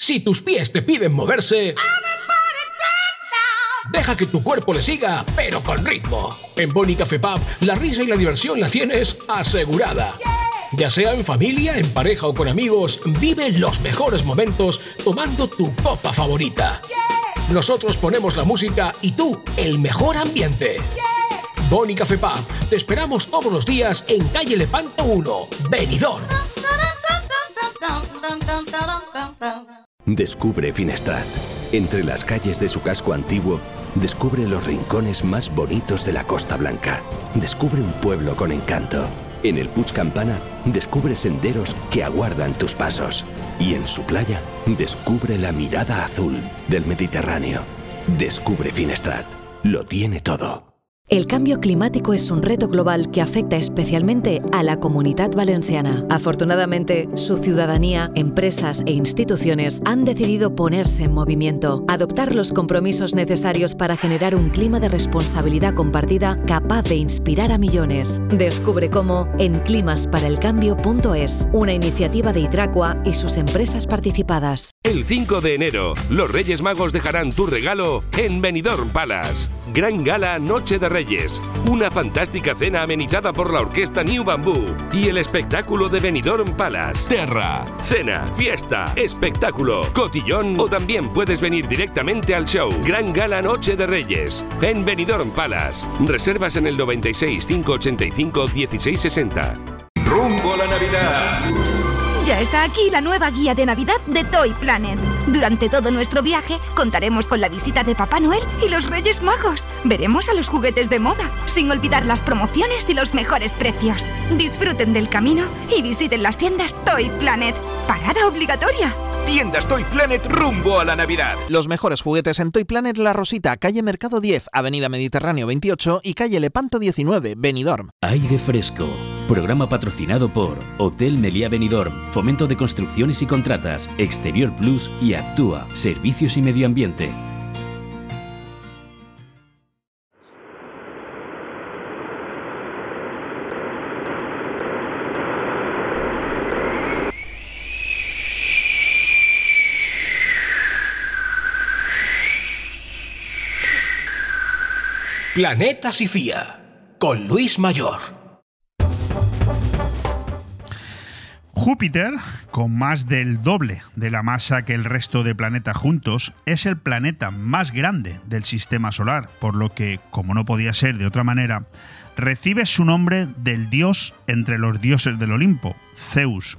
Si tus pies te piden moverse... Deja que tu cuerpo le siga, pero con ritmo. En Boni Café Pub, la risa y la diversión la tienes asegurada. Ya sea en familia, en pareja o con amigos, vive los mejores momentos tomando tu copa favorita. Nosotros ponemos la música y tú el mejor ambiente. Boni Café Pub, te esperamos todos los días en calle Lepanto 1, Benidorm. Descubre Finestrat. Entre las calles de su casco antiguo, descubre los rincones más bonitos de la Costa Blanca. Descubre un pueblo con encanto. En el Puig Campana, descubre senderos que aguardan tus pasos. Y en su playa, descubre la mirada azul del Mediterráneo. Descubre Finestrat. Lo tiene todo. El cambio climático es un reto global que afecta especialmente a la comunidad valenciana. Afortunadamente, su ciudadanía, empresas e instituciones han decidido ponerse en movimiento, adoptar los compromisos necesarios para generar un clima de responsabilidad compartida capaz de inspirar a millones. Descubre cómo en climasparaelcambio.es, una iniciativa de Hidracua y sus empresas participadas. El 5 de enero, los Reyes Magos dejarán tu regalo en Benidorm Palace. Gran gala Noche de Reyes. Una fantástica cena amenizada por la orquesta New Bamboo y el espectáculo de Benidorm Palace. Terra, cena, fiesta, espectáculo, cotillón o también puedes venir directamente al show. Gran gala Noche de Reyes en Benidorm Palace. Reservas en el 96 585 1660. Rumbo a la Navidad. Ya está aquí la nueva guía de Navidad de Toy Planet. Durante todo nuestro viaje contaremos con la visita de Papá Noel y los Reyes Magos. Veremos a los juguetes de moda, sin olvidar las promociones y los mejores precios. Disfruten del camino y visiten las tiendas Toy Planet. Parada obligatoria. Tiendas Toy Planet rumbo a la Navidad. Los mejores juguetes en Toy Planet La Rosita, calle Mercado 10, Avenida Mediterráneo 28 y calle Lepanto 19, Benidorm. Aire Fresco. Programa patrocinado por Hotel Meliá Benidorm, Fomento de Construcciones y Contratas, Exterior Plus y Actúa, Servicios y Medio Ambiente. Planeta Sicía, con Luis Mayor. Júpiter, con más del doble de la masa que el resto de planetas juntos, es el planeta más grande del sistema solar, por lo que, como no podía ser de otra manera, recibe su nombre del dios entre los dioses del Olimpo, Zeus.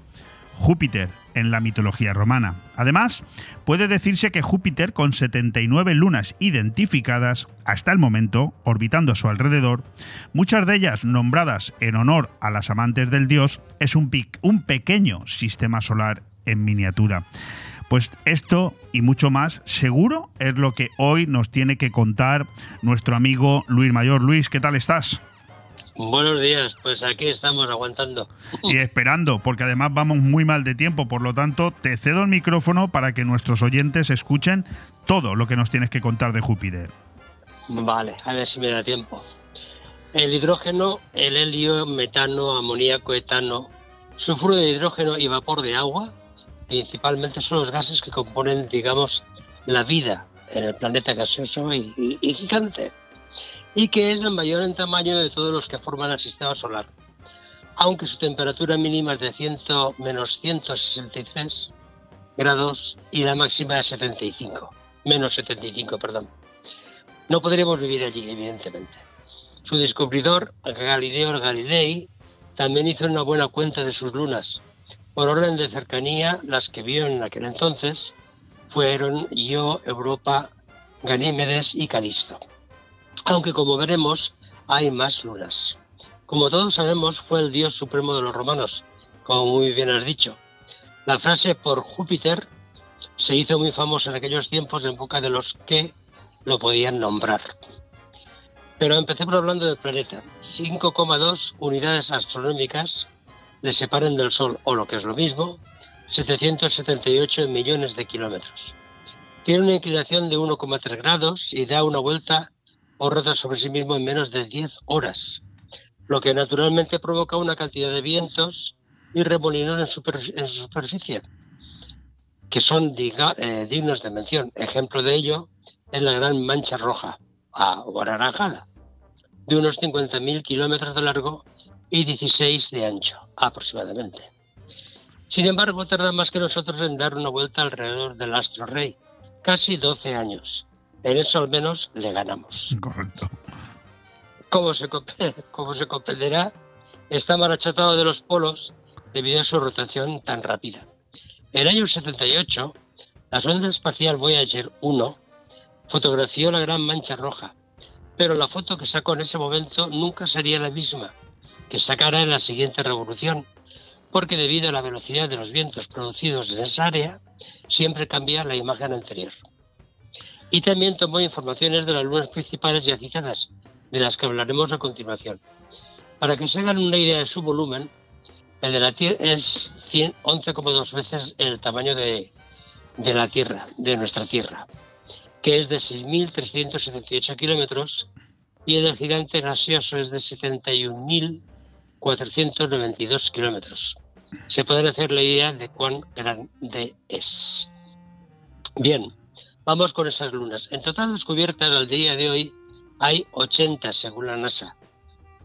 Júpiter en la mitología romana. Además, puede decirse que Júpiter, con 79 lunas identificadas hasta el momento, orbitando a su alrededor, muchas de ellas nombradas en honor a las amantes del dios, es un, un pequeño sistema solar en miniatura. Pues esto y mucho más seguro es lo que hoy nos tiene que contar nuestro amigo Luis Mayor. Luis, ¿qué tal estás? Buenos días, pues aquí estamos aguantando. Y esperando, porque además vamos muy mal de tiempo, por lo tanto te cedo el micrófono para que nuestros oyentes escuchen todo lo que nos tienes que contar de Júpiter. Vale, a ver si me da tiempo. El hidrógeno, el helio, metano, amoníaco, etano, sulfuro de hidrógeno y vapor de agua, principalmente son los gases que componen, digamos, la vida en el planeta gaseoso y, y gigante y que es el mayor en tamaño de todos los que forman el sistema solar. Aunque su temperatura mínima es de 100, menos 163 grados y la máxima de 75, menos 75, perdón. No podríamos vivir allí, evidentemente. Su descubridor, Galileo Galilei, también hizo una buena cuenta de sus lunas. Por orden de cercanía, las que vio en aquel entonces fueron Io, Europa, Ganímedes y Calisto. Aunque como veremos, hay más lunas. Como todos sabemos, fue el dios supremo de los romanos, como muy bien has dicho. La frase por Júpiter se hizo muy famosa en aquellos tiempos en boca de los que lo podían nombrar. Pero empecemos hablando del planeta. 5,2 unidades astronómicas le separan del Sol, o lo que es lo mismo, 778 millones de kilómetros. Tiene una inclinación de 1,3 grados y da una vuelta o rota sobre sí mismo en menos de 10 horas, lo que naturalmente provoca una cantidad de vientos y remolinos en, su superficie, que son eh, dignos de mención. Ejemplo de ello es la gran mancha roja o anaranjada, de unos 50.000 kilómetros de largo y 16 de ancho aproximadamente. Sin embargo, tarda más que nosotros en dar una vuelta alrededor del astro rey, casi 12 años, en eso al menos le ganamos. Correcto. Como se, como se comprenderá, está marachatado de los polos debido a su rotación tan rápida. En el año 78, la sonda espacial Voyager 1 fotografió la gran mancha roja, pero la foto que sacó en ese momento nunca sería la misma que sacara en la siguiente revolución, porque debido a la velocidad de los vientos producidos en esa área, siempre cambia la imagen anterior y también tomó informaciones de las lunas principales ya citadas, de las que hablaremos a continuación. Para que se hagan una idea de su volumen, el de la Tierra es 11,2 veces el tamaño de, de la Tierra, de nuestra Tierra, que es de 6.378 kilómetros, y el del gigante gaseoso es de 71.492 kilómetros. Se puede hacer la idea de cuán grande es. Bien, Vamos con esas lunas. En total descubiertas al día de hoy hay 80 según la NASA.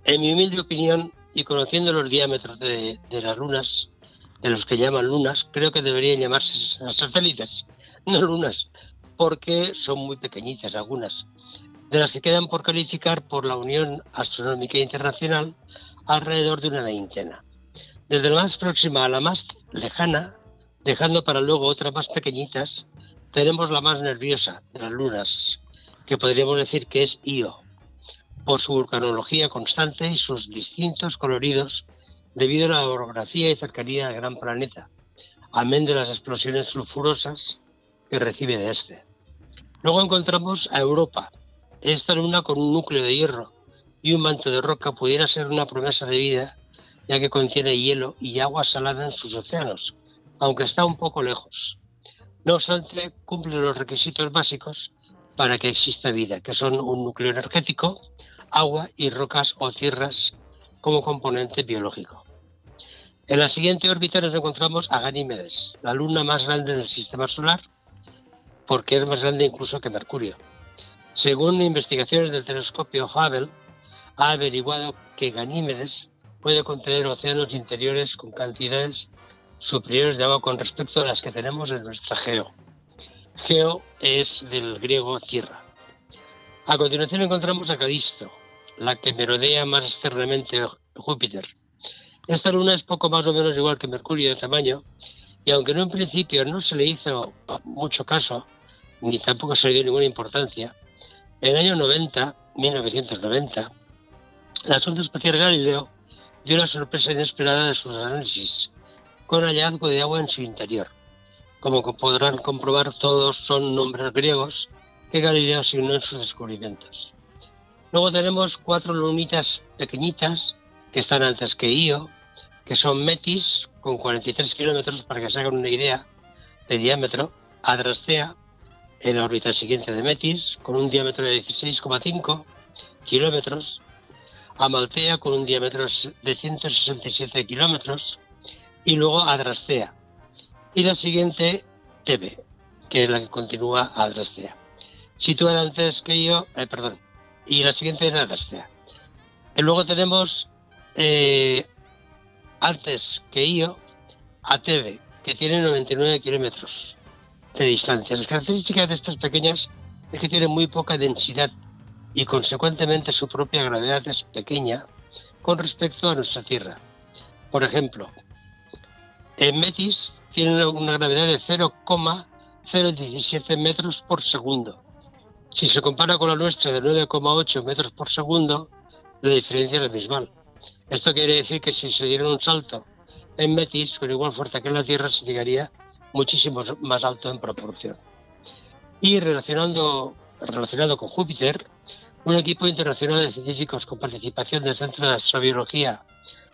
En mi humilde opinión y conociendo los diámetros de, las lunas, de los que llaman lunas, creo que deberían llamarse satélites, no lunas, porque son muy pequeñitas algunas, de las que quedan por calificar por la Unión Astronómica Internacional alrededor de una veintena. Desde la más próxima a la más lejana, dejando para luego otras más pequeñitas, tenemos la más nerviosa de las lunas, que podríamos decir que es Io, por su vulcanología constante y sus distintos coloridos debido a la orografía y cercanía al gran planeta, amén de las explosiones sulfurosas que recibe de este. Luego encontramos a Europa. Esta luna con un núcleo de hierro y un manto de roca pudiera ser una promesa de vida, ya que contiene hielo y agua salada en sus océanos, aunque está un poco lejos. No obstante, cumple los requisitos básicos para que exista vida, que son un núcleo energético, agua y rocas o tierras como componente biológico. En la siguiente órbita nos encontramos a Ganímedes, la luna más grande del sistema solar, porque es más grande incluso que Mercurio. Según investigaciones del telescopio Hubble, ha averiguado que Ganímedes puede contener océanos interiores con cantidades superiores de agua con respecto a las que tenemos en nuestra geo. Geo es del griego tierra. A continuación encontramos a Calisto, la que merodea más externamente Júpiter. Esta luna es poco más o menos igual que Mercurio de tamaño, y aunque en un principio no se le hizo mucho caso, ni tampoco se le dio ninguna importancia, en el año 90, 1990, la sonda espacial Galileo dio la sorpresa inesperada de sus análisis con hallazgo de agua en su interior. Como podrán comprobar, todos son nombres griegos que Galileo asignó en sus descubrimientos. Luego tenemos cuatro lunitas pequeñitas que están antes que Io, que son Metis, con 43 kilómetros, para que se hagan una idea de diámetro, Adrastea, en la órbita siguiente de Metis, con un diámetro de 16,5 kilómetros, Amaltea, con un diámetro de 167 kilómetros, y luego Adrastea. Y la siguiente, Tebe, que es la que continúa Adrastea. Situada antes que yo, eh, perdón, y la siguiente es Adrastea. Y luego tenemos eh, antes que yo a Tebe que tiene 99 kilómetros de distancia. Las características de estas pequeñas es que tienen muy poca densidad y consecuentemente su propia gravedad es pequeña con respecto a nuestra Tierra. Por ejemplo, en Metis tiene una gravedad de 0,017 metros por segundo. Si se compara con la nuestra de 9,8 metros por segundo, la diferencia es abismal. Esto quiere decir que si se diera un salto en Metis con igual fuerza que en la Tierra, se llegaría muchísimo más alto en proporción. Y relacionando, relacionado con Júpiter, un equipo internacional de científicos con participación del Centro de Astrobiología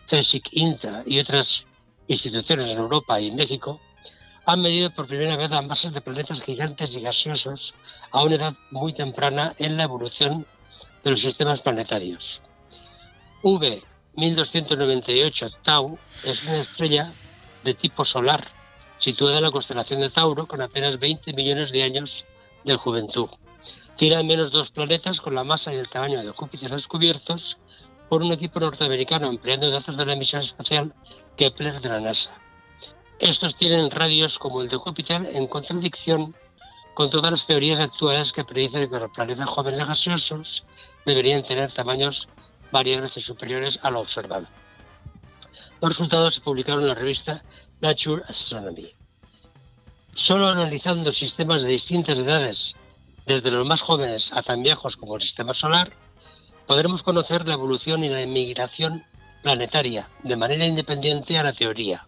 CSIC INTA y otras instituciones en Europa y México han medido por primera vez masas de planetas gigantes y gaseosos a una edad muy temprana en la evolución de los sistemas planetarios. V 1298 Tau es una estrella de tipo solar situada en la constelación de Tauro con apenas 20 millones de años de juventud. Tiene al menos dos planetas con la masa y el tamaño de Júpiter descubiertos por un equipo norteamericano empleando datos de la misión espacial Kepler de la NASA. Estos tienen radios como el de Júpiter en contradicción con todas las teorías actuales que predicen que los planetas jóvenes gaseosos deberían tener tamaños varias veces superiores a lo observado. Los resultados se publicaron en la revista Nature Astronomy. Solo analizando sistemas de distintas edades, desde los más jóvenes a tan viejos como el sistema solar, podremos conocer la evolución y la emigración planetaria de manera independiente a la teoría,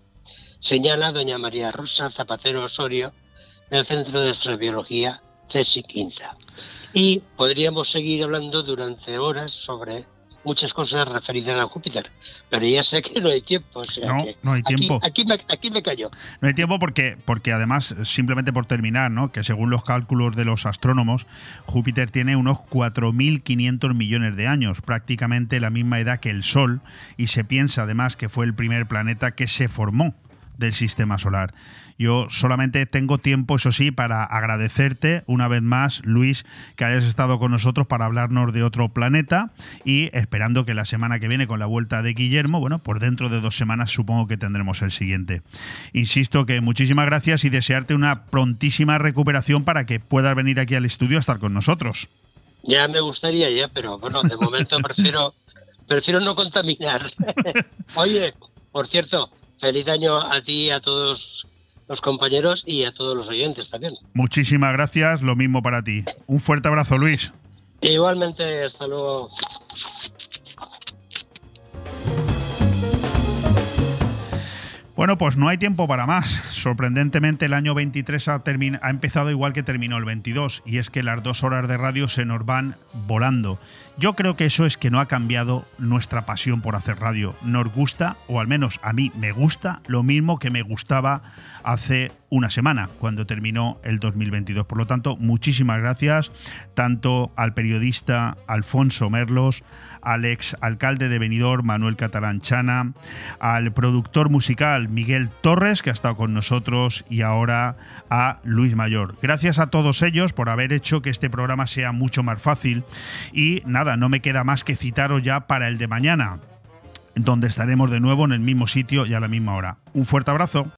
señala doña María Rosa Zapatero Osorio del Centro de Astrobiología CSIC INTA. Y podríamos seguir hablando durante horas sobre muchas cosas referidas a Júpiter, pero ya sé que no hay tiempo. no, no hay tiempo. Aquí, me, aquí, me, callo. No hay tiempo porque, porque además, simplemente por terminar, ¿no? que según los cálculos de los astrónomos, Júpiter tiene unos 4.500 millones de años, prácticamente la misma edad que el Sol, y se piensa además que fue el primer planeta que se formó del sistema solar. Yo solamente tengo tiempo, eso sí, para agradecerte una vez más, Luis, que hayas estado con nosotros para hablarnos de otro planeta y esperando que la semana que viene con la vuelta de Guillermo, bueno, por dentro de dos semanas supongo que tendremos el siguiente. Insisto que muchísimas gracias y desearte una prontísima recuperación para que puedas venir aquí al estudio a estar con nosotros. Ya me gustaría ya, pero bueno, de momento prefiero prefiero no contaminar. Oye, por cierto, feliz año a ti y a todos los compañeros y a todos los oyentes también. Muchísimas gracias, lo mismo para ti. Un fuerte abrazo, Luis. Igualmente, hasta luego. Bueno, pues no hay tiempo para más. Sorprendentemente el año 23 ha, ha, empezado igual que terminó el 22 y es que las dos horas de radio se nos van volando. Yo creo que eso es que no ha cambiado nuestra pasión por hacer radio. Nos gusta, o al menos a mí me gusta, lo mismo que me gustaba hace una semana, cuando terminó el 2022. Por lo tanto, muchísimas gracias tanto al periodista Alfonso Merlos, al ex alcalde de Benidorm, Manuel Catalán Chana, al productor musical Miguel Torres, que ha estado con nosotros, y ahora a Luis Mayor. Gracias a todos ellos por haber hecho que este programa sea mucho más fácil y nada, no me queda más que citaros ya para el de mañana, donde estaremos de nuevo en el mismo sitio y a la misma hora. Un fuerte abrazo.